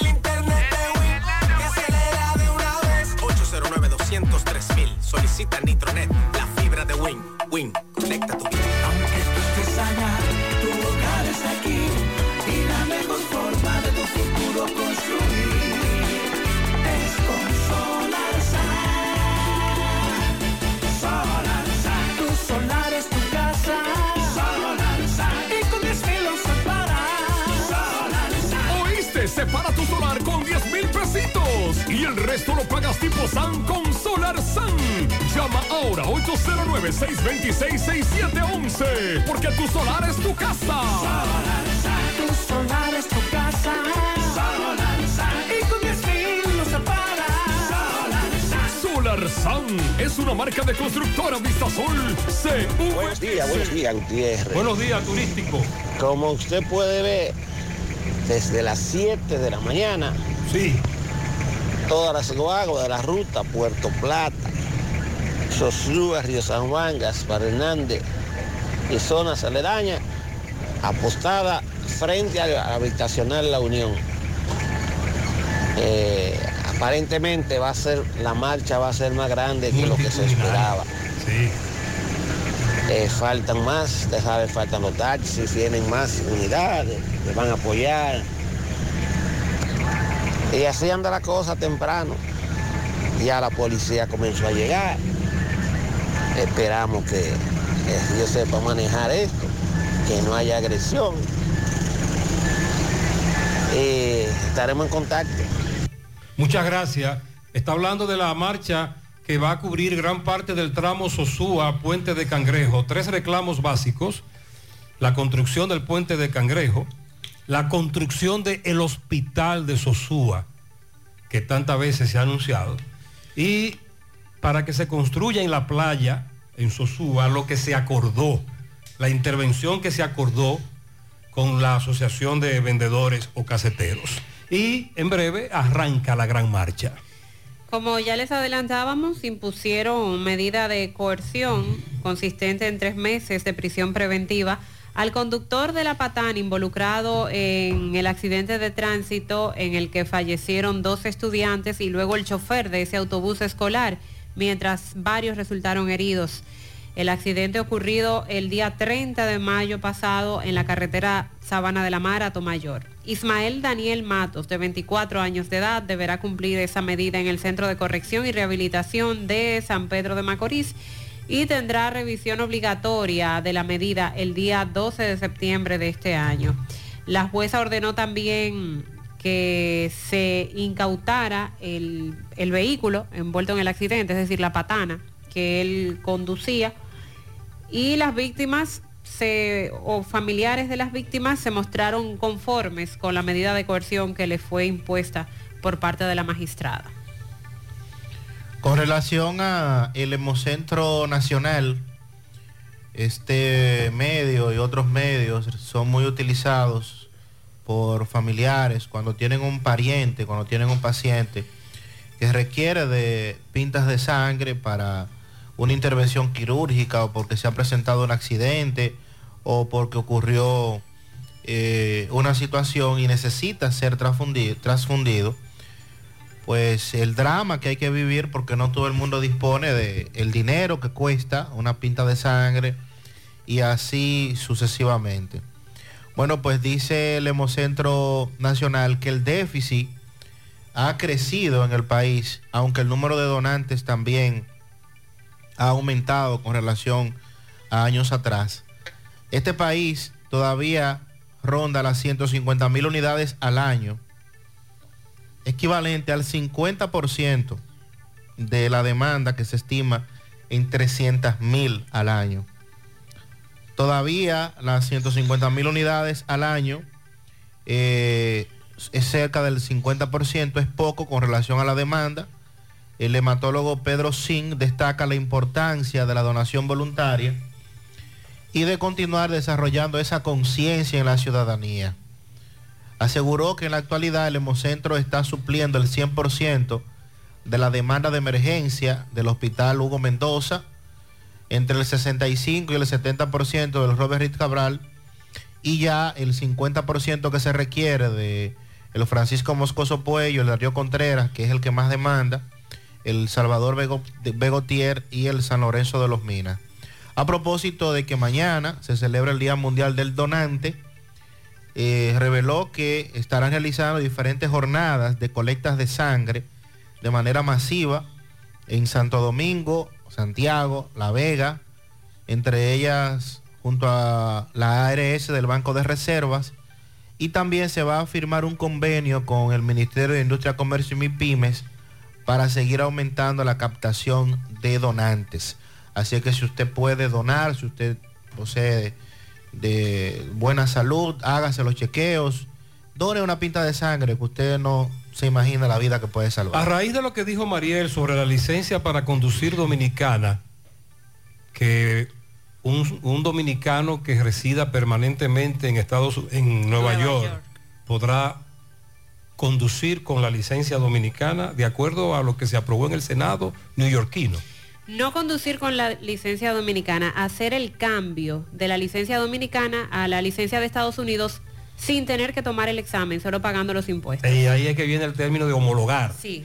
el internet de Win que acelera de una vez. 809 203 Solicita Nitronet, la fibra de Win. Win, conecta tu Y el resto lo pagas tipo SAN con Solar SAN. Llama ahora 809-626-6711 porque tu solar es tu casa. Solar San. Tu solar es tu casa. Solar San. Y con mi estilo se para. Solar San. Solar San es una marca de constructora Vistasol CV. Buenos días, buenos días, Gutiérrez. Buenos días, turístico. Como usted puede ver, desde las 7 de la mañana, sí. Todas las guaguas de la ruta Puerto Plata, Sosúa, Río San Juan, Gaspar Hernández y zonas aledañas, apostada frente a la habitacional La Unión. Eh, aparentemente va a ser, la marcha va a ser más grande que lo que se esperaba. Eh, faltan más, usted sabe, faltan los taxis, tienen más unidades, le van a apoyar. Y así anda la cosa temprano. Ya la policía comenzó a llegar. Esperamos que, yo sepa manejar esto, que no haya agresión. Estaremos en contacto. Muchas gracias. Está hablando de la marcha que va a cubrir gran parte del tramo Sosúa, Puente de Cangrejo. Tres reclamos básicos. La construcción del puente de Cangrejo, la construcción del hospital de Sosúa, que tantas veces se ha anunciado, y para que se construya en la playa, en Sosúa, lo que se acordó, la intervención que se acordó con la Asociación de Vendedores o Caseteros. Y en breve arranca la gran marcha. Como ya les adelantábamos, impusieron medida de coerción consistente en tres meses de prisión preventiva al conductor de la Patán involucrado en el accidente de tránsito en el que fallecieron dos estudiantes y luego el chofer de ese autobús escolar, mientras varios resultaron heridos. El accidente ocurrido el día 30 de mayo pasado en la carretera Sabana de la Mar a Tomayor. Ismael Daniel Matos, de 24 años de edad, deberá cumplir esa medida en el Centro de Corrección y Rehabilitación de San Pedro de Macorís y tendrá revisión obligatoria de la medida el día 12 de septiembre de este año. La jueza ordenó también que se incautara el, el vehículo envuelto en el accidente, es decir, la patana que él conducía y las víctimas se, o familiares de las víctimas se mostraron conformes con la medida de coerción que le fue impuesta por parte de la magistrada. Con relación a el Hemocentro Nacional, este medio y otros medios son muy utilizados por familiares cuando tienen un pariente, cuando tienen un paciente que requiere de pintas de sangre para una intervención quirúrgica o porque se ha presentado un accidente o porque ocurrió eh, una situación y necesita ser transfundido, transfundido, pues el drama que hay que vivir porque no todo el mundo dispone de el dinero que cuesta una pinta de sangre y así sucesivamente. Bueno, pues dice el Hemocentro Nacional que el déficit ha crecido en el país, aunque el número de donantes también ha aumentado con relación a años atrás. Este país todavía ronda las 150 mil unidades al año, equivalente al 50% de la demanda que se estima en 300 mil al año. Todavía las 150 mil unidades al año eh, es cerca del 50%, es poco con relación a la demanda el hematólogo Pedro Singh destaca la importancia de la donación voluntaria y de continuar desarrollando esa conciencia en la ciudadanía. Aseguró que en la actualidad el Hemocentro está supliendo el 100% de la demanda de emergencia del Hospital Hugo Mendoza, entre el 65 y el 70% del Robert Reed Cabral y ya el 50% que se requiere de el Francisco Moscoso Puello, el Darío Contreras, que es el que más demanda, el Salvador Begotier y el San Lorenzo de los Minas. A propósito de que mañana se celebra el Día Mundial del Donante, eh, reveló que estarán realizando diferentes jornadas de colectas de sangre de manera masiva en Santo Domingo, Santiago, La Vega, entre ellas junto a la ARS del Banco de Reservas, y también se va a firmar un convenio con el Ministerio de Industria, Comercio y MIPIMES para seguir aumentando la captación de donantes. Así que si usted puede donar, si usted posee de buena salud, hágase los chequeos, done una pinta de sangre que usted no se imagina la vida que puede salvar. A raíz de lo que dijo Mariel sobre la licencia para conducir dominicana, que un, un dominicano que resida permanentemente en Estados en Nueva, York, podrá conducir con la licencia dominicana de acuerdo a lo que se aprobó en el Senado neoyorquino. No conducir con la licencia dominicana, hacer el cambio de la licencia dominicana a la licencia de Estados Unidos sin tener que tomar el examen, solo pagando los impuestos. Y ahí es que viene el término de homologar. Sí.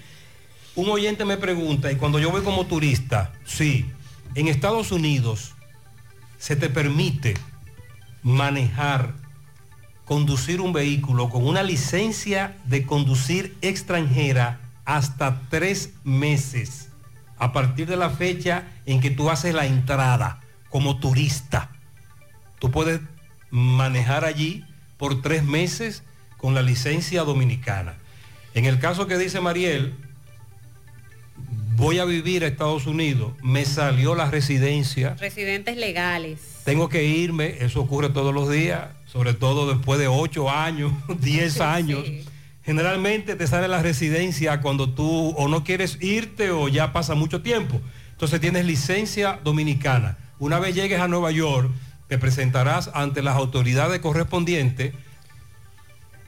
Un oyente me pregunta, y cuando yo voy como turista, sí, en Estados Unidos se te permite manejar, conducir un vehículo con una licencia de conducir extranjera hasta tres meses a partir de la fecha en que tú haces la entrada como turista. Tú puedes manejar allí por tres meses con la licencia dominicana. En el caso que dice Mariel, voy a vivir a Estados Unidos, me salió la residencia, Residentes legales. tengo que irme, eso ocurre todos los días, sobre todo después de ocho años, [LAUGHS] diez años. Generalmente te sale la residencia cuando tú o no quieres irte o ya pasa mucho tiempo. Entonces tienes licencia dominicana. Una vez llegues a Nueva York, te presentarás ante las autoridades correspondientes,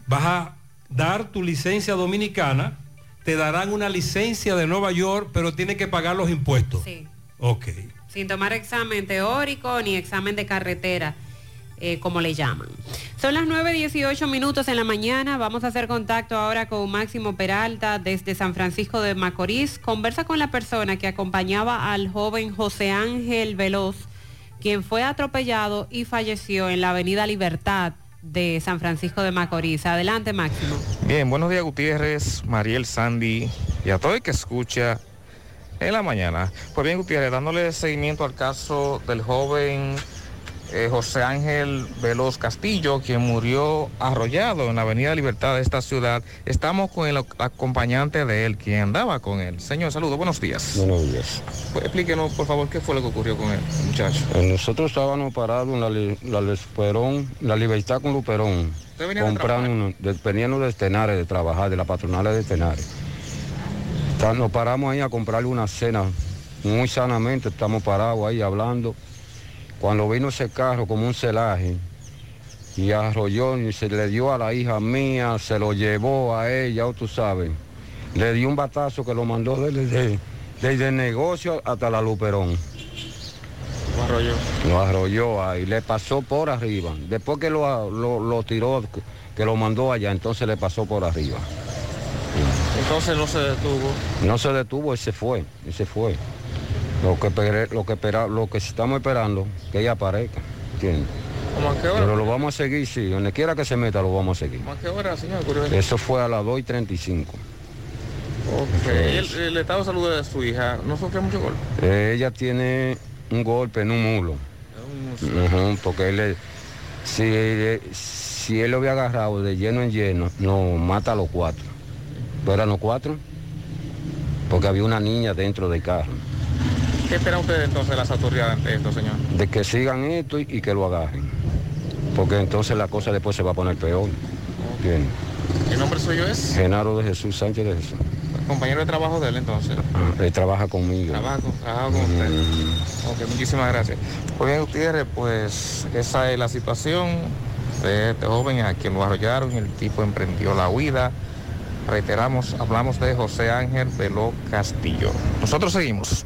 vas a dar tu licencia dominicana, te darán una licencia de Nueva York, pero tienes que pagar los impuestos. Sí. Ok. Sin tomar examen teórico ni examen de carretera, eh, como le llaman. Son las 9.18 minutos en la mañana. Vamos a hacer contacto ahora con Máximo Peralta desde San Francisco de Macorís. Conversa con la persona que acompañaba al joven José Ángel Veloz, quien fue atropellado y falleció en la Avenida Libertad de San Francisco de Macorís. Adelante, Máximo. Bien, buenos días Gutiérrez, Mariel Sandy y a todo el que escucha en la mañana. Pues bien Gutiérrez, dándole seguimiento al caso del joven eh, José Ángel Veloz Castillo, quien murió arrollado en la Avenida Libertad de esta ciudad. Estamos con el acompañante de él, quien andaba con él. Señor, saludos, buenos días. Buenos días. Pues, explíquenos, por favor, qué fue lo que ocurrió con él, muchacho. Eh, Nosotros estábamos parados en la, la Luperón, la Libertad con Luperón, ¿Usted venía de comprando, de, veniendo de Tenares, de trabajar, de la patronal de Tenares. Nos paramos ahí a comprarle una cena, muy sanamente, estamos parados ahí hablando. Cuando vino ese carro como un celaje y arrolló y se le dio a la hija mía, se lo llevó a ella, o tú sabes. Le dio un batazo que lo mandó desde, desde- desde el negocio hasta la Luperón. Lo arrolló. Lo arrolló ahí, le pasó por arriba. Después que lo, lo- lo tiró, que lo mandó allá, entonces le pasó por arriba. Entonces no se detuvo. No se detuvo y se fue, y se fue. Lo que, lo que, espera- lo que estamos esperando, que ella aparezca, ¿entiendes? ¿Cómo a qué hora? Pero lo vamos a seguir, sí, donde quiera que se meta lo vamos a seguir. ¿Cómo a qué hora, señor? eso? Fue a las 2 y 35. Ok. ¿Y el, el estado de salud de su hija no sufrió mucho golpe? Eh, ella tiene un golpe en un mulo. Porque él, si, eh, si él lo había agarrado de lleno en lleno, no mata a los cuatro. ¿No eran los cuatro? Porque había una niña dentro del carro. ¿Qué esperan ustedes entonces de las autoridades ante esto, señor? De que sigan esto y, y que lo agarren. Porque entonces la cosa después se va a poner peor. Bien. ¿El nombre suyo es? Genaro de Jesús Sánchez de Jesús. Compañero de trabajo de él entonces. Ah, Él trabaja conmigo. Trabaja trabaja con usted. Ok, muchísimas gracias. Pues bien, Gutiérrez, pues esa es la situación de este joven a quien lo arrollaron el tipo emprendió la huida. Reiteramos, hablamos de José Ángel Veló Castillo. Nosotros seguimos.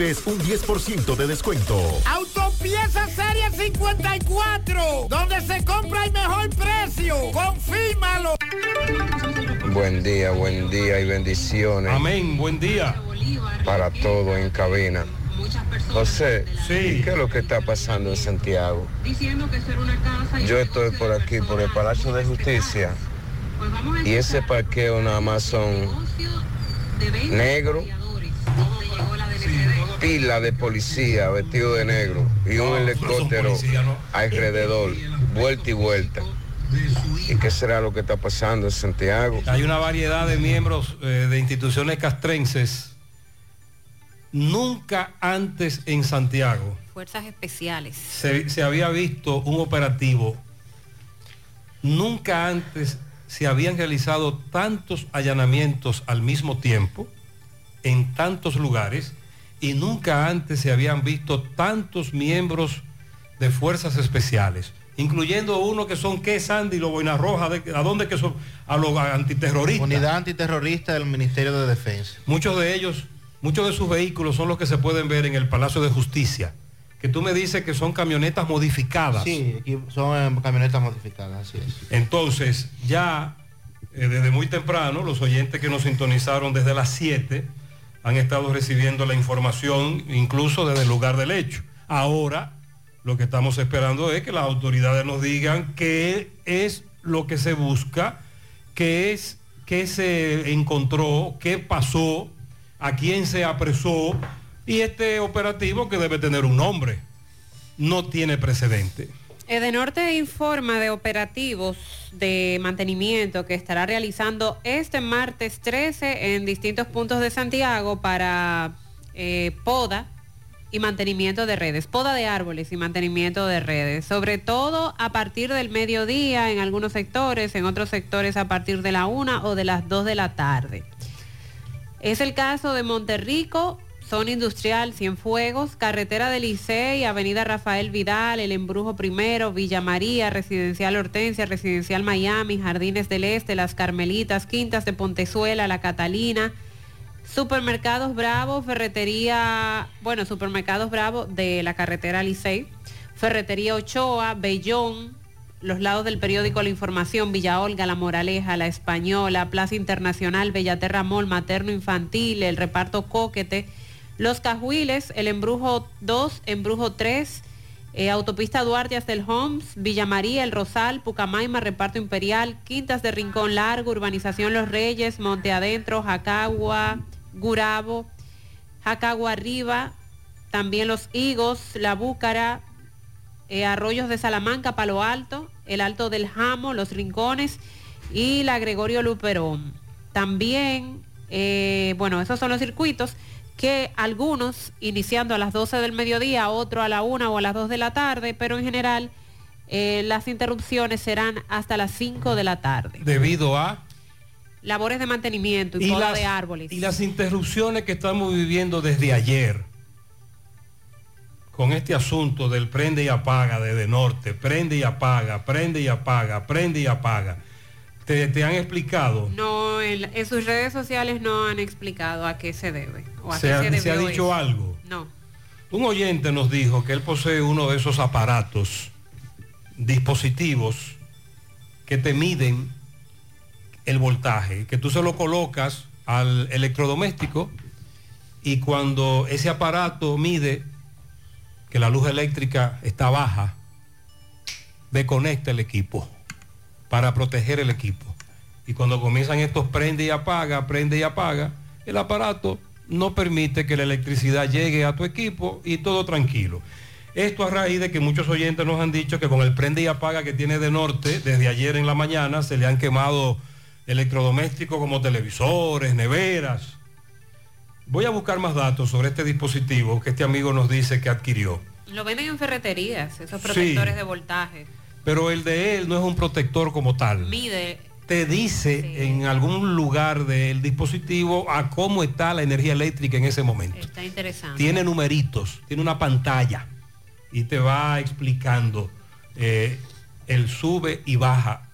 un 10% de descuento. Autopieza Serie 54, donde se compra el mejor precio. Confírmalo. Buen día, buen día y bendiciones. Amén, buen día. Para todo en cabina. José, ¿qué es lo que está pasando en Santiago? Yo estoy por aquí, por el Palacio de Justicia, y ese parqueo nada más son negro, pila de policía vestido de negro y un helicóptero alrededor, vuelta y vuelta. ¿Y qué será lo que está pasando en Santiago? Hay una variedad de miembros eh, de instituciones castrenses. Nunca antes en Santiago Fuerzas especiales. se, se había visto un operativo. Nunca antes se habían realizado tantos allanamientos al mismo tiempo en tantos lugares y nunca antes se habían visto tantos miembros de fuerzas especiales, incluyendo uno que son que Sandy, los Boina Roja, de- ¿a dónde que son? A los antiterroristas. Unidad antiterrorista del Ministerio de Defensa. Muchos de ellos, muchos de sus vehículos son los que se pueden ver en el Palacio de Justicia, que tú me dices que son camionetas modificadas. Sí, aquí son eh, camionetas modificadas, así es. Entonces, ya eh, desde muy temprano, los oyentes que nos sintonizaron desde las 7 han estado recibiendo la información incluso desde el lugar del hecho. Ahora, lo que estamos esperando es que las autoridades nos digan qué es lo que se busca, qué es qué se encontró, qué pasó, a quién se apresó y este operativo que debe tener un nombre. No tiene precedente. Edenorte informa de operativos de mantenimiento que estará realizando este martes 13 en distintos puntos de Santiago para eh, poda y mantenimiento de redes, poda de árboles y mantenimiento de redes, sobre todo a partir del mediodía en algunos sectores, en otros sectores a partir de la una o de las 2 de la tarde. Es el caso de Monterrico, zona industrial Cienfuegos, carretera del Licey, avenida Rafael Vidal, El Embrujo Primero, Villa María, Residencial Hortensia, Residencial Miami, Jardines del Este, Las Carmelitas, Quintas de Pontezuela, La Catalina, Supermercados Bravo, Ferretería, bueno, Supermercados Bravo de la carretera Licey, Ferretería Ochoa, Bellón, los lados del periódico La Información, Villa Olga, La Moraleja, La Española, Plaza Internacional, Bellaterra Mall, Materno Infantil, el reparto Coquete, Los Cajuiles, el Embrujo 2, Embrujo 3, eh, Autopista Duarte hasta el Homs, Villa María, El Rosal, Pucamaima, Reparto Imperial, Quintas de Rincón Largo, Urbanización Los Reyes, Monte Adentro, Jacagua, Gurabo, Jacagua Arriba, también Los Higos, La Búcara, eh, Arroyos de Salamanca, Palo Alto, el Alto del Jamo, Los Rincones y la Gregorio Luperón. También, eh, bueno, esos son los circuitos que algunos iniciando a las 12 del mediodía, otro a la 1 o a las 2 de la tarde, pero en general eh, las interrupciones serán hasta las 5 de la tarde. Debido a... Labores de mantenimiento y, Y poda las- de árboles. Y las interrupciones que estamos viviendo desde ayer con este asunto del prende y apaga desde norte, prende y apaga, prende y apaga, prende y apaga. ¿Te, te han explicado? No, en, en sus redes sociales no han explicado a qué se debe. O a ¿Se qué se se ha dicho eso. algo? No. Un oyente nos dijo que él posee uno de esos aparatos, dispositivos que te miden el voltaje, que tú se lo colocas al electrodoméstico y cuando ese aparato mide que la luz eléctrica está baja, desconecta el equipo para proteger el equipo. Y cuando comienzan estos prende y apaga, prende y apaga, el aparato no permite que la electricidad llegue a tu equipo y todo tranquilo. Esto a raíz de que muchos oyentes nos han dicho que con el prende y apaga que tiene de norte, desde ayer en la mañana se le han quemado electrodomésticos como televisores, neveras. Voy a buscar más datos sobre este dispositivo que este amigo nos dice que adquirió. Lo venden en ferreterías, esos Sí. protectores de voltaje. Pero el de él no es un protector como tal. Mide, Te dice en algún lugar del dispositivo a cómo está la energía eléctrica en ese momento. está interesante. Tiene numeritos, tiene una pantalla y te va explicando eh, el sube y baja.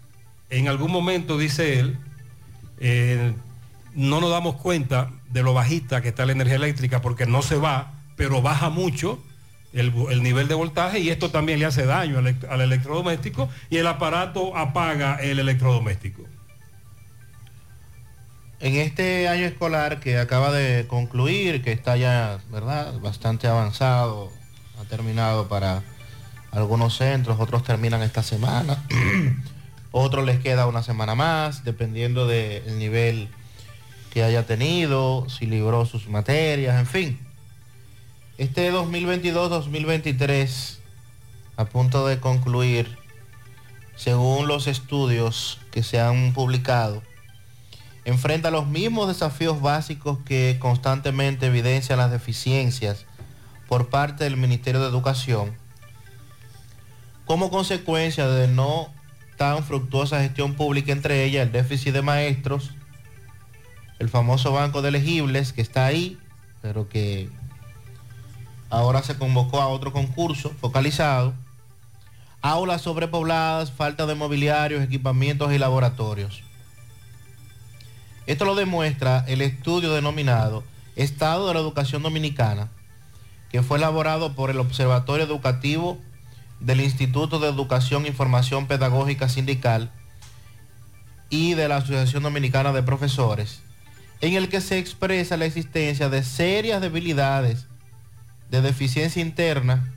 En algún momento, dice él, eh, no nos damos cuenta de lo bajita que está la energía eléctrica porque no se va, pero baja mucho el, el nivel de voltaje y esto también le hace daño al electrodoméstico y el aparato apaga el electrodoméstico. En este año escolar que acaba de concluir, que está ya, ¿verdad?, bastante avanzado, ha terminado para algunos centros, otros terminan esta semana, [CLEARS THROAT] otros les queda una semana más, dependiendo del nivel que haya tenido, si libró sus materias, en fin. Este 2022-2023, a punto de concluir, según los estudios que se han publicado, enfrenta los mismos desafíos básicos que constantemente evidencian las deficiencias por parte del Ministerio de Educación, como consecuencia de no tan fructuosa gestión pública, entre ellas el déficit de maestros, el famoso banco de elegibles que está ahí, pero que ahora se convocó a otro concurso focalizado, aulas sobrepobladas, falta de mobiliarios, equipamientos y laboratorios. Esto lo demuestra el estudio denominado Estado de la Educación Dominicana, que fue elaborado por el Observatorio Educativo del Instituto de Educación e Información Pedagógica Sindical y de la Asociación Dominicana de Profesores, en el que se expresa la existencia de serias debilidades de deficiencia interna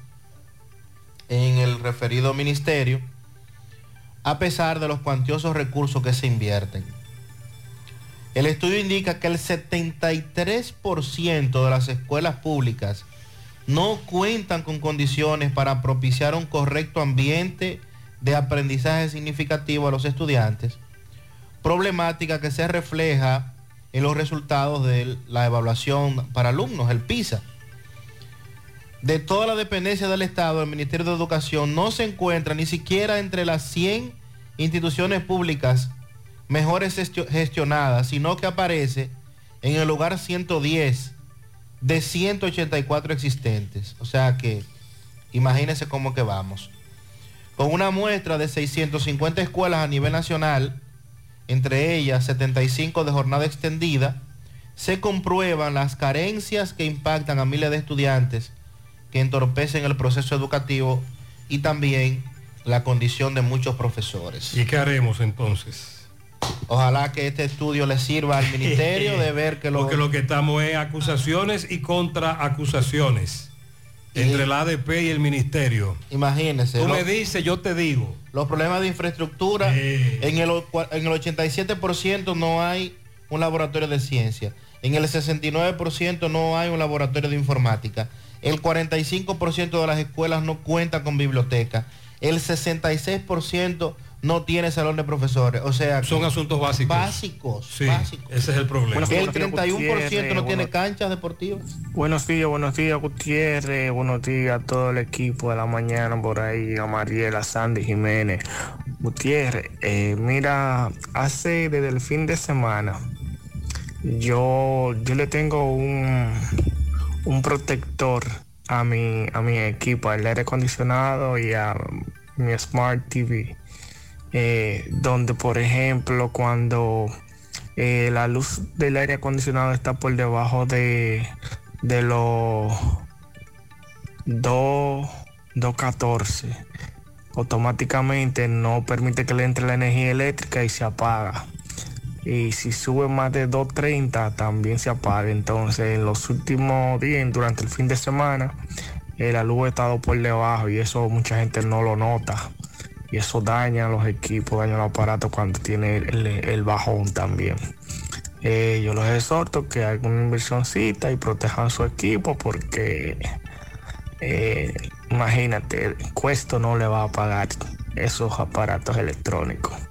en el referido ministerio, a pesar de los cuantiosos recursos que se invierten. El estudio indica que el 73% de las escuelas públicas no cuentan con condiciones para propiciar un correcto ambiente de aprendizaje significativo a los estudiantes, problemática que se refleja en los resultados de la evaluación para alumnos, el PISA. De toda la dependencia del Estado, el Ministerio de Educación no se encuentra ni siquiera entre las 100 instituciones públicas mejores gestio- gestionadas, sino que aparece en el lugar 110 de 184 existentes. O sea que imagínense cómo que vamos. Con una muestra de 650 escuelas a nivel nacional, entre ellas 75 de jornada extendida, se comprueban las carencias que impactan a miles de estudiantes que entorpecen el proceso educativo y también la condición de muchos profesores. ¿Y qué haremos entonces? Ojalá que este estudio le sirva al ministerio de ver que [LAUGHS] lo... Porque lo que estamos es acusaciones y contraacusaciones entre la ADP y el ministerio. Imagínese. Tú lo- me dices, yo te digo. Los problemas de infraestructura, en, el, en el 87% no hay un laboratorio de ciencia. En el 69% no hay un laboratorio de informática. El 45% de las escuelas no cuentan con biblioteca. El 66% no tiene salón de profesores. O sea, Son asuntos básicos. Básicos. Sí, básicos. ese es el problema. El 31% no tiene canchas deportivas. Buenos días, buenos días Gutiérrez, buenos días a todo el equipo de la mañana por ahí, a Mariela, Sandy Jiménez. Gutiérrez, eh, mira, hace desde el fin de semana yo, yo le tengo un, un protector a mi, a mi equipo, al aire acondicionado y a mi Smart TV. Eh, donde por ejemplo cuando eh, la luz del aire acondicionado está por debajo de, de los 214 automáticamente no permite que le entre la energía eléctrica y se apaga y si sube más de 230 también se apaga entonces en los últimos días durante el fin de semana eh, la luz ha estado por debajo y eso mucha gente no lo nota y eso daña los equipos, daña los aparatos cuando tiene el, bajón también. Eh, yo los exhorto que hagan una inversioncita y protejan su equipo porque eh, imagínate, cuesto no le va a pagar esos aparatos electrónicos.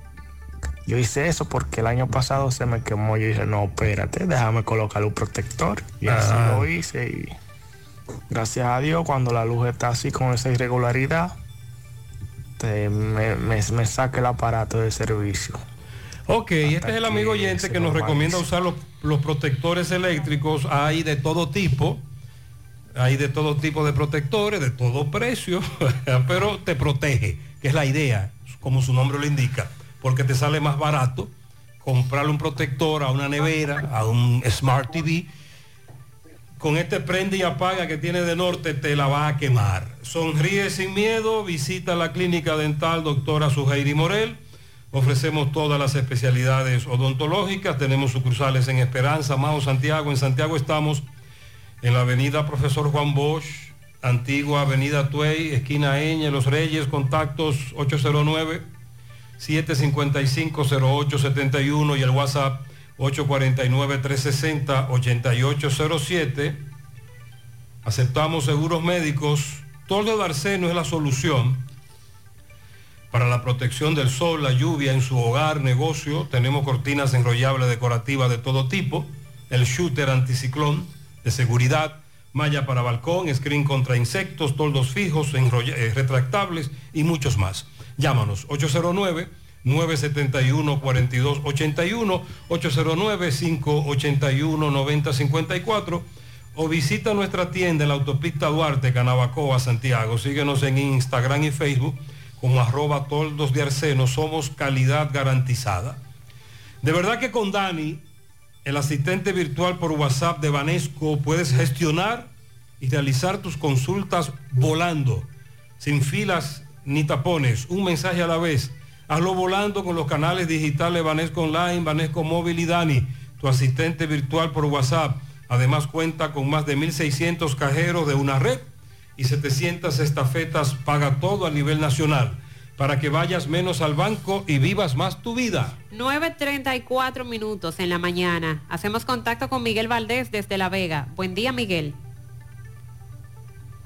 Yo hice eso porque el año pasado se me quemó. Yo dije, no, espérate, déjame colocar un protector. Y así lo hice. Y gracias a Dios, cuando la luz está así con esa irregularidad, este, me, me, saque el aparato de servicio. Ok, este es el amigo oyente que nos recomienda usar los, los, protectores eléctricos. Hay de todo tipo, hay de todo tipo de protectores, de todo precio, [LAUGHS] pero te protege, que es la idea, como su nombre lo indica, porque te sale más barato comprarle un protector a una nevera, a un Smart TV con este prende y apaga que tiene de norte te la va a quemar. Sonríe sin miedo, visita la clínica dental doctora Suheiri Morel. Ofrecemos todas las especialidades odontológicas, tenemos sucursales en Esperanza, Mao, Santiago. En Santiago estamos en la avenida Profesor Juan Bosch, antigua avenida Tuey, esquina Eñe, Los Reyes, contactos 809 755 0871 y el WhatsApp 849-360-8807. Aceptamos seguros médicos. Todo de Arseno es la solución para la protección del sol, la lluvia en su hogar, negocio. Tenemos cortinas enrollables decorativas de todo tipo, el shooter anticiclón de seguridad, malla para balcón, screen contra insectos, toldos fijos, eh, retractables y muchos más. Llámanos 809 971-4281, 809-581-9054 o visita nuestra tienda en la autopista Duarte, Canabacoa, Santiago. Síguenos en Instagram y Facebook como arroba toldos de arseno. Somos calidad garantizada. De verdad que con Dani, el asistente virtual por WhatsApp de Banesco, puedes gestionar y realizar tus consultas volando, sin filas ni tapones, un mensaje a la vez Hazlo volando con los canales digitales Banesco Online, Banesco Móvil y Dani, tu asistente virtual por WhatsApp. Además cuenta con más de 1.600 cajeros de una red y 700 estafetas. Paga todo a nivel nacional para que vayas menos al banco y vivas más tu vida. 9.34 minutos en la mañana. Hacemos contacto con Miguel Valdés desde La Vega. Buen día, Miguel.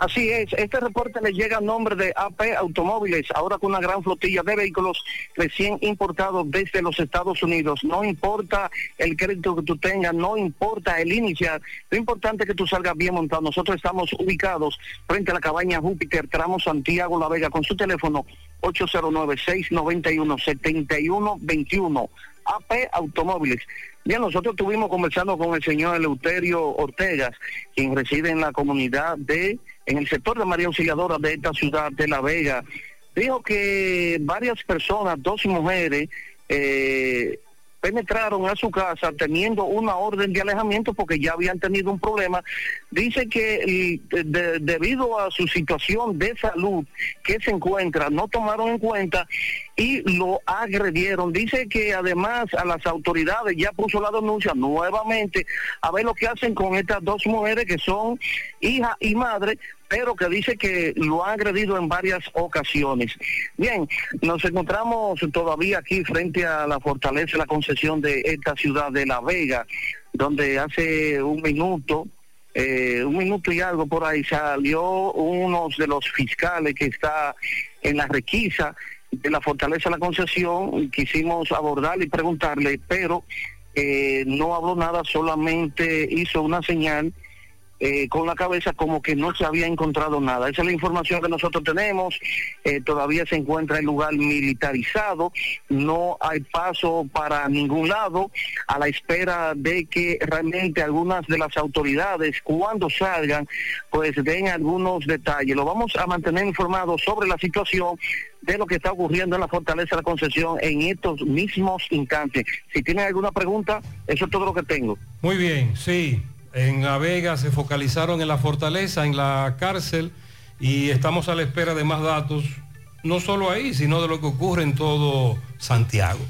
Así es, este reporte le llega a nombre de AP Automóviles, ahora con una gran flotilla de vehículos recién importados desde los Estados Unidos. No importa el crédito que tú tengas, no importa el inicial, lo importante es que tú salgas bien montado. Nosotros estamos ubicados frente a la cabaña Júpiter, tramo Santiago La Vega, con su teléfono 809-691-7121. AP Automóviles. Bien, nosotros estuvimos conversando con el señor Eleuterio Ortegas, quien reside en la comunidad de, en el sector de María Auxiliadora de esta ciudad de La Vega. Dijo que varias personas, dos mujeres, eh, penetraron a su casa teniendo una orden de alejamiento porque ya habían tenido un problema. Dice que debido a su situación de salud que se encuentra, no tomaron en cuenta y lo agredieron. Dice que además a las autoridades ya puso la denuncia nuevamente a ver lo que hacen con estas dos mujeres que son hija y madre, pero que dice que lo ha agredido en varias ocasiones. Bien, nos encontramos todavía aquí frente a la fortaleza, la concesión de esta ciudad de La Vega, donde hace un minuto eh, un minuto y algo por ahí salió uno de los fiscales que está en la requisa de la Fortaleza la Concesión, quisimos abordarle y preguntarle, pero eh, no habló nada, solamente hizo una señal eh, con la cabeza como que no se había encontrado nada. Esa es la información que nosotros tenemos. Eh, todavía se encuentra el lugar militarizado, no hay paso para ningún lado, a la espera de que realmente algunas de las autoridades, cuando salgan, pues den algunos detalles. Lo vamos a mantener informado sobre la situación de lo que está ocurriendo en la Fortaleza de la Concepción en estos mismos instantes. Si tienen alguna pregunta, eso es todo lo que tengo. Muy bien, sí. En La Vega se focalizaron en la fortaleza, en la cárcel, y estamos a la espera de más datos, no solo ahí, sino de lo que ocurre en todo Santiago.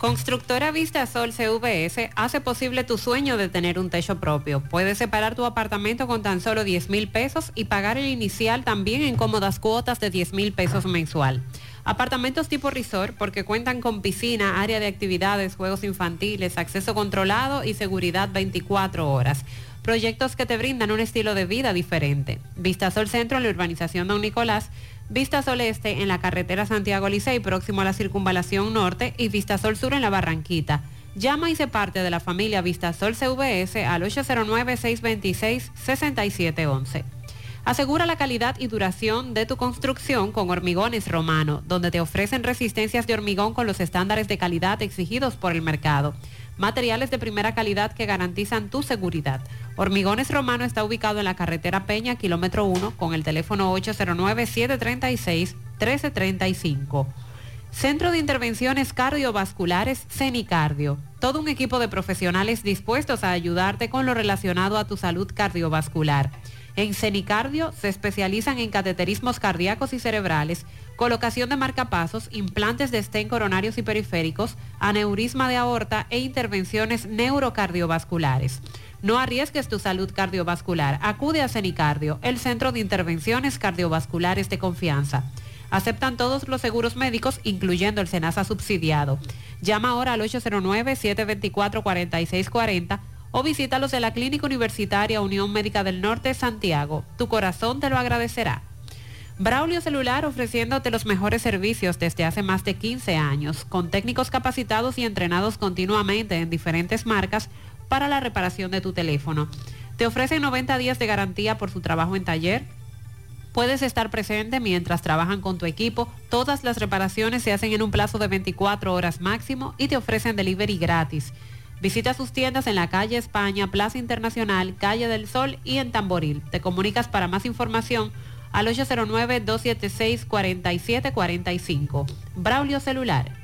Constructora Vista Sol CVS hace posible tu sueño de tener un techo propio. Puedes separar tu apartamento con tan solo 10 mil pesos y pagar el inicial también en cómodas cuotas de 10 mil pesos mensual. Apartamentos tipo resort porque cuentan con piscina, área de actividades, juegos infantiles, acceso controlado y seguridad 24 horas. Proyectos que te brindan un estilo de vida diferente. Vistasol Centro en la urbanización Don Nicolás, Vistasol Este en la carretera Santiago Licey próximo a la circunvalación norte y Vistasol Sur en la Barranquita. Llama y se parte de la familia Vistasol CVS al 809-626-6711. Asegura la calidad y duración de tu construcción con Hormigones Romano, donde te ofrecen resistencias de hormigón con los estándares de calidad exigidos por el mercado. Materiales de primera calidad que garantizan tu seguridad. Hormigones Romano está ubicado en la carretera Peña, kilómetro 1, con el teléfono 809-736-1335. Centro de Intervenciones Cardiovasculares CENICardio. Todo un equipo de profesionales dispuestos a ayudarte con lo relacionado a tu salud cardiovascular. En Cenicardio se especializan en cateterismos cardíacos y cerebrales, colocación de marcapasos, implantes de estén coronarios y periféricos, aneurisma de aorta e intervenciones neurocardiovasculares. No arriesgues tu salud cardiovascular. Acude a Cenicardio, el centro de intervenciones cardiovasculares de confianza. Aceptan todos los seguros médicos, incluyendo el SENASA subsidiado. Llama ahora al 809-724-4640 o visítalos en la Clínica Universitaria Unión Médica del Norte, Santiago. Tu corazón te lo agradecerá. Braulio Celular ofreciéndote los mejores servicios desde hace más de 15 años, con técnicos capacitados y entrenados continuamente en diferentes marcas para la reparación de tu teléfono. Te ofrecen 90 días de garantía por su trabajo en taller. Puedes estar presente mientras trabajan con tu equipo. Todas las reparaciones se hacen en un plazo de 24 horas máximo y te ofrecen delivery gratis. Visita sus tiendas en la calle España, Plaza Internacional, Calle del Sol y en Tamboril. Te comunicas para más información al 809-276-4745. Braulio Celular.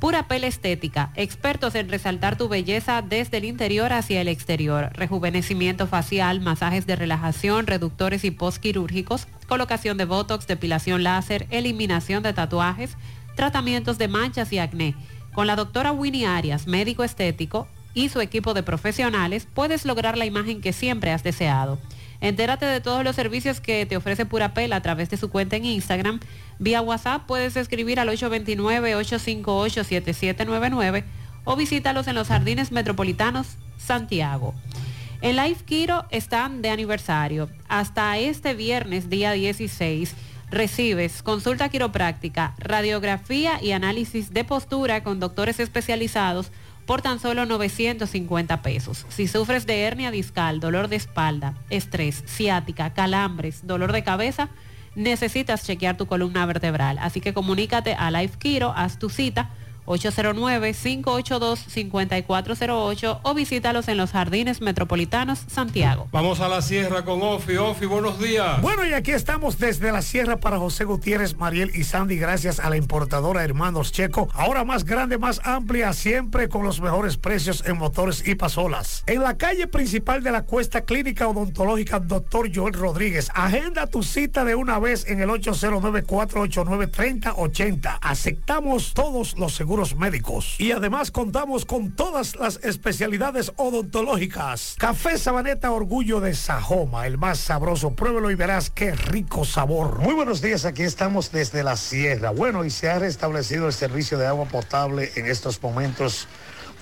Pura Pel Estética, expertos en resaltar tu belleza desde el interior hacia el exterior. Rejuvenecimiento facial, masajes de relajación, reductores y postquirúrgicos, colocación de botox, depilación láser, eliminación de tatuajes, tratamientos de manchas y acné. Con la doctora Winnie Arias, médico estético, y su equipo de profesionales, puedes lograr la imagen que siempre has deseado. Entérate de todos los servicios que te ofrece Purapel a través de su cuenta en Instagram. Vía WhatsApp puedes escribir al 829-858-7799 o visítalos en los Jardines Metropolitanos, Santiago. En Life Kiro están de aniversario. Hasta este viernes, día 16, recibes consulta quiropráctica, radiografía y análisis de postura con doctores especializados por tan solo 950 pesos. Si sufres de hernia discal, dolor de espalda, estrés, ciática, calambres, dolor de cabeza, necesitas chequear tu columna vertebral. Así que comunícate a Life Kiro, haz tu cita 809-582-5408 o visítalos en los Jardines Metropolitanos, Santiago. Vamos a la sierra con Ofi. Ofi, buenos días. Bueno, y aquí estamos desde la sierra para José Gutiérrez, Mariel y Sandy, gracias a la importadora Hermanos Checo. Ahora más grande, más amplia, siempre con los mejores precios en motores y pasolas. En la calle principal de la Cuesta Clínica Odontológica, doctor Joel Rodríguez. Agenda tu cita de una vez en el 809-489-3080. Aceptamos todos los seguros médicos. Y además contamos con todas las especialidades odontológicas. Café Sabaneta Orgullo de Sajoma, el más sabroso. Pruébelo y verás qué rico sabor. Muy buenos días, aquí estamos desde la sierra. Bueno, y se ha restablecido el servicio de agua potable en estos momentos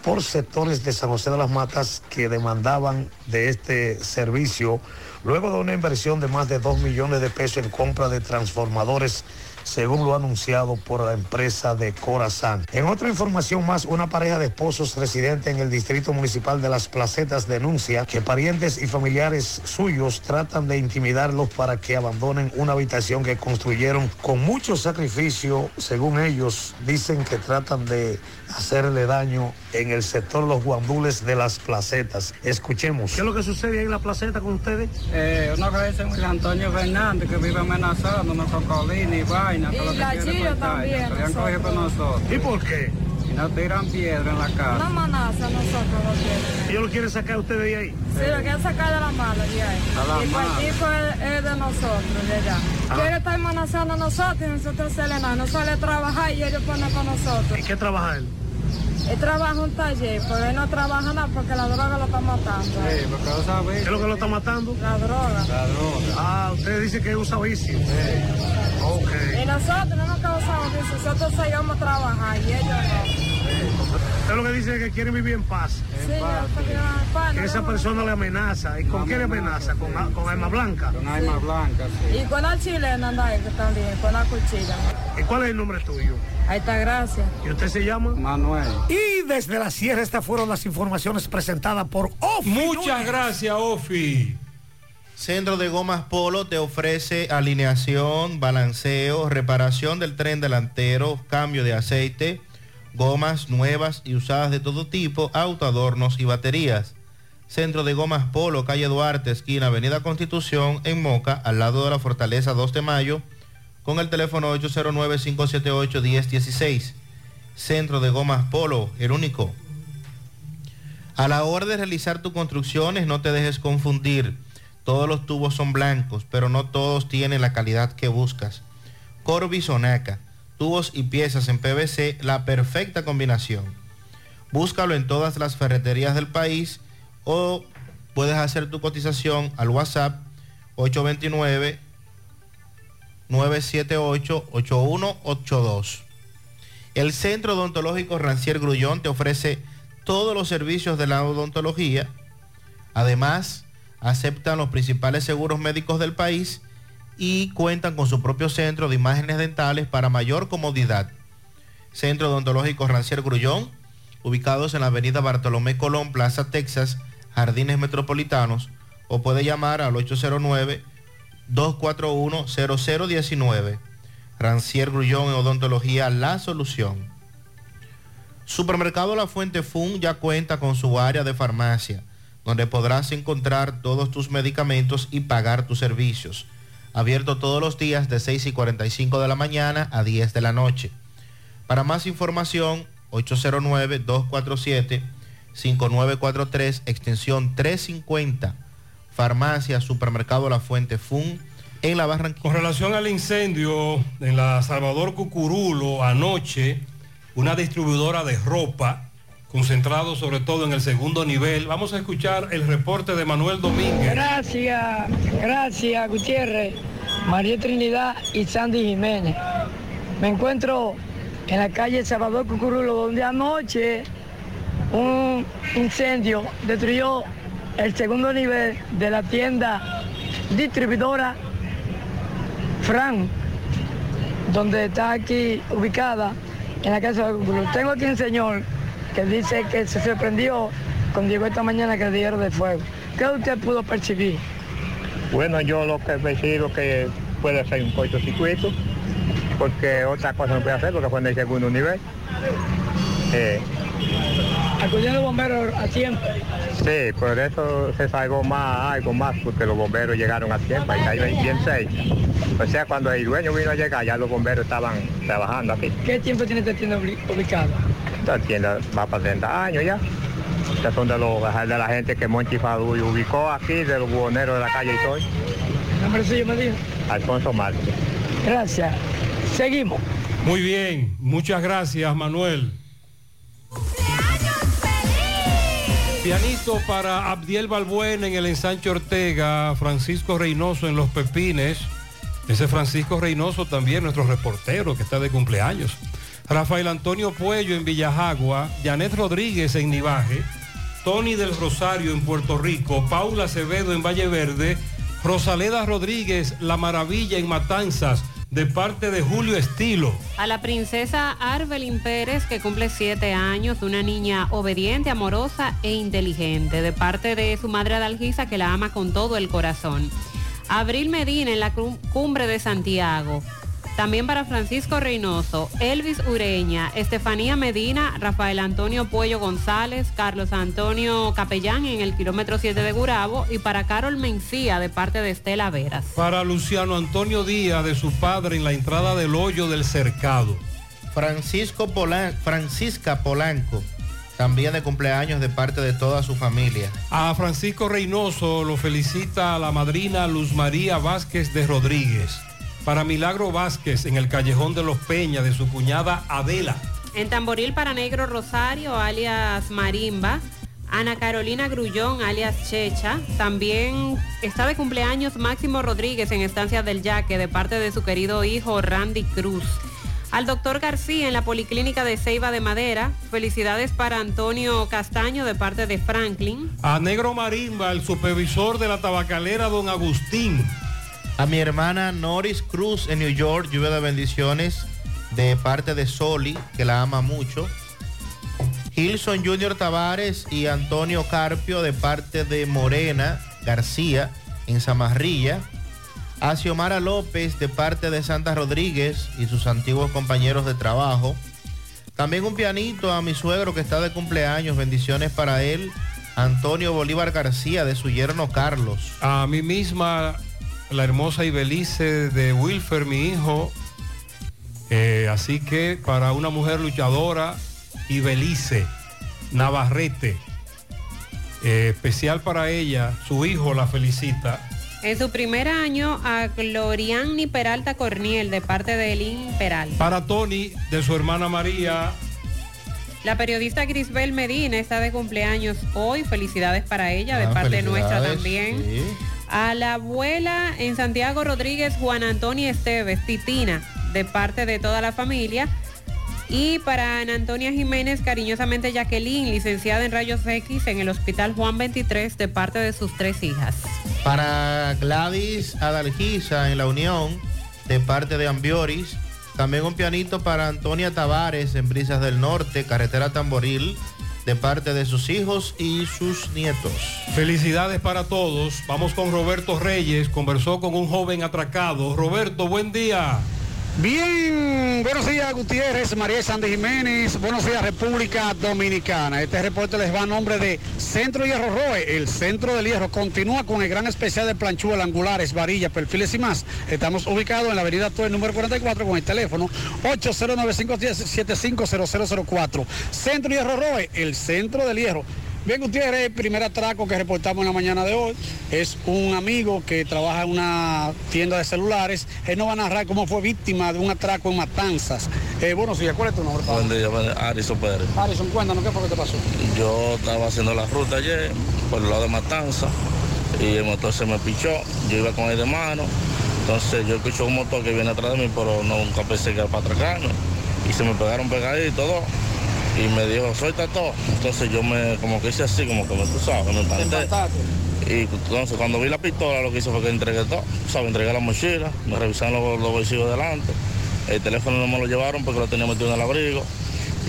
por sectores de San José de las Matas que demandaban de este servicio luego de una inversión de más de 2 millones de pesos en compra de transformadores según lo anunciado por la empresa de Corazán. En otra información más, una pareja de esposos residentes en el Distrito Municipal de Las Placetas denuncia que parientes y familiares suyos tratan de intimidarlos para que abandonen una habitación que construyeron con mucho sacrificio. Según ellos, dicen que tratan de hacerle daño en el sector Los Guandules de Las Placetas. Escuchemos. ¿Qué es lo que sucede ahí en La Placeta con ustedes? Eh, dice Luis Antonio Fernández que vive amenazándonos con colina y vaina. que lo Y que la cortar, también, nosotros. ¿Y por qué? Y nos tiran piedra en la Una casa. amenaza a nosotros lo quieren. ¿Ellos lo quieren sacar a ustedes de ahí? Sí, lo quieren sacar de la mala de ahí. A la y el mala. partido es, es de nosotros, de allá. Ah. Quiere estar amenazando a nosotros y nosotros se le no sale a trabajar y ellos ponen con nosotros. ¿Y qué trabaja él? Él trabaja en un taller, pero él no trabaja nada porque la droga lo está matando. Sí, porque lo sabéis. ¿Qué es lo que lo está matando? La droga. La droga. Ah, usted dice que usa vicio. Ok. Y nosotros no nos causamos eso, nosotros seguimos a trabajar y ellos no. Usted lo que dice es que quieren vivir en paz. Sí, queremos paz, Que esa persona le amenaza. ¿Y con qué le amenaza? ¿Con, a- con arma blanca? Con arma blanca, sí. Y con la chilena también, con la cuchilla. ¿Y cuál es el nombre tuyo? Ahí está, gracias. ¿Y usted se llama? Manuel. Y desde la sierra estas fueron las informaciones presentadas por Ofi. Muchas gracias, Ofi. Centro de Gomas Polo te ofrece alineación, balanceo, reparación del tren delantero, cambio de aceite, gomas nuevas y usadas de todo tipo, autoadornos y baterías. Centro de Gomas Polo, calle Duarte, esquina Avenida Constitución, en Moca, al lado de la Fortaleza 2 de Mayo, con el teléfono 809-578-1016. Centro de Gomas Polo, el único. A la hora de realizar tus construcciones, no te dejes confundir. Todos los tubos son blancos, pero no todos tienen la calidad que buscas. Corby Sonaca, tubos y piezas en PVC, la perfecta combinación. Búscalo en todas las ferreterías del país o puedes hacer tu cotización al WhatsApp 829 978-8182. El Centro Odontológico Rancier Grullón te ofrece todos los servicios de la odontología. Además, aceptan los principales seguros médicos del país y cuentan con su propio centro de imágenes dentales para mayor comodidad. Centro Odontológico Rancier Grullón, ubicados en la avenida Bartolomé Colón, Plaza Texas, Jardines Metropolitanos, o puede llamar al 809 241-0019. Rancier Grullón en Odontología, la solución. Supermercado La Fuente Fun ya cuenta con su área de farmacia, donde podrás encontrar todos tus medicamentos y pagar tus servicios. Abierto todos los días de 6 y 45 de la mañana a 10 de la noche. Para más información, 809-247-5943, extensión 350. Farmacia, Supermercado La Fuente Fun, en la Barranquilla. Con relación al incendio en la Salvador Cucurulo anoche, una distribuidora de ropa, concentrado sobre todo en el segundo nivel. Vamos a escuchar el reporte de Manuel Domínguez. Gracias, gracias Gutiérrez, María Trinidad y Sandy Jiménez. Me encuentro en la calle Salvador Cucurulo, donde anoche un incendio destruyó el segundo nivel de la tienda distribuidora Fran, donde está aquí ubicada en la casa de Cucurulo. Tengo aquí un señor que dice que se sorprendió cuando llegó esta mañana que dieron de fuego. ¿Qué usted pudo percibir? Bueno, yo lo que percibo que puede ser un cortocircuito, porque otra cosa no puede hacer porque fue en el segundo nivel. Eh, Acudieron los bomberos a tiempo. sí, por eso se salvó más, algo más, porque los bomberos llegaron a tiempo, ahí está bien seis. O sea, cuando el dueño vino a llegar, ya los bomberos estaban trabajando aquí. ¿Qué tiempo tiene esta tienda ubicada? Esta tienda va para 30 años ya. Estas son de, los, de la gente que Monchi Fadul ubicó aquí, de los buhoneros de la calle y todo. Nombre suyo me dijo. Alfonso Márquez. Gracias. Seguimos. Muy bien, muchas gracias Manuel. Pianito para Abdiel Balbuena en el ensanche Ortega, Francisco Reynoso en Los Pepines. Ese Francisco Reynoso también, nuestro reportero que está de cumpleaños. Rafael Antonio Puello en Villajagua, Janet Rodríguez en Nivaje, Tony del Rosario en Puerto Rico, Paula Acevedo en Valle Verde, Rosaleda Rodríguez, La Maravilla en Matanzas, de parte de Julio Estilo. A la princesa Arbelin Pérez, que cumple siete años, una niña obediente, amorosa e inteligente, de parte de su madre Adalgisa, que la ama con todo el corazón. Abril Medina en la cum- cumbre de Santiago. También para Francisco Reynoso, Elvis Ureña, Estefanía Medina, Rafael Antonio Puello González, Carlos Antonio Capellán en el kilómetro 7 de Gurabo y para Carol Mencía de parte de Estela Veras. Para Luciano Antonio Díaz, de su padre en la entrada del hoyo del cercado. Francisco Polan- Francisca Polanco, también de cumpleaños de parte de toda su familia. A Francisco Reynoso lo felicita la madrina Luz María Vázquez de Rodríguez. Para Milagro Vázquez en el Callejón de los Peñas de su cuñada Adela. En Tamboril para Negro Rosario, alias Marimba. Ana Carolina Grullón, alias Checha. También está de cumpleaños Máximo Rodríguez en Estancia del Yaque, de parte de su querido hijo Randy Cruz. Al doctor García en la Policlínica de Ceiba de Madera. Felicidades para Antonio Castaño de parte de Franklin. A Negro Marimba, el supervisor de la tabacalera Don Agustín. A mi hermana Noris Cruz en New York, lluvia de bendiciones de parte de Soli, que la ama mucho. Gilson Junior Tavares y Antonio Carpio de parte de Morena García en Zamarrilla. A Xiomara López de parte de Santa Rodríguez y sus antiguos compañeros de trabajo. También un pianito a mi suegro que está de cumpleaños. Bendiciones para él. Antonio Bolívar García de su yerno Carlos. A mí misma, la hermosa Ibelice de Wilfer, mi hijo. Eh, así que para una mujer luchadora, Ibelice Navarrete. eh, especial para ella, su hijo la felicita. En su primer año a Gloriani Peralta Corniel de parte de Elin Peralta. Para Tony, de su hermana María. La periodista Grisbel Medina está de cumpleaños hoy. Felicidades para ella, de Ah, parte nuestra también. sí. A la abuela en Santiago Rodríguez, Juan Antonio Esteves, Titina, de parte de toda la familia. Y para Ana Antonia Jiménez, cariñosamente Jacqueline, licenciada en Rayos X en el Hospital Juan 23, de parte de sus tres hijas. Para Gladys Adalgisa en la Unión, de parte de Ambioris. También un pianito para Antonia Tavares en Brisas del Norte, carretera Tamboril, de parte de sus hijos y sus nietos. Felicidades para todos. Vamos con Roberto Reyes. Conversó con un joven atracado. Roberto, buen día. Bien, buenos días Gutiérrez, María Sandy Jiménez, buenos días República Dominicana. Este reporte les va a nombre de Centro Hierro Roe, el Centro del Hierro. Continúa con el gran especial de planchuelas angulares, varillas, perfiles y más. Estamos ubicados en la avenida Torre número 44 con el teléfono 809-575-0004. Centro Hierro Roe, el Centro del Hierro. Bien, Gutiérrez, el primer atraco que reportamos en la mañana de hoy es un amigo que trabaja en una tienda de celulares. Él nos va a narrar cómo fue víctima de un atraco en Matanzas. Eh, buenos días, ¿cuál es tu nombre? Buen día. Arison Pérez. Harrison, cuéntanos qué fue que te pasó. Yo estaba haciendo la ruta ayer por el lado de Matanza y el motor se me pichó. Yo iba con él de mano. Entonces yo escucho un motor que viene atrás de mí, pero nunca pensé que era para atracarme. Y se me pegaron pegaditos todo. Y me dijo, suelta todo. Entonces yo me, como que hice así, como que me, tú sabes, me planté. Y entonces cuando vi la pistola lo que hice fue que entregué todo. ¿Sabes? Entregué la mochila, me revisaron los, los bolsillos delante. El teléfono no me lo llevaron porque lo tenía metido en el abrigo.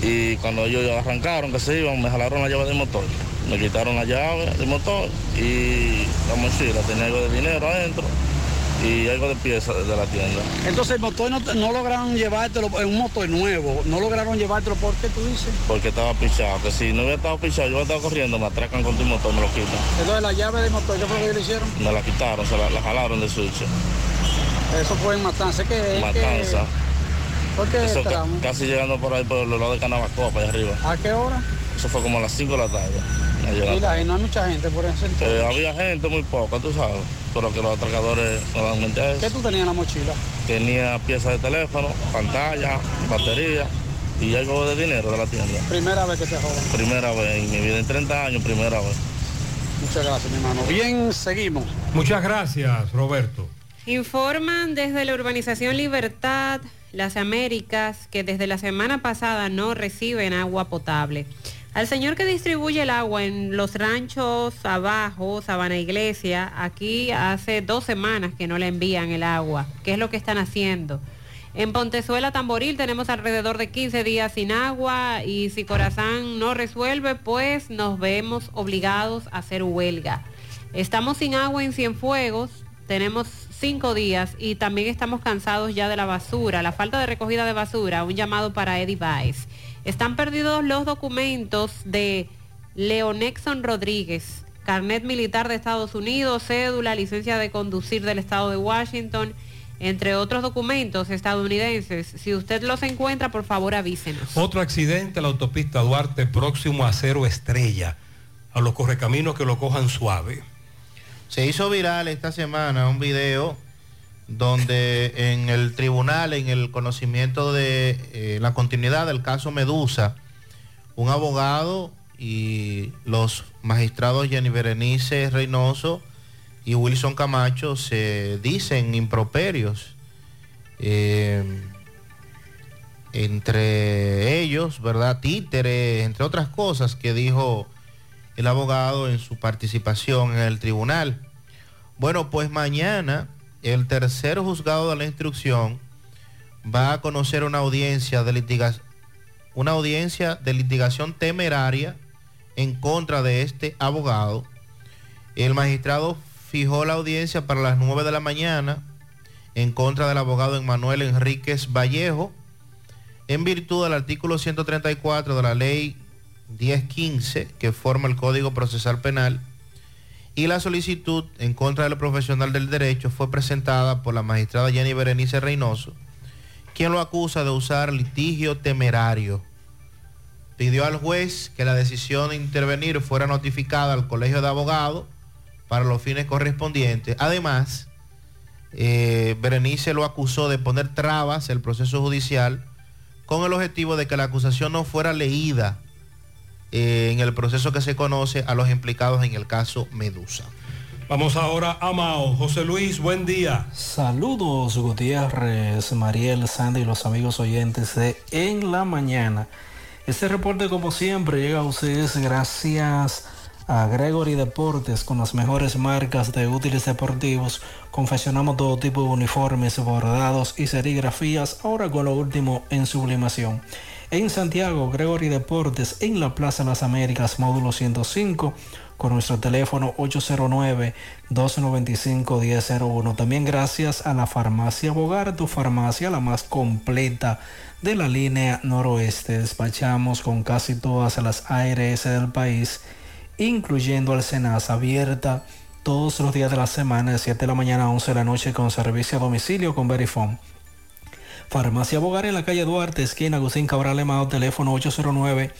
Y cuando ellos arrancaron, que se iban, me jalaron la llave del motor. Me quitaron la llave del motor y la mochila. Tenía algo de dinero adentro y algo de piezas de la tienda. Entonces el motor no, no lograron llevártelo, es un motor nuevo, no lograron llevártelo, ¿por qué tú dices? Porque estaba pichado. Que si no hubiera estado pichado, yo hubiera estado corriendo, me atracan con tu motor, me lo quitan. Entonces la llave del motor, ¿qué fue lo que le hicieron? Me la quitaron, se la, la jalaron del switch. Eso fue en Matanza, ¿qué es? Matanza. ¿Por qué Eso ca- casi llegando por ahí por el lado de Canabacoa, para allá arriba. ¿A qué hora? Eso fue como a las 5 de la tarde. me Y no hay mucha gente por ese entonces. Eh, había gente muy poca, tú sabes, pero que los atracadores no dan mente a eso. ¿Qué tú tenías en la mochila? Tenía piezas de teléfono, pantalla, batería y algo de dinero de la tienda. Primera vez que te jodan. Primera vez en mi vida, en 30 años, primera vez. Muchas gracias, mi hermano. Bien, seguimos. Muchas gracias, Roberto. Informan desde la urbanización Libertad, las Américas, que desde la semana pasada no reciben agua potable. Al señor que distribuye el agua en los ranchos abajo, Sabana Iglesia, aquí hace dos semanas que no le envían el agua. ¿Qué es lo que están haciendo? En Pontezuela, Tamboril, tenemos alrededor de 15 días sin agua y si Corazán no resuelve, pues nos vemos obligados a hacer huelga. Estamos sin agua en Cienfuegos, tenemos cinco días y también estamos cansados ya de la basura, la falta de recogida de basura, un llamado para Eddie Baez. Están perdidos los documentos de Leonexon Rodríguez, carnet militar de Estados Unidos, cédula, licencia de conducir del estado de Washington, entre otros documentos estadounidenses. Si usted los encuentra, por favor avísenos. Otro accidente en la autopista Duarte próximo a Cero Estrella. A los correcaminos que lo cojan suave. Se hizo viral esta semana un video donde en el tribunal, en el conocimiento de eh, la continuidad del caso Medusa, un abogado y los magistrados Jenny Berenice Reynoso y Wilson Camacho se dicen improperios. eh, entre ellos, ¿verdad? Títere, entre otras cosas que dijo el abogado en su participación en el tribunal. Bueno, pues mañana el tercer juzgado de la instrucción va a conocer una audiencia de litigación, una audiencia de litigación temeraria en contra de este abogado. El magistrado fijó la audiencia para las 9 de la mañana en contra del abogado Emmanuel Enríquez Vallejo, en virtud del artículo 134 de la ley 1015 que forma el Código Procesal Penal y la solicitud en contra del profesional del derecho fue presentada por la magistrada Jenny Berenice Reynoso, quien lo acusa de usar litigio temerario. Pidió al juez que la decisión de intervenir fuera notificada al Colegio de Abogados para los fines correspondientes. Además, eh, Berenice lo acusó de poner trabas al proceso judicial con el objetivo de que la acusación no fuera leída eh, en el proceso que se conoce a los implicados en el caso Medusa. Vamos ahora a Mao. José Luis, buen día. Saludos Gutiérrez, Mariel, Sandy y los amigos oyentes de En la Mañana. Este reporte como siempre llega a ustedes gracias a Gregory Deportes con las mejores marcas de útiles deportivos. Confeccionamos todo tipo de uniformes, bordados y serigrafías, ahora con lo último en sublimación. En Santiago, Gregory Deportes, en la Plaza Las Américas, módulo 105, con nuestro teléfono 809-295-1001. También gracias a la farmacia Bogar, tu farmacia la más completa de la línea noroeste. Despachamos con casi todas las ARS del país, incluyendo al Senasa, abierta todos los días de la semana, de 7 de la mañana a 11 de la noche, con servicio a domicilio con Verifone. Farmacia Bogar en la calle Duarte, esquina Agustín Cabral Emao, teléfono 809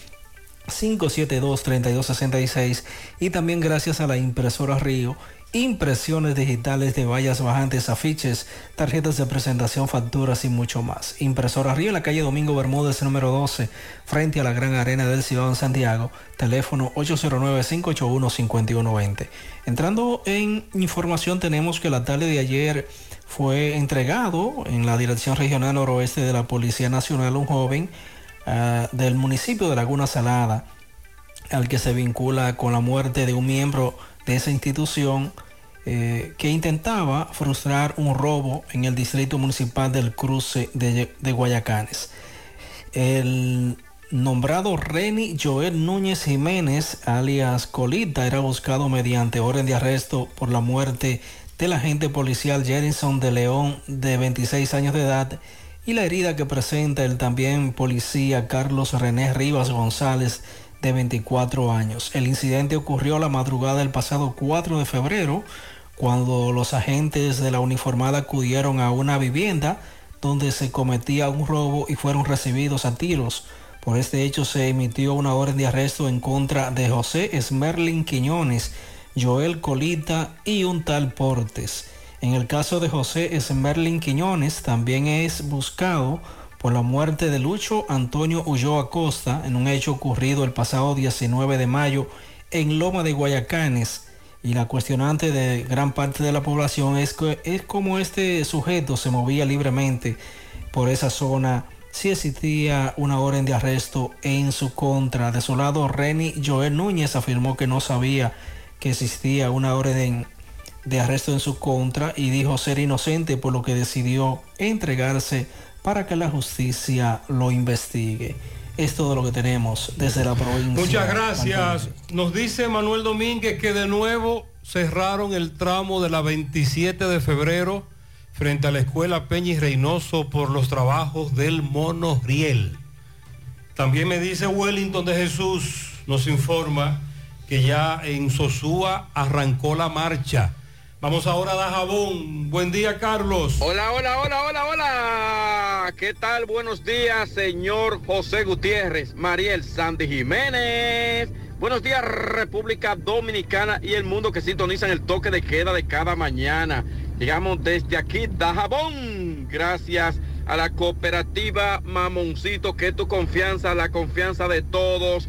572-3266 y también gracias a la impresora Río, impresiones digitales de vallas bajantes, afiches, tarjetas de presentación, facturas y mucho más. Impresora Río en la calle Domingo Bermúdez número 12, frente a la Gran Arena del Ciudad en Santiago, teléfono 809-581-5120. Entrando en información tenemos que la tarde de ayer fue entregado en la Dirección Regional Noroeste de la Policía Nacional un joven uh, del municipio de Laguna Salada, al que se vincula con la muerte de un miembro de esa institución eh, que intentaba frustrar un robo en el distrito municipal del cruce de, de Guayacanes. El nombrado Reni Joel Núñez Jiménez, alias Colita, era buscado mediante orden de arresto por la muerte del agente policial Jerison de León, de 26 años de edad, y la herida que presenta el también policía Carlos René Rivas González, de 24 años. El incidente ocurrió la madrugada del pasado 4 de febrero, cuando los agentes de la uniformada acudieron a una vivienda donde se cometía un robo y fueron recibidos a tiros. Por este hecho se emitió una orden de arresto en contra de José Esmerlin Quiñones, Joel Colita y un tal Portes. En el caso de José Esmerlin Quiñones también es buscado por la muerte de Lucho Antonio Ulloa Costa en un hecho ocurrido el pasado 19 de mayo en Loma de Guayacanes, y la cuestionante de gran parte de la población es, es cómo este sujeto se movía libremente por esa zona si existía una orden de arresto en su contra. De su lado, Reni Joel Núñez afirmó que no sabía que existía una orden de arresto en su contra y dijo ser inocente por lo que decidió entregarse para que la justicia lo investigue. Es todo lo que tenemos desde la provincia. Muchas gracias. Nos dice Manuel Domínguez que de nuevo cerraron el tramo de la 27 de febrero frente a la escuela Peña y Reynoso por los trabajos del monorriel. También me dice Wellington de Jesús, nos informa que ya en Sosúa arrancó la marcha. Vamos ahora a Dajabón. Buen día, Carlos. Hola, hola, hola, hola, hola. ¿Qué tal? Buenos días, señor José Gutiérrez, Mariel Sandy Jiménez. Buenos días, República Dominicana y el mundo que sintonizan el toque de queda de cada mañana. Llegamos desde aquí, Dajabón. Gracias a la cooperativa Mamoncito, que tu confianza, la confianza de todos.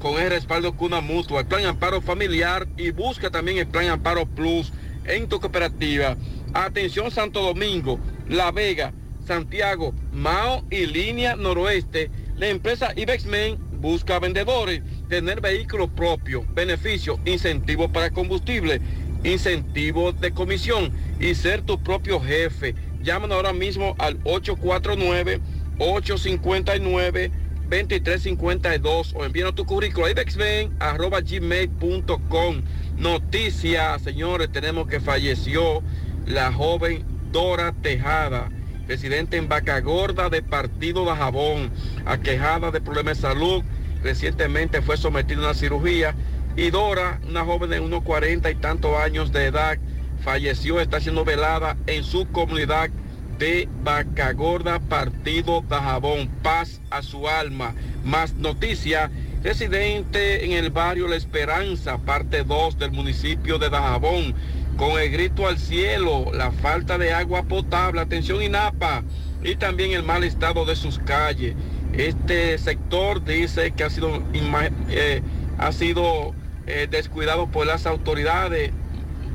con el respaldo Cuna Mutua, el Plan Amparo Familiar y busca también el Plan Amparo Plus en tu cooperativa. Atención Santo Domingo, La Vega, Santiago, Mao y Línea Noroeste. La empresa Ibexmen busca vendedores, tener vehículos propios, beneficios, incentivos para combustible, incentivos de comisión y ser tu propio jefe. Llámanos ahora mismo al 849 859 2352 o envíanos tu currículo a gmail.com. Noticias, señores, tenemos que falleció la joven Dora Tejada, residente en Vaca Gorda de Partido de Jabón, aquejada de problemas de salud. Recientemente fue sometida a una cirugía y Dora, una joven de unos 40 y tantos años de edad, falleció, está siendo velada en su comunidad de Gorda, Partido Dajabón. Paz a su alma. Más noticia. Residente en el barrio La Esperanza, parte 2 del municipio de Dajabón, con el grito al cielo, la falta de agua potable, atención INAPA y también el mal estado de sus calles. Este sector dice que ha sido, eh, ha sido eh, descuidado por las autoridades.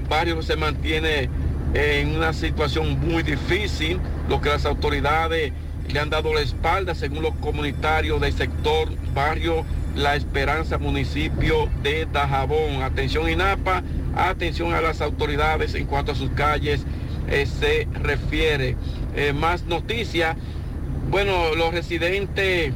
Barrio se mantiene en una situación muy difícil, lo que las autoridades le han dado la espalda, según los comunitarios del sector barrio La Esperanza, municipio de Dajabón. Atención INAPA, atención a las autoridades en cuanto a sus calles eh, se refiere. Eh, más noticias, bueno, los residentes,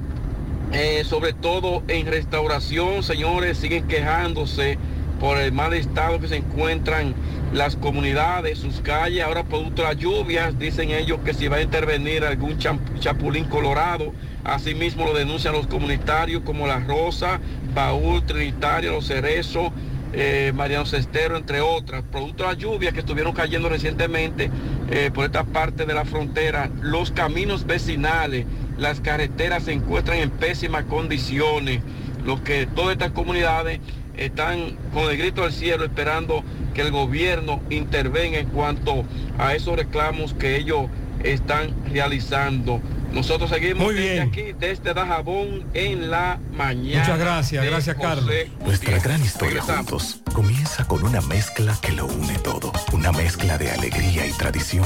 eh, sobre todo en restauración, señores, siguen quejándose por el mal estado que se encuentran las comunidades, sus calles, ahora producto de las lluvias, dicen ellos que si va a intervenir algún chapulín colorado, asimismo lo denuncian los comunitarios como La Rosa, Baúl, Trinitario, Los Cerezos, eh, Mariano Cestero, entre otras, producto de las lluvias que estuvieron cayendo recientemente eh, por esta parte de la frontera, los caminos vecinales, las carreteras se encuentran en pésimas condiciones, lo que todas estas comunidades están con el grito del cielo esperando que el gobierno intervenga en cuanto a esos reclamos que ellos están realizando. Nosotros seguimos desde aquí, desde Dajabón, en la mañana. Muchas gracias, gracias Carlos. Nuestra gran historia juntos comienza con una mezcla que lo une todo. Una mezcla de alegría y tradición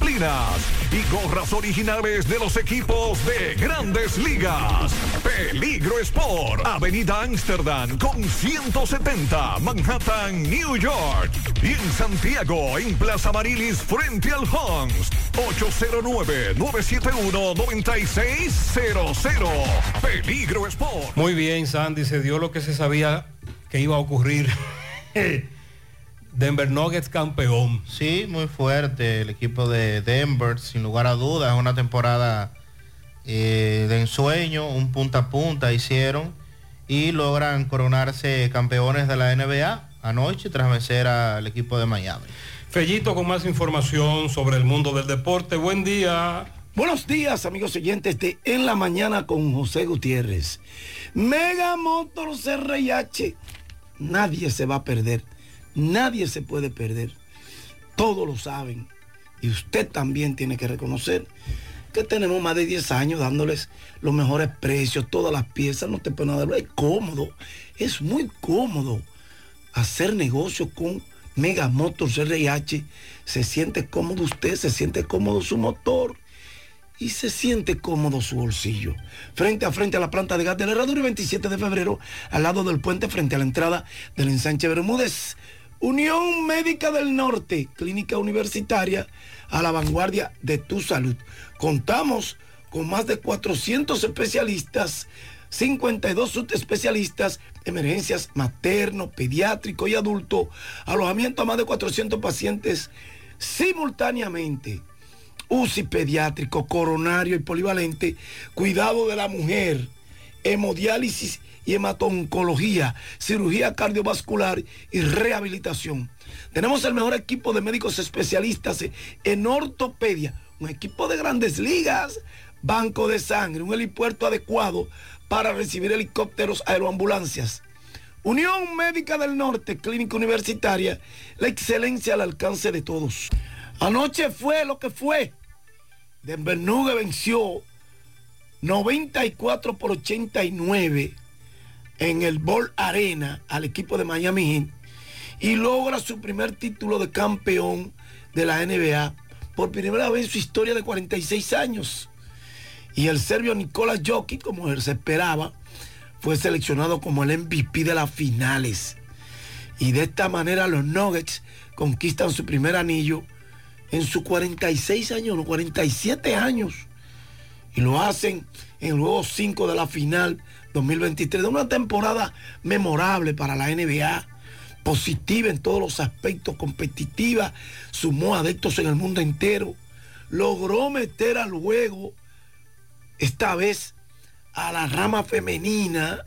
y gorras originales de los equipos de grandes ligas. Peligro Sport, Avenida Amsterdam con 170, Manhattan, New York. Y en Santiago, en Plaza Marilis, frente al Hans, 809-971-9600. Peligro Sport. Muy bien, Sandy, se dio lo que se sabía que iba a ocurrir. [LAUGHS] Denver Nuggets campeón. Sí, muy fuerte el equipo de Denver, sin lugar a dudas, una temporada eh, de ensueño, un punta a punta hicieron y logran coronarse campeones de la NBA anoche tras vencer al equipo de Miami. Fellito con más información sobre el mundo del deporte. Buen día. Buenos días, amigos oyentes de En la Mañana con José Gutiérrez. Mega Motors RIH. Nadie se va a perder. Nadie se puede perder. Todos lo saben. Y usted también tiene que reconocer que tenemos más de 10 años dándoles los mejores precios, todas las piezas, no te pueden dar. Es cómodo. Es muy cómodo hacer negocio con Mega Motors RIH. Se siente cómodo usted, se siente cómodo su motor y se siente cómodo su bolsillo. Frente a frente a la planta de gas de la Herradura, 27 de febrero, al lado del puente, frente a la entrada del ensanche Bermúdez. Unión Médica del Norte, clínica universitaria a la vanguardia de tu salud. Contamos con más de 400 especialistas, 52 subespecialistas, emergencias materno, pediátrico y adulto, alojamiento a más de 400 pacientes simultáneamente. UCI pediátrico, coronario y polivalente, cuidado de la mujer, hemodiálisis y hematoncología, cirugía cardiovascular y rehabilitación. Tenemos el mejor equipo de médicos especialistas en ortopedia, un equipo de grandes ligas, banco de sangre, un helipuerto adecuado para recibir helicópteros, aeroambulancias. Unión Médica del Norte, Clínica Universitaria, la excelencia al alcance de todos. Anoche fue lo que fue. Denver Nuggets venció 94 por 89 en el Ball Arena al equipo de Miami Heat y logra su primer título de campeón de la NBA por primera vez en su historia de 46 años. Y el serbio Nikola Jokic, como se esperaba, fue seleccionado como el MVP de las finales. Y de esta manera los Nuggets conquistan su primer anillo en sus 46 años, los 47 años. Y lo hacen en el juego 5 de la final 2023, de una temporada memorable para la NBA, positiva en todos los aspectos, competitiva, sumó adeptos en el mundo entero, logró meter al juego, esta vez a la rama femenina,